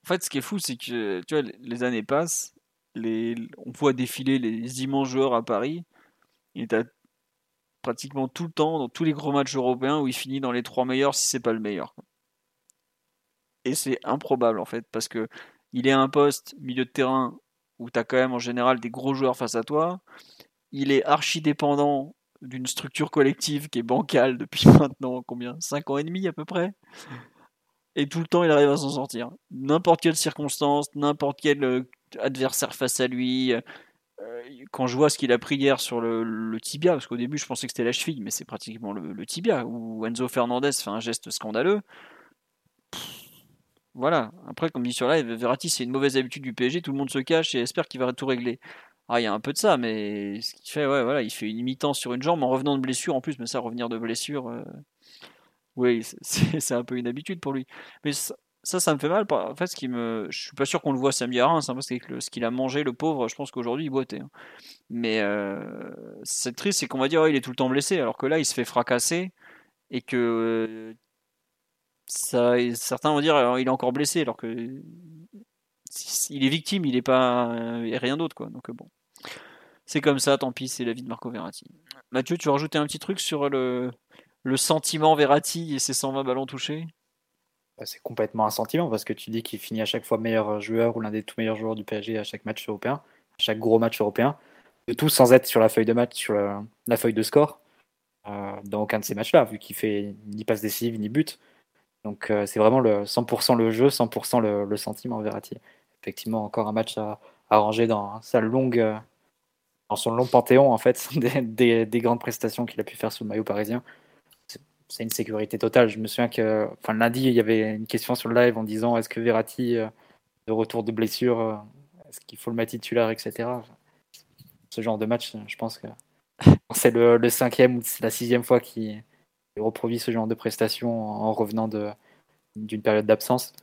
En fait, ce qui est fou, c'est que tu vois, les années passent, on voit défiler les immenses joueurs à Paris. Il est pratiquement tout le temps dans tous les gros matchs européens où il finit dans les trois meilleurs si c'est pas le meilleur. Et c'est improbable en fait parce que il est à un poste milieu de terrain où tu as quand même en général des gros joueurs face à toi. Il est archi dépendant d'une structure collective qui est bancale depuis <laughs> maintenant combien? 5 ans et demi à peu près? Et tout le temps il arrive à s'en sortir. N'importe quelle circonstance, n'importe quel euh, adversaire face à lui. Euh, quand je vois ce qu'il a pris hier sur le, tibia, parce qu'au début je pensais que c'était la cheville, mais c'est pratiquement le, tibia, où Enzo Fernandez fait un geste scandaleux. voilà, après comme dit sur live, Verratti c'est une mauvaise habitude du PSG, tout le monde se cache et espère qu'il va tout régler. Ah, il y a un peu de ça, mais ce qu'il fait, ouais, voilà, il fait une imitance sur une jambe en revenant de blessure en plus, mais ça, revenir de blessure, euh, oui, <laughs> c'est un peu une habitude pour lui. Mais ça, ça, me fait mal. En fait, ce qui me, je suis pas sûr qu'on le voit samedi à Reims, hein, parce que ce qu'il a mangé, le pauvre, je pense qu'aujourd'hui il boitait. Hein. Mais euh, c'est triste, c'est qu'on va dire oh, il est tout le temps blessé, alors que là il se fait fracasser et que ça, certains vont dire il est encore blessé, alors que il est victime, il est pas et rien d'autre quoi. Donc bon, c'est comme ça, tant pis, c'est la vie de Marco Verratti. Mathieu, tu veux rajouter un petit truc sur le le sentiment Verratti et ses 120 ballons touchés bah, C'est complètement un sentiment parce que tu dis qu'il finit à chaque fois meilleur joueur ou l'un des tout meilleurs joueurs du PSG à chaque match européen, à chaque gros match européen, de tout sans être sur la feuille de match, sur la, feuille de score, euh, dans aucun de ces matchs-là, vu qu'il fait ni passe décisive ni but. Donc euh, c'est vraiment le 100% le jeu, 100% le, sentiment Verratti. Effectivement, encore un match à, ranger dans sa longue, dans son long panthéon en fait <laughs> des, des grandes prestations qu'il a pu faire sous le maillot parisien c'est une sécurité totale. Je me souviens que enfin, lundi, il y avait une question sur le live en disant est-ce que Verratti, euh, de retour de blessure, euh, est-ce qu'il faut le mettre titulaire, etc. Ce genre de match, je pense que <laughs> c'est le, cinquième ou la sixième fois qu'il reproduit ce genre de prestation en revenant d'une période d'absence.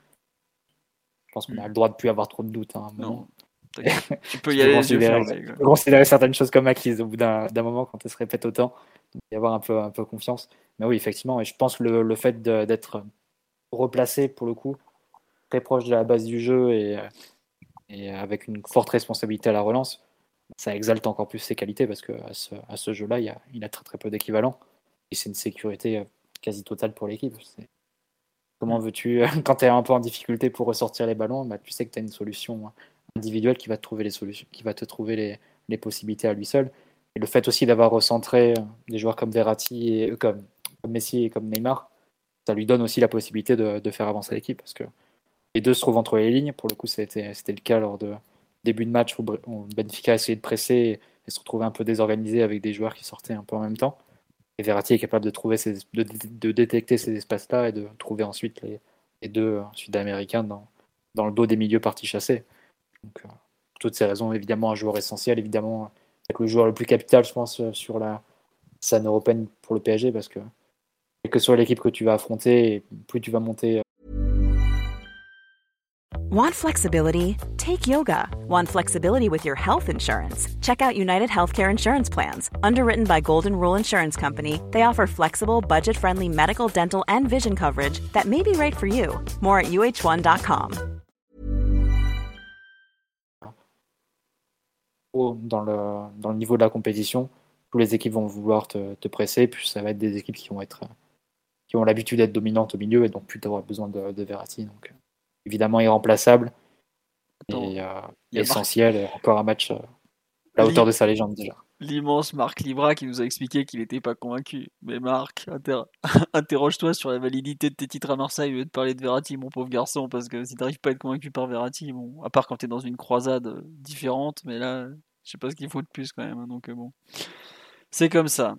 Je pense qu'on a le droit de plus avoir trop de doutes. Hein, non. <laughs> tu peux y aller considérer, certaines choses comme acquises au bout d'un moment quand elles se répètent autant, y avoir un peu, un peu confiance. Mais oui, effectivement, et je pense que le, le fait d'être replacé pour le coup, très proche de la base du jeu et, et avec une forte responsabilité à la relance, ça exalte encore plus ses qualités parce qu'à ce, à ce jeu-là, il, il, a très très peu d'équivalent et c'est une sécurité euh, quasi totale pour l'équipe. Comment veux-tu, <laughs> quand tu es un peu en difficulté pour ressortir les ballons, bah, tu sais que tu as une solution individuelle qui va te trouver les solutions, qui va te trouver les, les possibilités à lui seul. Et le fait aussi d'avoir recentré euh, des joueurs comme Verratti, et, euh, comme, Messi et comme Neymar, ça lui donne aussi la possibilité de, faire avancer l'équipe parce que les deux se trouvent entre les lignes. Pour le coup, c'était le cas lors de début de match où Benfica a essayé de presser et se retrouvait un peu désorganisé avec des joueurs qui sortaient un peu en même temps. Et Verratti est capable de, trouver de, détecter ces espaces-là et de trouver ensuite les, les deux euh, Sud-Américains dans, dans, le dos des milieux partis chassés. Donc, pour toutes ces raisons, évidemment, un joueur essentiel, évidemment, le joueur le plus capital, je pense, euh, sur la scène européenne pour le PSG, parce que quelle que soit l'équipe que tu vas affronter, plus tu vas monter. Euh, Want flexibility? Take yoga. Want flexibility with your health insurance? Check out United Healthcare Insurance Plans. Underwritten by Golden Rule Insurance Company, they offer flexible, budget friendly medical, dental, and vision coverage that may be right for you. More at uh1.com. dans le, dans le niveau de la compétition, tous les équipes vont vouloir te, te, presser, puis ça va être des équipes qui vont être qui ont l'habitude d'être dominantes au milieu et donc plus d'avoir besoin de, de Verratti. Donc évidemment irremplaçable et euh, essentiel. Encore un match euh, à la hauteur de sa légende déjà. L'immense Marc Libra qui nous a expliqué qu'il n'était pas convaincu. Mais Marc, <laughs> interroge-toi sur la validité de tes titres à Marseille au lieu de parler de Verratti, mon pauvre garçon, parce que si t'arrives pas à être convaincu par Verratti, bon, à part quand tu es dans une croisade euh, différente, mais là, je sais pas ce qu'il faut de plus quand même. Hein, donc bon, c'est comme ça.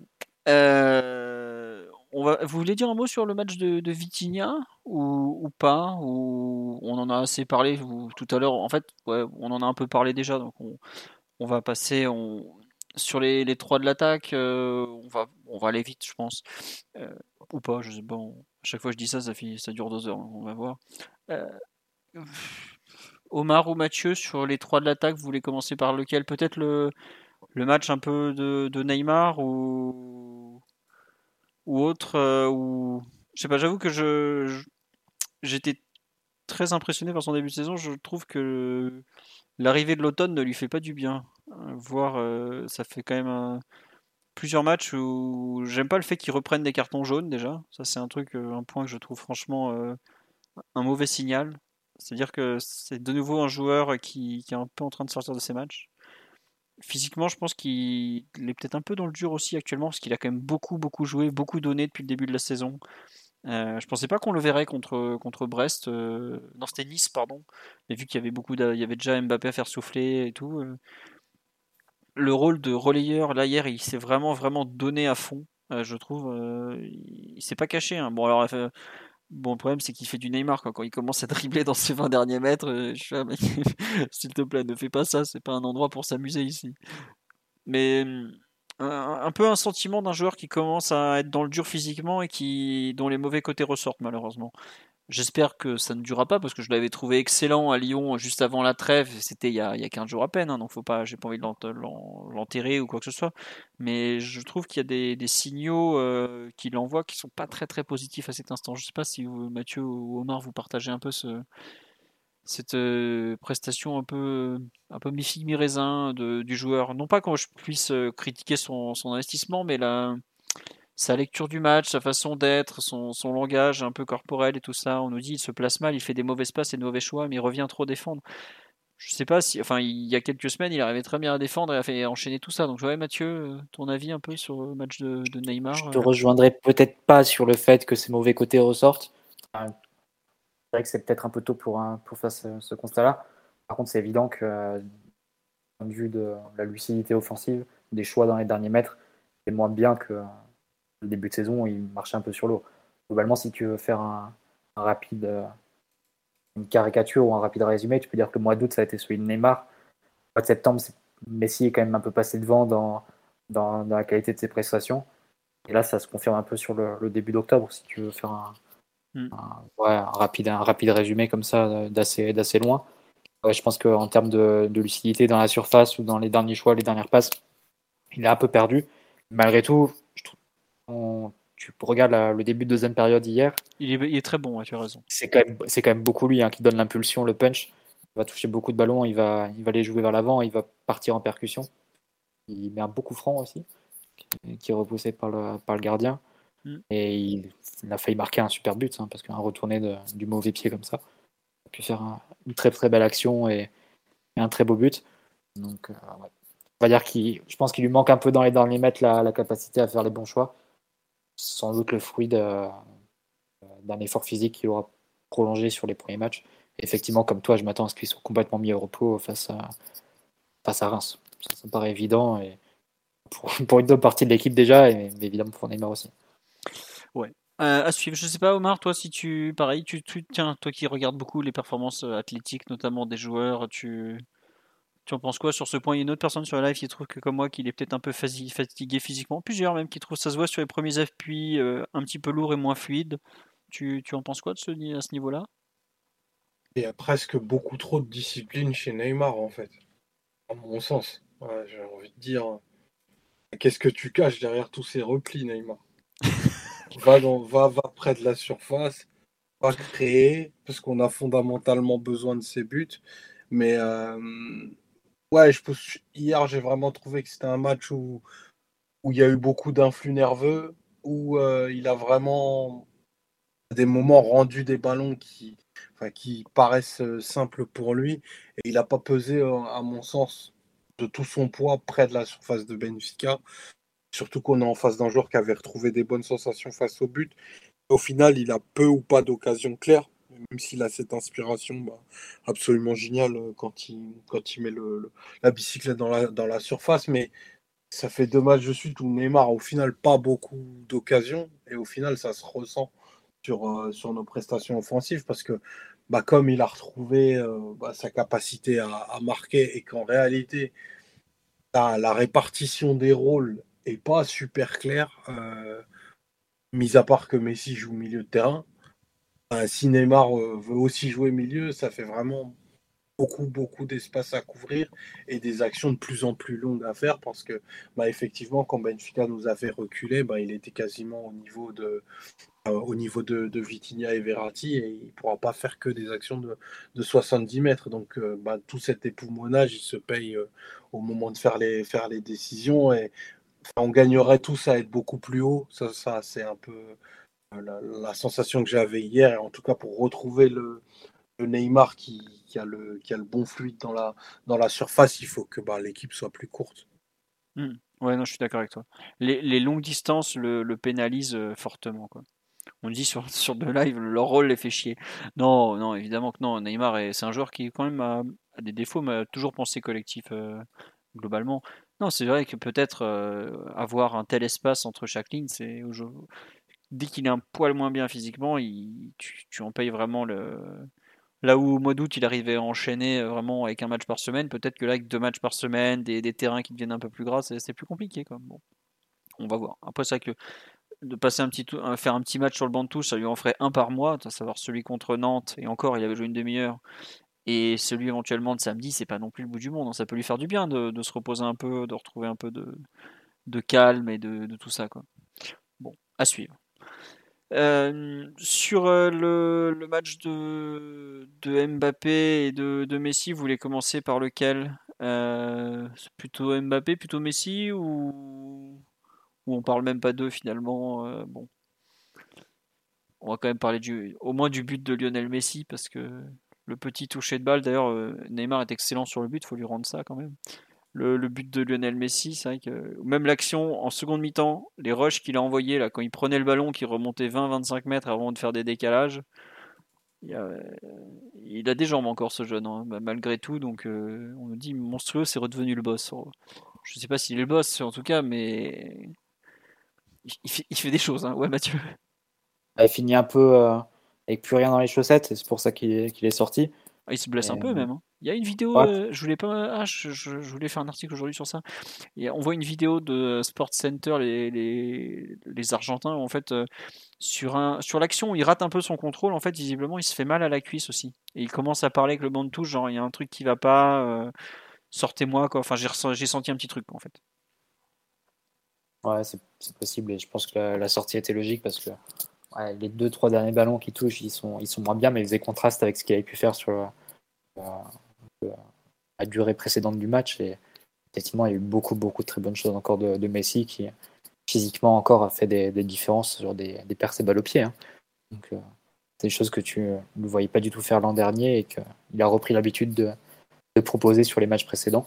On va, vous voulez dire un mot sur le match de, de Vitinha ou, pas ou On en a assez parlé tout à l'heure. En fait, ouais, on en a un peu parlé déjà, donc on, on va passer. Sur les, les trois de l'attaque, euh, on, va, on va aller vite, je pense. Euh, ou pas, je sais pas. à chaque fois que je dis ça, ça, fait, ça dure deux heures. On va voir. Euh, Omar ou Mathieu, sur les trois de l'attaque, vous voulez commencer par lequel? Peut-être le, le match un peu de, de Neymar ou, ou autre ou... Je sais pas, j'avoue que je, j'étais très impressionné par son début de saison. Je trouve que l'arrivée de l'automne ne lui fait pas du bien. Euh, voir, euh, ça fait quand même plusieurs matchs où j'aime pas le fait qu'ils reprennent des cartons jaunes déjà. Ça, c'est un truc, euh, un point que je trouve franchement un mauvais signal. C'est-à-dire que c'est de nouveau un joueur qui, est un peu en train de sortir de ses matchs. Physiquement, je pense qu'il est peut-être un peu dans le dur aussi actuellement parce qu'il a quand même beaucoup, beaucoup joué, beaucoup donné depuis le début de la saison. Je pensais pas qu'on le verrait contre, contre Brest. Euh, non, c'était Nice, pardon. Mais vu qu'il y avait beaucoup, il y avait déjà Mbappé à faire souffler et tout. Euh, le rôle de relayeur, là hier, il s'est vraiment, vraiment donné à fond. Euh, je trouve. il, s'est pas caché. Hein. Bon, alors, bon, le problème, c'est qu'il fait du Neymar quand il commence à dribbler dans ses 20 derniers mètres. je suis, <laughs> s'il te plaît, ne fais pas ça. C'est pas un endroit pour s'amuser ici. Mais un, peu un sentiment d'un joueur qui commence à être dans le dur physiquement et qui dont les mauvais côtés ressortent malheureusement. J'espère que ça ne durera pas parce que je l'avais trouvé excellent à Lyon juste avant la trêve. C'était il, y a, il y a 15 jours à peine, hein, donc faut pas, j'ai pas envie de l'enterrer ou quoi que ce soit. Mais je trouve qu'il y a des, signaux euh, qu'il envoie qui sont pas très très positifs à cet instant. Je sais pas si Mathieu ou Omar vous partagez un peu ce, cette euh, prestation un peu un peu mi figue mi raisin de, du joueur. Non pas qu'on je puisse euh, critiquer son, son, investissement, mais la, sa lecture du match, sa façon d'être, son, son, langage un peu corporel et tout ça. On nous dit il se place mal, il fait des mauvais passes et de mauvais choix, mais il revient trop défendre. Je sais pas si, enfin, il y a quelques semaines, il arrivait très bien à défendre et a fait enchaîner tout ça. Donc, ouais, Mathieu, euh, ton avis un peu sur le match de, de Neymar Je te rejoindrai peut-être pas sur le fait que ses mauvais côtés ressortent vrai que c'est peut-être un peu tôt pour, pour faire ce, constat-là. Par contre, c'est évident que, du point de vue de la lucidité offensive, des choix dans les derniers mètres, c'est moins bien que le début de saison il marchait un peu sur l'eau. Globalement, si tu veux faire un, rapide, une caricature ou un rapide résumé, tu peux dire que le mois d'août, ça a été celui de Neymar. Le mois de septembre, Messi est quand même un peu passé devant dans, dans, la qualité de ses prestations. Et là, ça se confirme un peu sur le début d'octobre, si tu veux faire un, Hmm. Un, ouais, un, rapide, un rapide résumé comme ça d'assez, d'assez loin. je pense qu'en termes de, lucidité dans la surface ou dans les derniers choix, les dernières passes, il est un peu perdu. Malgré tout, je trouve, tu regardes le début de deuxième période hier. Il est, très bon, tu as raison. C'est quand, même, quand même beaucoup lui hein, qui donne l'impulsion, le punch. Il va toucher beaucoup de ballons, il va, il va les jouer vers l'avant, il va partir en percussion. Il met un beaucoup franc aussi, qui est repoussé par le, par le gardien. Mm. Et il, a failli marquer un super but, hein, parce qu'un retourné du mauvais pied comme ça, il a pu faire une très très belle action et, un très beau but. Donc, euh, on va dire qu'il, je pense qu'il lui manque un peu dans les derniers mètres la, la, capacité à faire les bons choix. Sans doute le fruit d'un effort physique qu'il aura prolongé sur les premiers matchs. effectivement, comme toi, je m'attends à ce qu'il soit complètement mis au repos face à, face à Reims. Ça, me paraît évident et pour, <laughs> pour une bonne partie de l'équipe déjà, et mais évidemment pour Neymar aussi. Ouais. Euh, à suivre. Je sais pas, Omar, toi, si tu, pareil, tu, tiens, toi qui regardes beaucoup les performances euh, athlétiques, notamment des joueurs, tu, tu en penses quoi sur ce point? Il y a une autre personne sur la live qui trouve que, comme moi, qu'il est peut-être un peu fatigué physiquement. Plusieurs même qui trouvent ça se voit sur les premiers appuis euh, un petit peu lourd et moins fluide. Tu, tu en penses quoi de ce, à ce niveau-là? Il y a presque beaucoup trop de discipline chez Neymar, en fait. À mon sens. J'ai envie de dire. Qu'est-ce que tu caches derrière tous ces replis, Neymar? <laughs> Va, va, va près de la surface, va créer, parce qu'on a fondamentalement besoin de ses buts. Mais euh, ouais, hier, j'ai vraiment trouvé que c'était un match où, il y a eu beaucoup d'influx nerveux, où euh, il a vraiment des moments rendus des ballons qui, qui paraissent euh, simples pour lui. Et il n'a pas pesé, à mon sens, de tout son poids près de la surface de Benfica. Surtout qu'on est en face d'un joueur qui avait retrouvé des bonnes sensations face au but. Au final, il a peu ou pas d'occasions claires, même s'il a cette inspiration bah, absolument géniale euh, quand il, met la bicyclette dans la, surface. Mais ça fait deux matchs de suite où Neymar, au final, pas beaucoup d'occasions. Et au final, ça se ressent sur, euh, nos prestations offensives parce que bah, comme il a retrouvé euh, bah, sa capacité à, marquer et qu'en réalité, la répartition des rôles est pas super clair, euh, mis à part que Messi joue milieu de terrain. Si Neymar euh, veut aussi jouer milieu, ça fait vraiment beaucoup, beaucoup d'espace à couvrir et des actions de plus en plus longues à faire parce que, bah, effectivement, quand Benfica nous a fait reculer, bah, il était quasiment au niveau de, euh, de, de, et Verratti et il ne pourra pas faire que des actions de, de 70 mètres. Donc, bah, tout cet époumonage, il se paye au moment de faire les, faire les décisions et on gagnerait tous à être beaucoup plus haut. Ça, ça c'est un peu euh, la, sensation que j'avais hier. En tout cas, pour retrouver le, Neymar qui, a le, qui a le bon fluide dans la, dans la surface, il faut que bah, l'équipe soit plus courte. Hmm. Ouais, non, je suis d'accord avec toi. Les, longues distances le, pénalisent euh, fortement. Quoi. On dit sur, <laughs> sur de live, leur rôle les fait chier. Non, non, évidemment que non. Neymar, c'est un joueur qui, quand même, a, des défauts, mais a toujours pensé collectif euh, globalement. Non, c'est vrai que peut-être avoir un tel espace entre chaque ligne, c'est dès qu'il est un poil moins bien physiquement, tu, en payes vraiment le. Là où au mois d'août, il arrivait à enchaîner euh, vraiment avec un match par semaine, peut-être que là, avec deux matchs par semaine, des, terrains qui deviennent un peu plus gras, c'est plus compliqué. Quoi. Bon, on va voir. Après, c'est que de passer un petit faire un petit match sur le banc de touche, ça lui en ferait un par mois, à savoir celui contre Nantes, et encore, il avait joué une demi-heure, et celui éventuellement de samedi, c'est pas non plus le bout du monde. Hein. Ça peut lui faire du bien de, se reposer un peu, de retrouver un peu de, calme et de, tout ça. Bon, à suivre. Euh, sur euh, le, match de, Mbappé et de, Messi, vous voulez commencer par lequel? Euh, Plutôt Mbappé, plutôt Messi ou, ou on parle même pas d'eux finalement Bon, on va quand même parler du, au moins du but de Lionel Messi parce que le petit toucher de balle. D'ailleurs, Neymar est excellent sur le but, il faut lui rendre ça quand même. Le, but de Lionel Messi, c'est vrai même l'action en seconde mi-temps, les rushs qu'il a envoyés là, quand il prenait le ballon, qui remontait 20-25 mètres avant de faire des décalages, il a, des jambes encore ce jeune, hein, malgré tout. Donc euh, on me dit monstrueux, c'est redevenu le boss. Je ne sais pas s'il est le boss en tout cas, mais il, fait, des choses. Hein. Ouais, Mathieu. Il finit un peu. Euh, avec plus rien dans les chaussettes, et c'est pour ça qu'il est, sorti. Ah, il se blesse un peu même. Hein. Il y a une vidéo, euh, je voulais pas, ah, je, voulais faire un article aujourd'hui sur ça. on voit une vidéo de Sport Center, les, les, les Argentins, en fait, euh, sur, un, sur l'action où il rate un peu son contrôle, en fait, visiblement, il se fait mal à la cuisse aussi. Et il commence à parler avec le banc de touche, genre, il y a un truc qui va pas, euh, sortez-moi, quoi. Enfin, j'ai, senti un petit truc, en fait. Ouais, c'est, possible, et je pense que la, sortie était logique parce que les deux, trois derniers ballons qui touchent, ils sont, ils sont moins bien, mais ils faisaient contraste avec ce qu'il avait pu faire sur la durée précédente du match. Et effectivement, il y a eu beaucoup, beaucoup de très bonnes choses encore de, Messi qui, physiquement, encore a fait des, différences sur des, des percées balles au pied. Hein. Donc, euh, c'est des choses que tu ne voyais pas du tout faire l'an dernier et qu'il a repris l'habitude de, proposer sur les matchs précédents.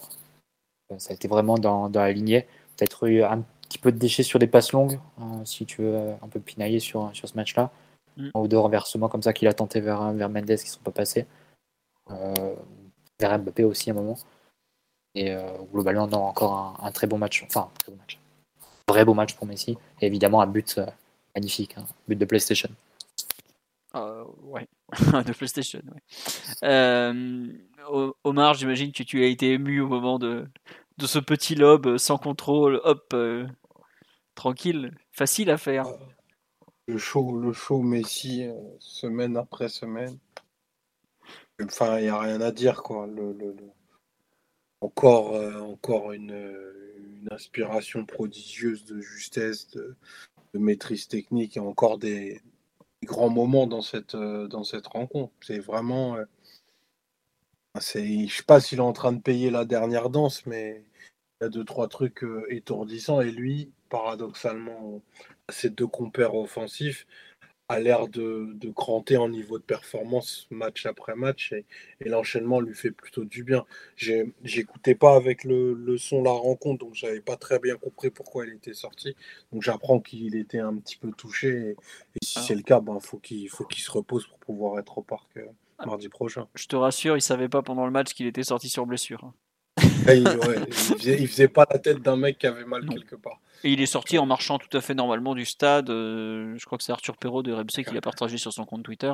Euh, ça a été vraiment dans, la lignée. Peut-être eu un petit peu de déchets sur des passes longues, hein, si tu veux un peu pinailler sur, sur ce match-là. Mm. Ou de renversements comme ça qu'il a tenté vers, vers Mendes qui ne sont pas passés. Euh, vers Mbappé aussi à un moment. Et euh, globalement, non, encore un, très bon match. Enfin, un très bon match. vrai beau match pour Messi. Et évidemment, un but euh, magnifique. Un hein. but de PlayStation. ouais, <laughs> de PlayStation. Omar, j'imagine que tu as été ému au moment de, de ce petit lob sans contrôle, hop, tranquille, facile à faire. Le show, le show Messi, semaine après semaine. Enfin, il n'y a rien à dire, quoi. Le, Encore, euh, encore une, une, inspiration prodigieuse de justesse, de, maîtrise technique et encore des, grands moments dans cette, euh, dans cette rencontre. C'est vraiment. Euh, c'est, je sais pas s'il est en train de payer la dernière danse, mais il y a deux, trois trucs étourdissants. Et lui, paradoxalement, ces deux compères offensifs, a l'air de, de, cranter en niveau de performance match après match et, l'enchaînement lui fait plutôt du bien. J'écoutais pas avec le, le, son la rencontre, donc j'avais pas très bien compris pourquoi il était sorti. Donc j'apprends qu'il était un petit peu touché et, si ah. c'est le cas, ben faut qu'il faut qu'il se repose pour pouvoir être au parc euh, ah. Mardi prochain. Je te rassure, il savait pas pendant le match qu'il était sorti sur blessure. Hein. il, faisait, faisait, pas la tête d'un mec qui avait mal quelque part. Et il est sorti en marchant tout à fait normalement du stade. Euh, je crois que c'est Arthur Perrault de RMC qui l'a partagé sur son compte Twitter,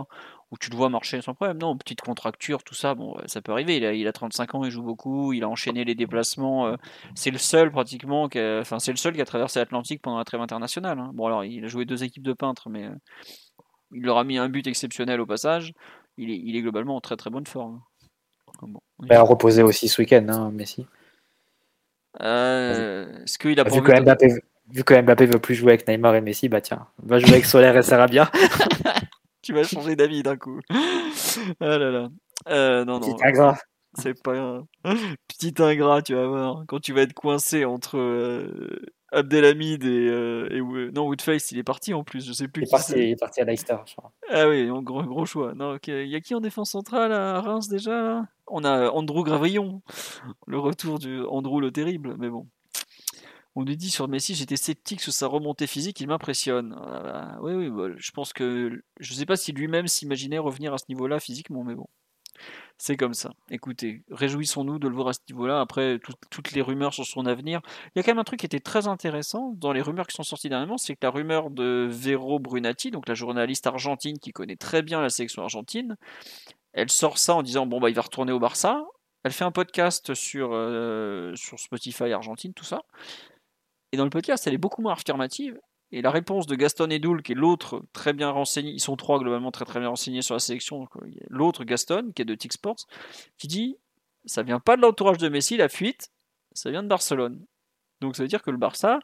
où tu le vois marcher sans problème. Non, petite contracture, tout ça, bon, ça peut arriver. Il a, il a 35 ans, il joue beaucoup, il a enchaîné les déplacements. Euh, c'est le seul pratiquement, qui a, enfin c'est le seul qui a traversé l'Atlantique pendant la trêve internationale. Hein. Bon alors, il a joué deux équipes de peintres, mais euh, il leur a mis un but exceptionnel au passage. Il est, il est globalement en très très bonne forme. Bon, il a reposé aussi ce week-end, hein, Messi. Euh, ce qu'il a vu, que Mbappé, vu que Mbappé veut plus jouer avec Neymar et Messi, bah tiens, va jouer avec Soler et Sarabia. <laughs> tu vas changer d'avis d'un coup. Ah là là. Euh, non, non. Petit ingrat. C'est pas <laughs> petit ingrat, tu vas voir. Quand tu vas être coincé entre euh, Abdelhamid et, euh, et, non Woodface, il est parti en plus. Je sais plus. Il est, parti, il est parti, à Leicester, je crois. Ah oui, gros, gros choix. Non, il y a qui en défense centrale à Reims déjà On a Andrew Gravillon, le retour du Andrew le terrible, mais bon. On nous dit sur Messi, j'étais sceptique sur sa remontée physique, il m'impressionne. Ah, oui, oui, bah, je pense que je ne sais pas si lui-même s'imaginait revenir à ce niveau-là physiquement, mais bon. C'est comme ça. Écoutez, réjouissons-nous de le voir à ce niveau-là. Après, toutes les rumeurs sur son avenir. Il y a quand même un truc qui était très intéressant dans les rumeurs qui sont sorties dernièrement, c'est que la rumeur de Vero Brunati, donc la journaliste argentine qui connaît très bien la sélection argentine, elle sort ça en disant bon bah il va retourner au Barça. Elle fait un podcast sur, euh, sur Spotify Argentine, tout ça. Et dans le podcast, elle est beaucoup moins affirmative. Et la réponse de Gaston Edoul, qui est l'autre très bien renseigné, ils sont trois globalement très très bien renseignés sur la sélection. L'autre Gaston, qui est de Tix Sports, qui dit ça vient pas de l'entourage de Messi, la fuite, ça vient de Barcelone. Donc ça veut dire que le Barça,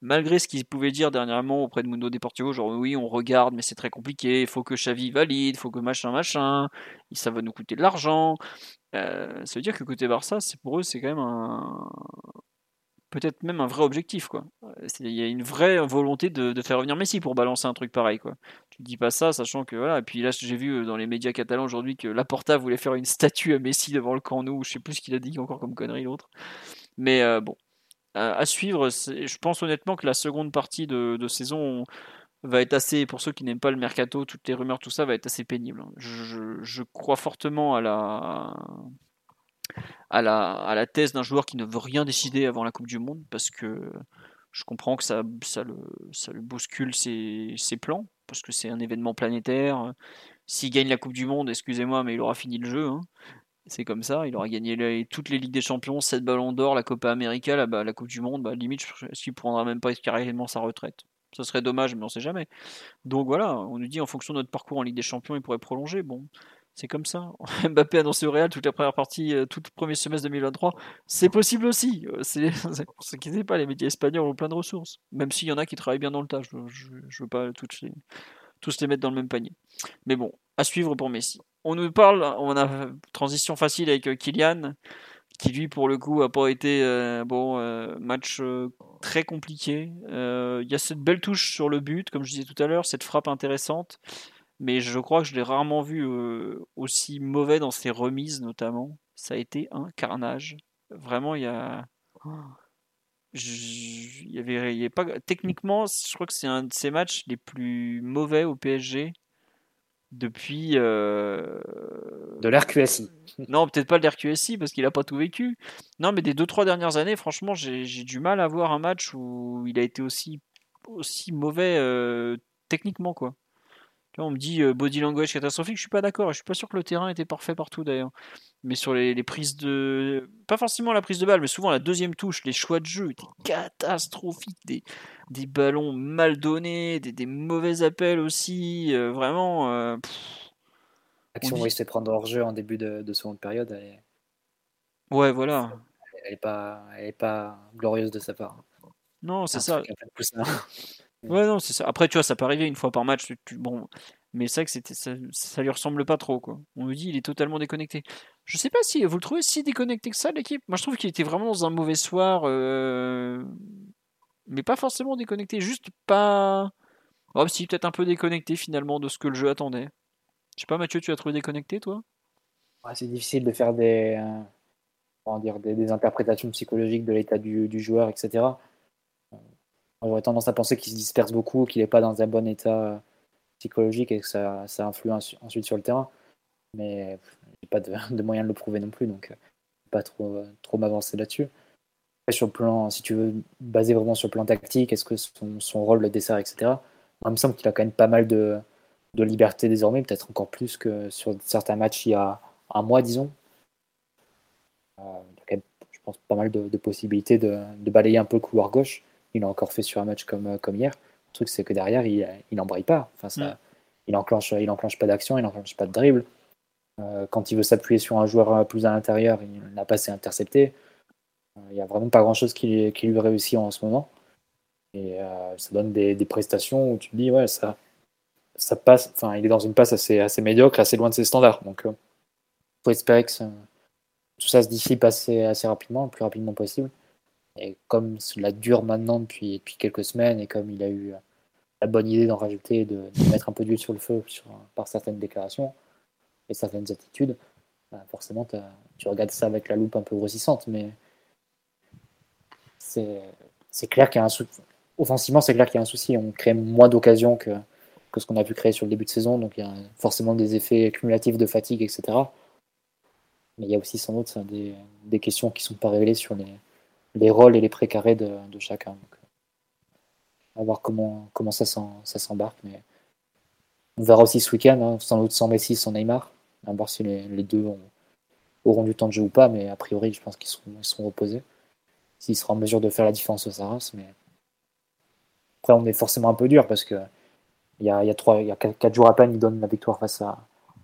malgré ce qu'il pouvait dire dernièrement auprès de Mundo Deportivo, genre oui, on regarde, mais c'est très compliqué, il faut que Xavi valide, il faut que machin machin, ça va nous coûter de l'argent. Euh, ça veut dire que côté Barça, pour eux, c'est quand même un, peut-être même un vrai objectif. Quoi. Il y a une vraie volonté de, faire revenir Messi pour balancer un truc pareil. Quoi. Tu dis pas ça, sachant que voilà. Et puis là, j'ai vu euh, dans les médias catalans aujourd'hui que Laporta voulait faire une statue à Messi devant le camp nous. Je sais plus ce qu'il a dit encore comme connerie l'autre. Mais euh, bon, à, suivre. Je pense honnêtement que la seconde partie de, saison va être assez, pour ceux qui n'aiment pas le mercato, toutes les rumeurs, tout ça va être assez pénible. je crois fortement à la à la, à la thèse d'un joueur qui ne veut rien décider avant la Coupe du Monde parce que je comprends que ça, ça, le, ça le bouscule ses, ses plans parce que c'est un événement planétaire. S'il gagne la Coupe du Monde, excusez-moi, mais il aura fini le jeu. Hein. C'est comme ça, il aura gagné toutes les Ligues des Champions, 7 ballons d'or, la Copa América, la, bah, la Coupe du Monde, bah, limite, est-ce qu'il prendra même pas carrément sa retraite? Ça serait dommage, mais on sait jamais. Donc voilà, on nous dit en fonction de notre parcours en Ligue des Champions, il pourrait prolonger. Bon, c'est comme ça. <laughs> <laughs> Mbappé annoncé au Real toute la première partie, euh, tout le premier semestre 2023. C'est possible aussi. Euh, c'est, <laughs> s'inquiétez pas, les médias espagnols ont plein de ressources. Même s'il y en a qui travaillent bien dans le tas. Je, ne veux pas tous les, tous les mettre dans le même panier. Mais bon, à suivre pour Messi. On nous parle, on a transition facile avec euh, Kylian, qui lui pour le coup a pas été bon match très compliqué. Il y a cette belle touche sur le but, comme je disais tout à l'heure, cette frappe intéressante mais je crois que je l'ai rarement vu aussi mauvais dans ses remises notamment. Ça a été un carnage. Vraiment, il y a. Il y avait, il y pas techniquement, je crois que c'est un de ses matchs les plus mauvais au PSG depuis de l'RQSI. Non, peut-être pas de l'RQSI parce qu'il a pas tout vécu. Non, mais des deux trois dernières années, franchement, j'ai du mal à voir un match où il a été aussi aussi mauvais techniquement quoi on me dit euh, body language catastrophique, je suis pas d'accord. Je suis pas sûr que le terrain était parfait partout d'ailleurs. Mais sur les, prises de. Pas forcément la prise de balle, mais souvent la deuxième touche, les choix de jeu étaient catastrophiques. Des, des ballons mal donnés, des, mauvais appels aussi. Euh, vraiment. Euh, L'action où il se fait prendre hors jeu en début de, de seconde période, elle Ouais, voilà. Elle est pas, elle est pas glorieuse de sa part. Non, c'est ça. Ouais, non, c'est ça. Après, tu vois, ça peut arriver une fois par match. bon, mais vrai que ça, ça, lui ressemble pas trop, quoi. On me dit, il est totalement déconnecté. Je sais pas si vous le trouvez si déconnecté que ça, l'équipe? Moi, je trouve qu'il était vraiment dans un mauvais soir, euh, mais pas forcément déconnecté, juste pas. Oh, si, peut-être un peu déconnecté finalement de ce que le jeu attendait. Je sais pas, Mathieu, tu as trouvé déconnecté, toi? C'est difficile de faire des, euh, dire, des, interprétations psychologiques de l'état du joueur, etc. J'aurais tendance à penser qu'il se disperse beaucoup, qu'il n'est pas dans un bon état euh, psychologique et que ça, ça influe ensuite sur le terrain. Mais j'ai pas <laughs> de, moyen de le prouver non plus, donc euh, pas trop, euh, trop m'avancer là-dessus. Sur le plan, si tu veux baser vraiment sur le plan tactique, est-ce que son, rôle le dessert, etc. il me semble qu'il a quand même pas mal de, liberté désormais, peut-être encore plus que sur certains matchs il y a un mois, disons. il y a quand même, je pense, pas mal de, possibilités de, balayer un peu le couloir gauche. Il l'a encore fait sur un match comme, euh, comme hier. Le truc, c'est que derrière, il, il n'embraye pas. Enfin, ça, mm. Il enclenche, il enclenche pas d'action, il n'enclenche pas de dribble. Euh, quand il veut s'appuyer sur un joueur euh, plus à l'intérieur, il n'a pas assez intercepté. Il n'y a vraiment pas grand-chose qui, qui, lui réussit en ce moment. Et ça donne des, des, prestations où tu te dis, ouais, ça, ça passe. Enfin, il est dans une passe assez, assez médiocre, assez loin de ses standards. Donc, il faut espérer que tout ça se dissipe assez, assez rapidement, le plus rapidement possible. Et comme cela dure maintenant depuis, depuis quelques semaines, et comme il a eu la bonne idée d'en rajouter, de, mettre un peu d'huile sur le feu sur, par certaines déclarations et certaines attitudes, bah, forcément tu regardes ça avec la loupe un peu grossissante, mais c'est clair qu'il y a un souci. Offensivement, c'est clair qu'il y a un souci. On crée moins d'occasions que, que ce qu'on a pu créer sur le début de saison, donc il y a forcément des effets cumulatifs de fatigue, etc. Mais il y a aussi sans doute des, des questions qui ne sont pas révélées sur les, les rôles et les précarés de, de chacun. Donc, à voir comment, comment ça s'embarque. Mais on verra aussi ce week-end, hein, sans doute sans Messi, sans Neymar. À voir si les, les deux auront du temps de jeu ou pas, mais a priori, je pense qu'ils seront, ils seront reposés. S'ils seront en mesure de faire la différence au Saras. Mais après, on est forcément un peu dur parce que il y a, y a, trois, il y a quatre, jours à peine, il donne la victoire face à,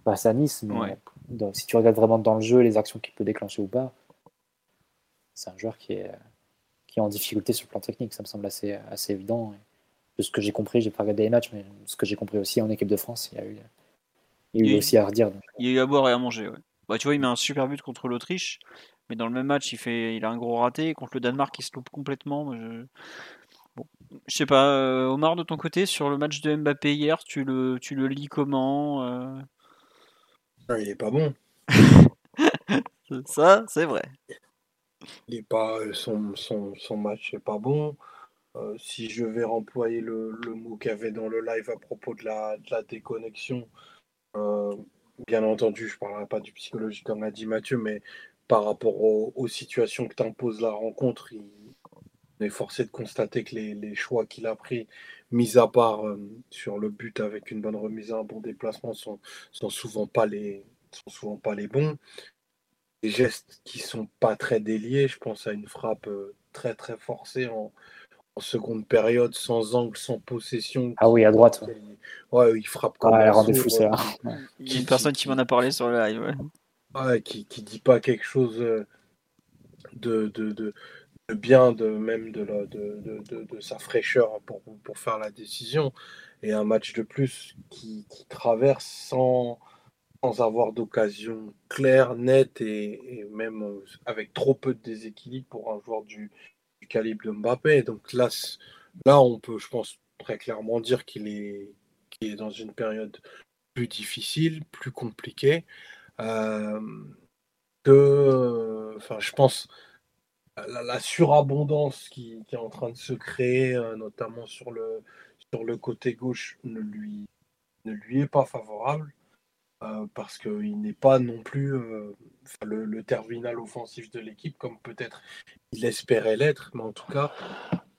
face à Nice. Mais si tu regardes vraiment dans le jeu, les actions qu'il peut déclencher ou pas, c'est un joueur qui est, qui est en difficulté sur le plan technique. Ça me semble assez, assez évident. de ce que j'ai compris, j'ai pas regardé les matchs, mais ce que j'ai compris aussi en équipe de France, il y a eu, il y a eu aussi à redire. Il y a eu à boire et à manger. Ouais. Bah, tu vois, il met un super but contre l'Autriche, mais dans le même match, il, fait, il a un gros raté. Contre le Danemark, il se loupe complètement. Je... Bon. Je sais pas, euh, Omar, de ton côté, sur le match de Mbappé hier, tu le, tu le lis comment euh? ah, Il est pas bon. <laughs> Ça, c'est vrai. Il est pas, euh, son, son, son match n'est pas bon. Euh, si je vais remployer le, le mot qu'il y avait dans le live à propos de la, la déconnexion, euh, bien entendu, je ne parlerai pas du psychologique comme l'a dit Mathieu, mais par rapport aux, situations que t'impose la rencontre, il, on est forcé de constater que les, choix qu'il a pris, mis à part sur le but avec une bonne remise à un bon déplacement, sont, sont les sont souvent pas les bons. Des gestes qui sont pas très déliés. Je pense à une frappe très très forcée en, en seconde période, sans angle, sans possession. Ah oui, à droite. Ouais, il frappe comme ouais, rendez fou, ça. Il y a une personne qui m'en a parlé sur le live. Ouais. qui, qui dit pas quelque chose euh, de, de, de, bien, de même de, la, de, de, sa fraîcheur pour, pour faire la décision. Et un match de plus qui, qui traverse sans, sans avoir d'occasion claire, nette et, même euh, avec trop peu de déséquilibre pour un joueur du, calibre de Mbappé. Donc là, là, on peut, je pense, très clairement dire qu'il est, est dans une période plus difficile, plus compliquée. Euh, que, enfin, je pense, la, surabondance qui, est en train de se créer, euh, notamment sur le, sur le côté gauche, ne lui, ne lui est pas favorable. Euh, parce qu'il n'est pas non plus euh, le, terminal offensif de l'équipe comme peut-être il espérait l'être, mais en tout cas,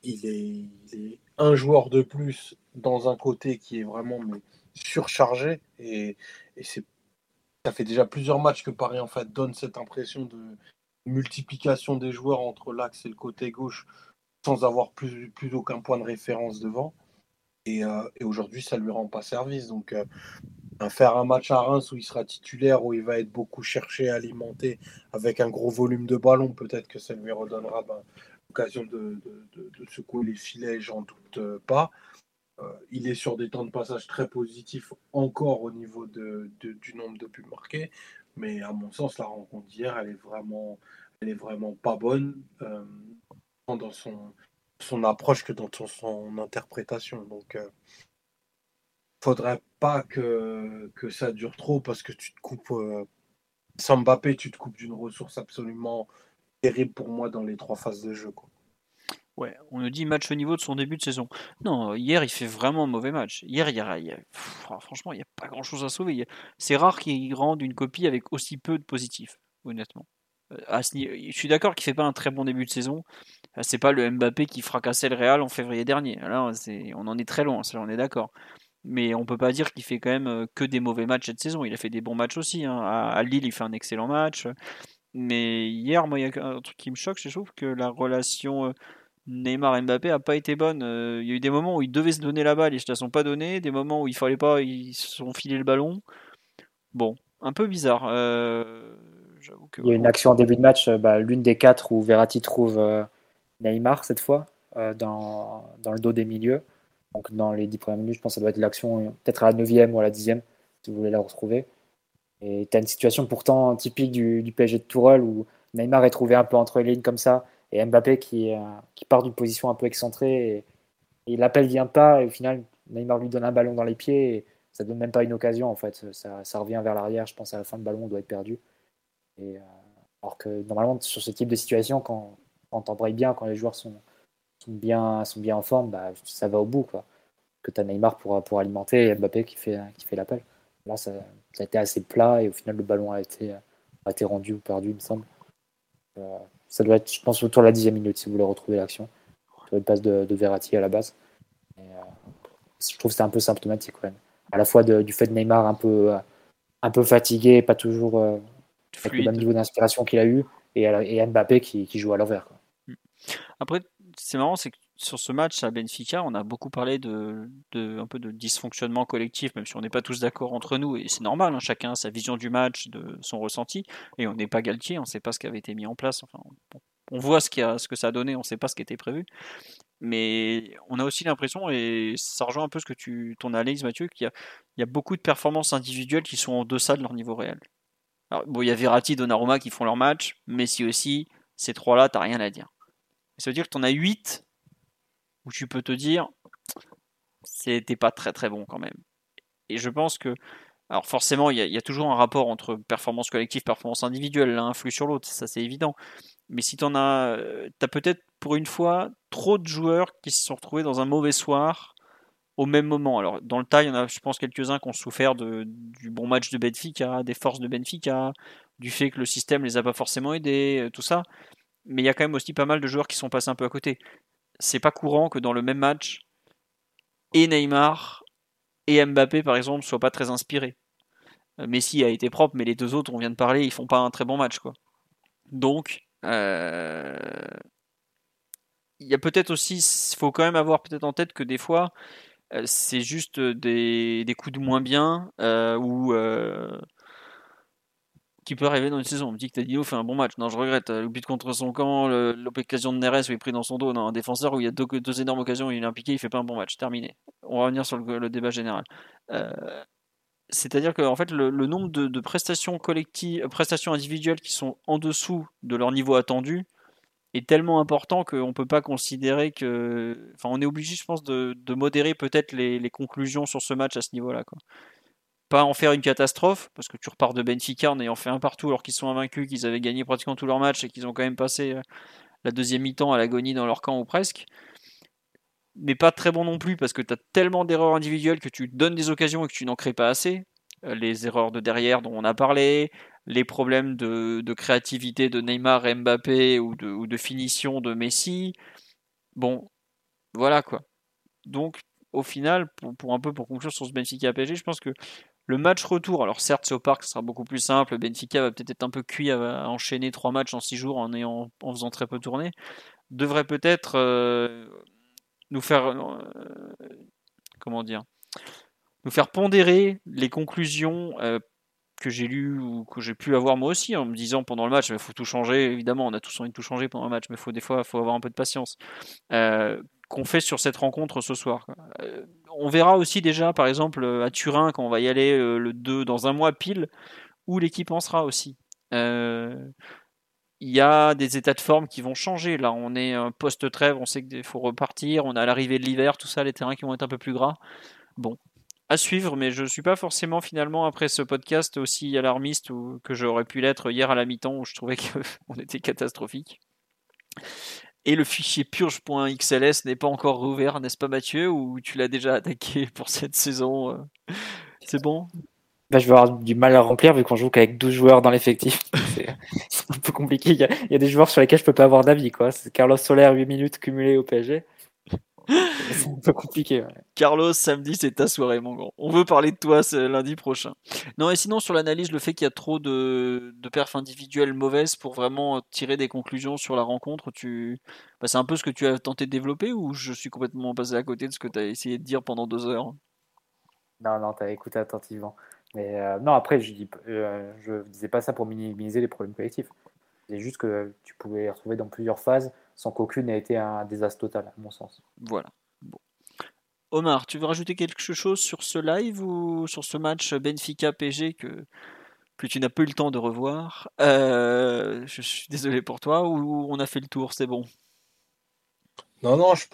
il est, un joueur de plus dans un côté qui est vraiment surchargé et, ça fait déjà plusieurs matchs que Paris en fait donne cette impression de multiplication des joueurs entre l'axe et le côté gauche sans avoir plus, aucun point de référence devant. Et, euh, aujourd'hui, ça lui rend pas service. Donc, faire un match à Reims où il sera titulaire, où il va être beaucoup cherché, alimenté, avec un gros volume de ballon, peut-être que ça lui redonnera ben, l'occasion de, secouer les filets, j'en doute pas. Euh, il est sur des temps de passage très positifs encore au niveau du nombre de buts marqués, mais à mon sens, la rencontre d'hier, elle est vraiment, elle est vraiment pas bonne euh, dans son, son approche que dans son, interprétation. Donc, euh, faudrait pas que, que ça dure trop parce que tu te coupes. Euh, sans Mbappé, tu te coupes d'une ressource absolument terrible pour moi dans les trois phases de jeu. Quoi. Ouais, on nous dit match au niveau de son début de saison. Non, hier il fait vraiment un mauvais match. Hier, il y a, franchement, il n'y a pas grand chose à sauver. C'est rare qu'il rende une copie avec aussi peu de positifs, honnêtement. Euh, je suis d'accord qu'il fait pas un très bon début de saison. Euh, c'est pas le Mbappé qui fracassait le Real en février dernier. Là, on en est très loin, ça, on est d'accord mais on peut pas dire qu'il fait quand même euh, que des mauvais matchs cette saison. Il a fait des bons matchs aussi. Hein. À, Lille, il fait un excellent match. Mais hier, moi, il y a un truc qui me choque, je trouve que la relation euh, Neymar-Mbappé a pas été bonne. Euh, il y a eu des moments où ils devaient se donner la balle, ils se la sont pas donnés. Des moments où il fallait pas, ils se sont filés le ballon. Bon, un peu bizarre. Il y a une action en début de match, bah, l'une des quatre où Verratti trouve Neymar cette fois dans, le dos des milieux. Donc dans les 10 premières minutes, je pense que ça doit être l'action peut-être à la 9e ou à la 10e, si vous voulez la retrouver. Et tu as une situation pourtant typique du, PSG de Tourelle où Neymar est trouvé un peu entre les lignes comme ça, et Mbappé qui, euh, qui part d'une position un peu excentrée, et, l'appel vient pas, et au final, Neymar lui donne un ballon dans les pieds, et ça donne même pas une occasion en fait. Ça, revient vers l'arrière, je pense à la fin, le ballon doit être perdu. Et, euh, alors que normalement, sur ce type de situation, quand, quand t'embrayes bien, quand les joueurs sont, sont bien, sont bien en forme, bah, ça va au bout. Quoi. Que tu as Neymar pour, pour alimenter et Mbappé qui fait, qui fait l'appel. Là, ça, ça, a été assez plat et au final, le ballon a été, a été rendu ou perdu, il me semble. Euh, ça doit être, je pense, autour de la dixième minute si vous voulez retrouver l'action. Sur une passe de, de Verratti à la base. Et, euh, je trouve que c'est un peu symptomatique quand même. À la fois du fait de Neymar un peu, un peu fatigué, pas toujours euh, avec le même niveau d'inspiration qu'il a eu, et, et Mbappé qui, qui joue à l'envers. Après, c'est marrant, c'est que sur ce match à Benfica, on a beaucoup parlé de, un peu de dysfonctionnement collectif, même si on n'est pas tous d'accord entre nous, et c'est normal, hein, chacun a sa vision du match, de son ressenti, et on n'est pas Galtier, on ne sait pas ce qui avait été mis en place, enfin, on, voit ce, que ça a donné, on ne sait pas ce qui était prévu, mais on a aussi l'impression, et ça rejoint un peu ce que tu, ton analyse Mathieu, qu'il y a, beaucoup de performances individuelles qui sont en deçà de leur niveau réel. Alors, bon, il y a Verratti, Donnarumma qui font leur match, mais si aussi, ces trois-là, t'as rien à dire. Ça veut dire que tu en as 8 où tu peux te dire c'était pas très très bon quand même. Et je pense que, alors forcément, il y, a toujours un rapport entre performance collective, performance individuelle, l'un influe sur l'autre, ça c'est évident. Mais si tu en as, tu as peut-être pour une fois trop de joueurs qui se sont retrouvés dans un mauvais soir au même moment. Alors dans le tas, il y en a, je pense, quelques-uns qui ont souffert du bon match de Benfica, des forces de Benfica, du fait que le système les a pas forcément aidés, tout ça mais il y a quand même aussi pas mal de joueurs qui sont passés un peu à côté. c'est pas courant que dans le même match, et Neymar et Mbappé, par exemple, soient pas très inspirés. Euh, Messi a été propre, mais les deux autres, on vient de parler, ils font pas un très bon match. Donc, euh, il y a peut-être aussi, faut quand même avoir peut-être en tête que des fois, euh, c'est juste des, coups de moins bien ou qui peut arriver dans une saison. On me dit que Tadino fait un bon match. Non, je regrette. Le but contre son camp, l'occasion de Neres où il est pris dans son dos. Non, un défenseur où il y a deux, énormes occasions, il est impliqué, il fait pas un bon match. Terminé. On va revenir sur le, débat général. C'est-à-dire que en fait, le, nombre de, prestations collectives, euh, prestations individuelles qui sont en dessous de leur niveau attendu est tellement important qu'on ne peut pas considérer que. Enfin, on est obligé, je pense, de, modérer peut-être les, conclusions sur ce match à ce niveau-là. Pas en faire une catastrophe, parce que tu repars de Benfica en ayant fait un partout alors qu'ils sont invaincus, qu'ils avaient gagné pratiquement tous leurs matchs et qu'ils ont quand même passé euh, la deuxième mi-temps à l'agonie dans leur camp ou presque mais pas très bon non plus parce que tu as tellement d'erreurs individuelles que tu donnes des occasions et que tu n'en crées pas assez. Euh, les erreurs de derrière dont on a parlé, les problèmes de, créativité de Neymar et Mbappé ou de, ou de finition de Messi. Bon, voilà quoi. Donc, au final, pour, un peu pour conclure sur ce Benfica PSG, je pense que le match retour, alors certes, c'est au parc, ce sera beaucoup plus simple. Benfica va peut-être être un peu cuit à, enchaîner trois matchs en six jours en, ayant, en faisant très peu tourner. Devrait peut-être euh, nous faire euh, nous faire pondérer les conclusions euh, que j'ai lues ou que j'ai pu avoir moi aussi en me disant pendant le match il faut tout changer évidemment on a tous envie de tout changer pendant le match mais faut des fois faut avoir un peu de patience qu'on fait sur cette rencontre ce soir on verra aussi déjà par exemple à Turin quand on va y aller le 2 dans un mois pile où l'équipe en sera aussi il y a des états de forme qui vont changer. Là, on est post-trêve, on sait qu'il faut repartir, on a l'arrivée de l'hiver, tout ça, les terrains qui vont être un peu plus gras. Bon, à suivre, mais je ne suis pas forcément finalement après ce podcast aussi alarmiste que j'aurais pu l'être hier à la mi-temps où je trouvais <laughs> qu'on était catastrophique. Et le fichier purge.xls n'est pas encore rouvert, n'est-ce pas Mathieu, ou tu l'as déjà attaqué <laughs> pour cette saison euh? C'est bon? Bah, je vais avoir du mal à remplir vu qu'on joue qu'avec 12 joueurs dans l'effectif. <laughs> C'est un peu compliqué. Il y, a, des joueurs sur lesquels je peux pas avoir d'avis. Carlos Soler, 8 minutes cumulées au PSG. C'est un peu compliqué. Carlos, samedi, c'est ta soirée, mon grand. On veut parler de toi lundi prochain. Non, et sinon, sur l'analyse, le fait qu'il y a trop de, de perfs individuelles mauvaises pour vraiment tirer des conclusions sur la rencontre, tu... Bah, c'est un peu ce que tu as tenté de développer ou je suis complètement passé à côté de ce que tu as essayé de dire pendant deux heures? Non, non, tu as écouté attentivement. Mais euh, non, après, je dis, euh, je disais pas ça pour minimiser les problèmes collectifs. C'est juste que tu pouvais les retrouver dans plusieurs phases sans qu'aucune n'ait été un désastre total, à mon sens. Voilà. Bon. Omar, tu veux rajouter quelque chose sur ce live ou sur ce match Benfica-PG que, que tu n'as pas eu le temps de revoir? Euh, Je suis désolé pour toi ou on a fait le tour, c'est bon? Non, non, je,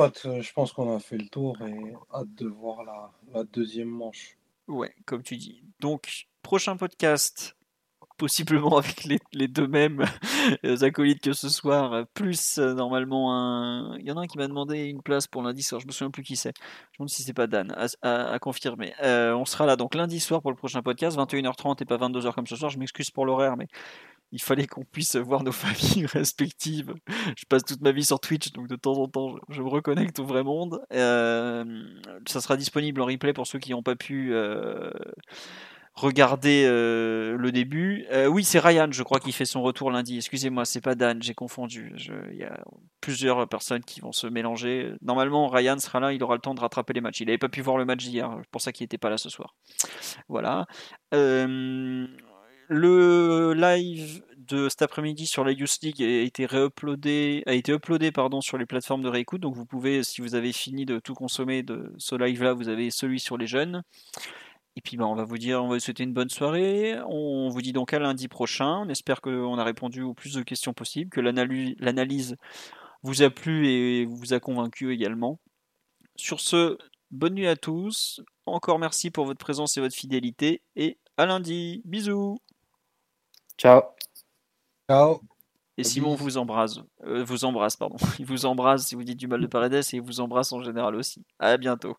je pense qu'on a fait le tour et hâte de voir la, la deuxième manche. Ouais, comme tu dis. Donc, prochain podcast, possiblement avec les, deux mêmes <laughs> euh, acolytes que ce soir, plus euh, normalement un. Il y en a un qui m'a demandé une place pour lundi soir, je me souviens plus qui c'est. Je me demande si c'est pas Dan, à, confirmer. Euh, on sera là donc lundi soir pour le prochain podcast, 21h30 et pas 22h comme ce soir. Je m'excuse pour l'horaire, mais il fallait qu'on puisse voir nos <laughs> familles respectives. Je passe toute ma vie sur Twitch, donc de temps en temps, je, me reconnecte au vrai monde. Euh, ça sera disponible en replay pour ceux qui n'ont pas pu euh, regarder euh, le début. oui, c'est Ryan, je crois, qui fait son retour lundi. Excusez-moi, c'est pas Dan, j'ai confondu. Il y a plusieurs personnes qui vont se mélanger. Normalement, Ryan sera là, il aura le temps de rattraper les matchs. Il n'avait pas pu voir le match d'hier, pour ça qu'il n'était pas là ce soir. Voilà. Le live de cet après-midi sur la Youth League a été réuploadé, a été uploadé pardon, sur les plateformes de réécoute. Donc vous pouvez, si vous avez fini de tout consommer de ce live-là, vous avez celui sur les jeunes. Et puis ben, on va vous dire, on va vous souhaiter une bonne soirée. On vous dit donc à lundi prochain. On espère qu'on a répondu aux plus de questions possibles, que l'analyse vous a plu et vous a convaincu également. Sur ce, bonne nuit à tous. Encore merci pour votre présence et votre fidélité. Et à lundi. Bisous. Ciao. Ciao. Et Simon vous embrasse, euh, vous embrasse, pardon. <laughs> Il vous embrasse si vous dites du mal de Paredes et il vous embrasse en général aussi. À bientôt.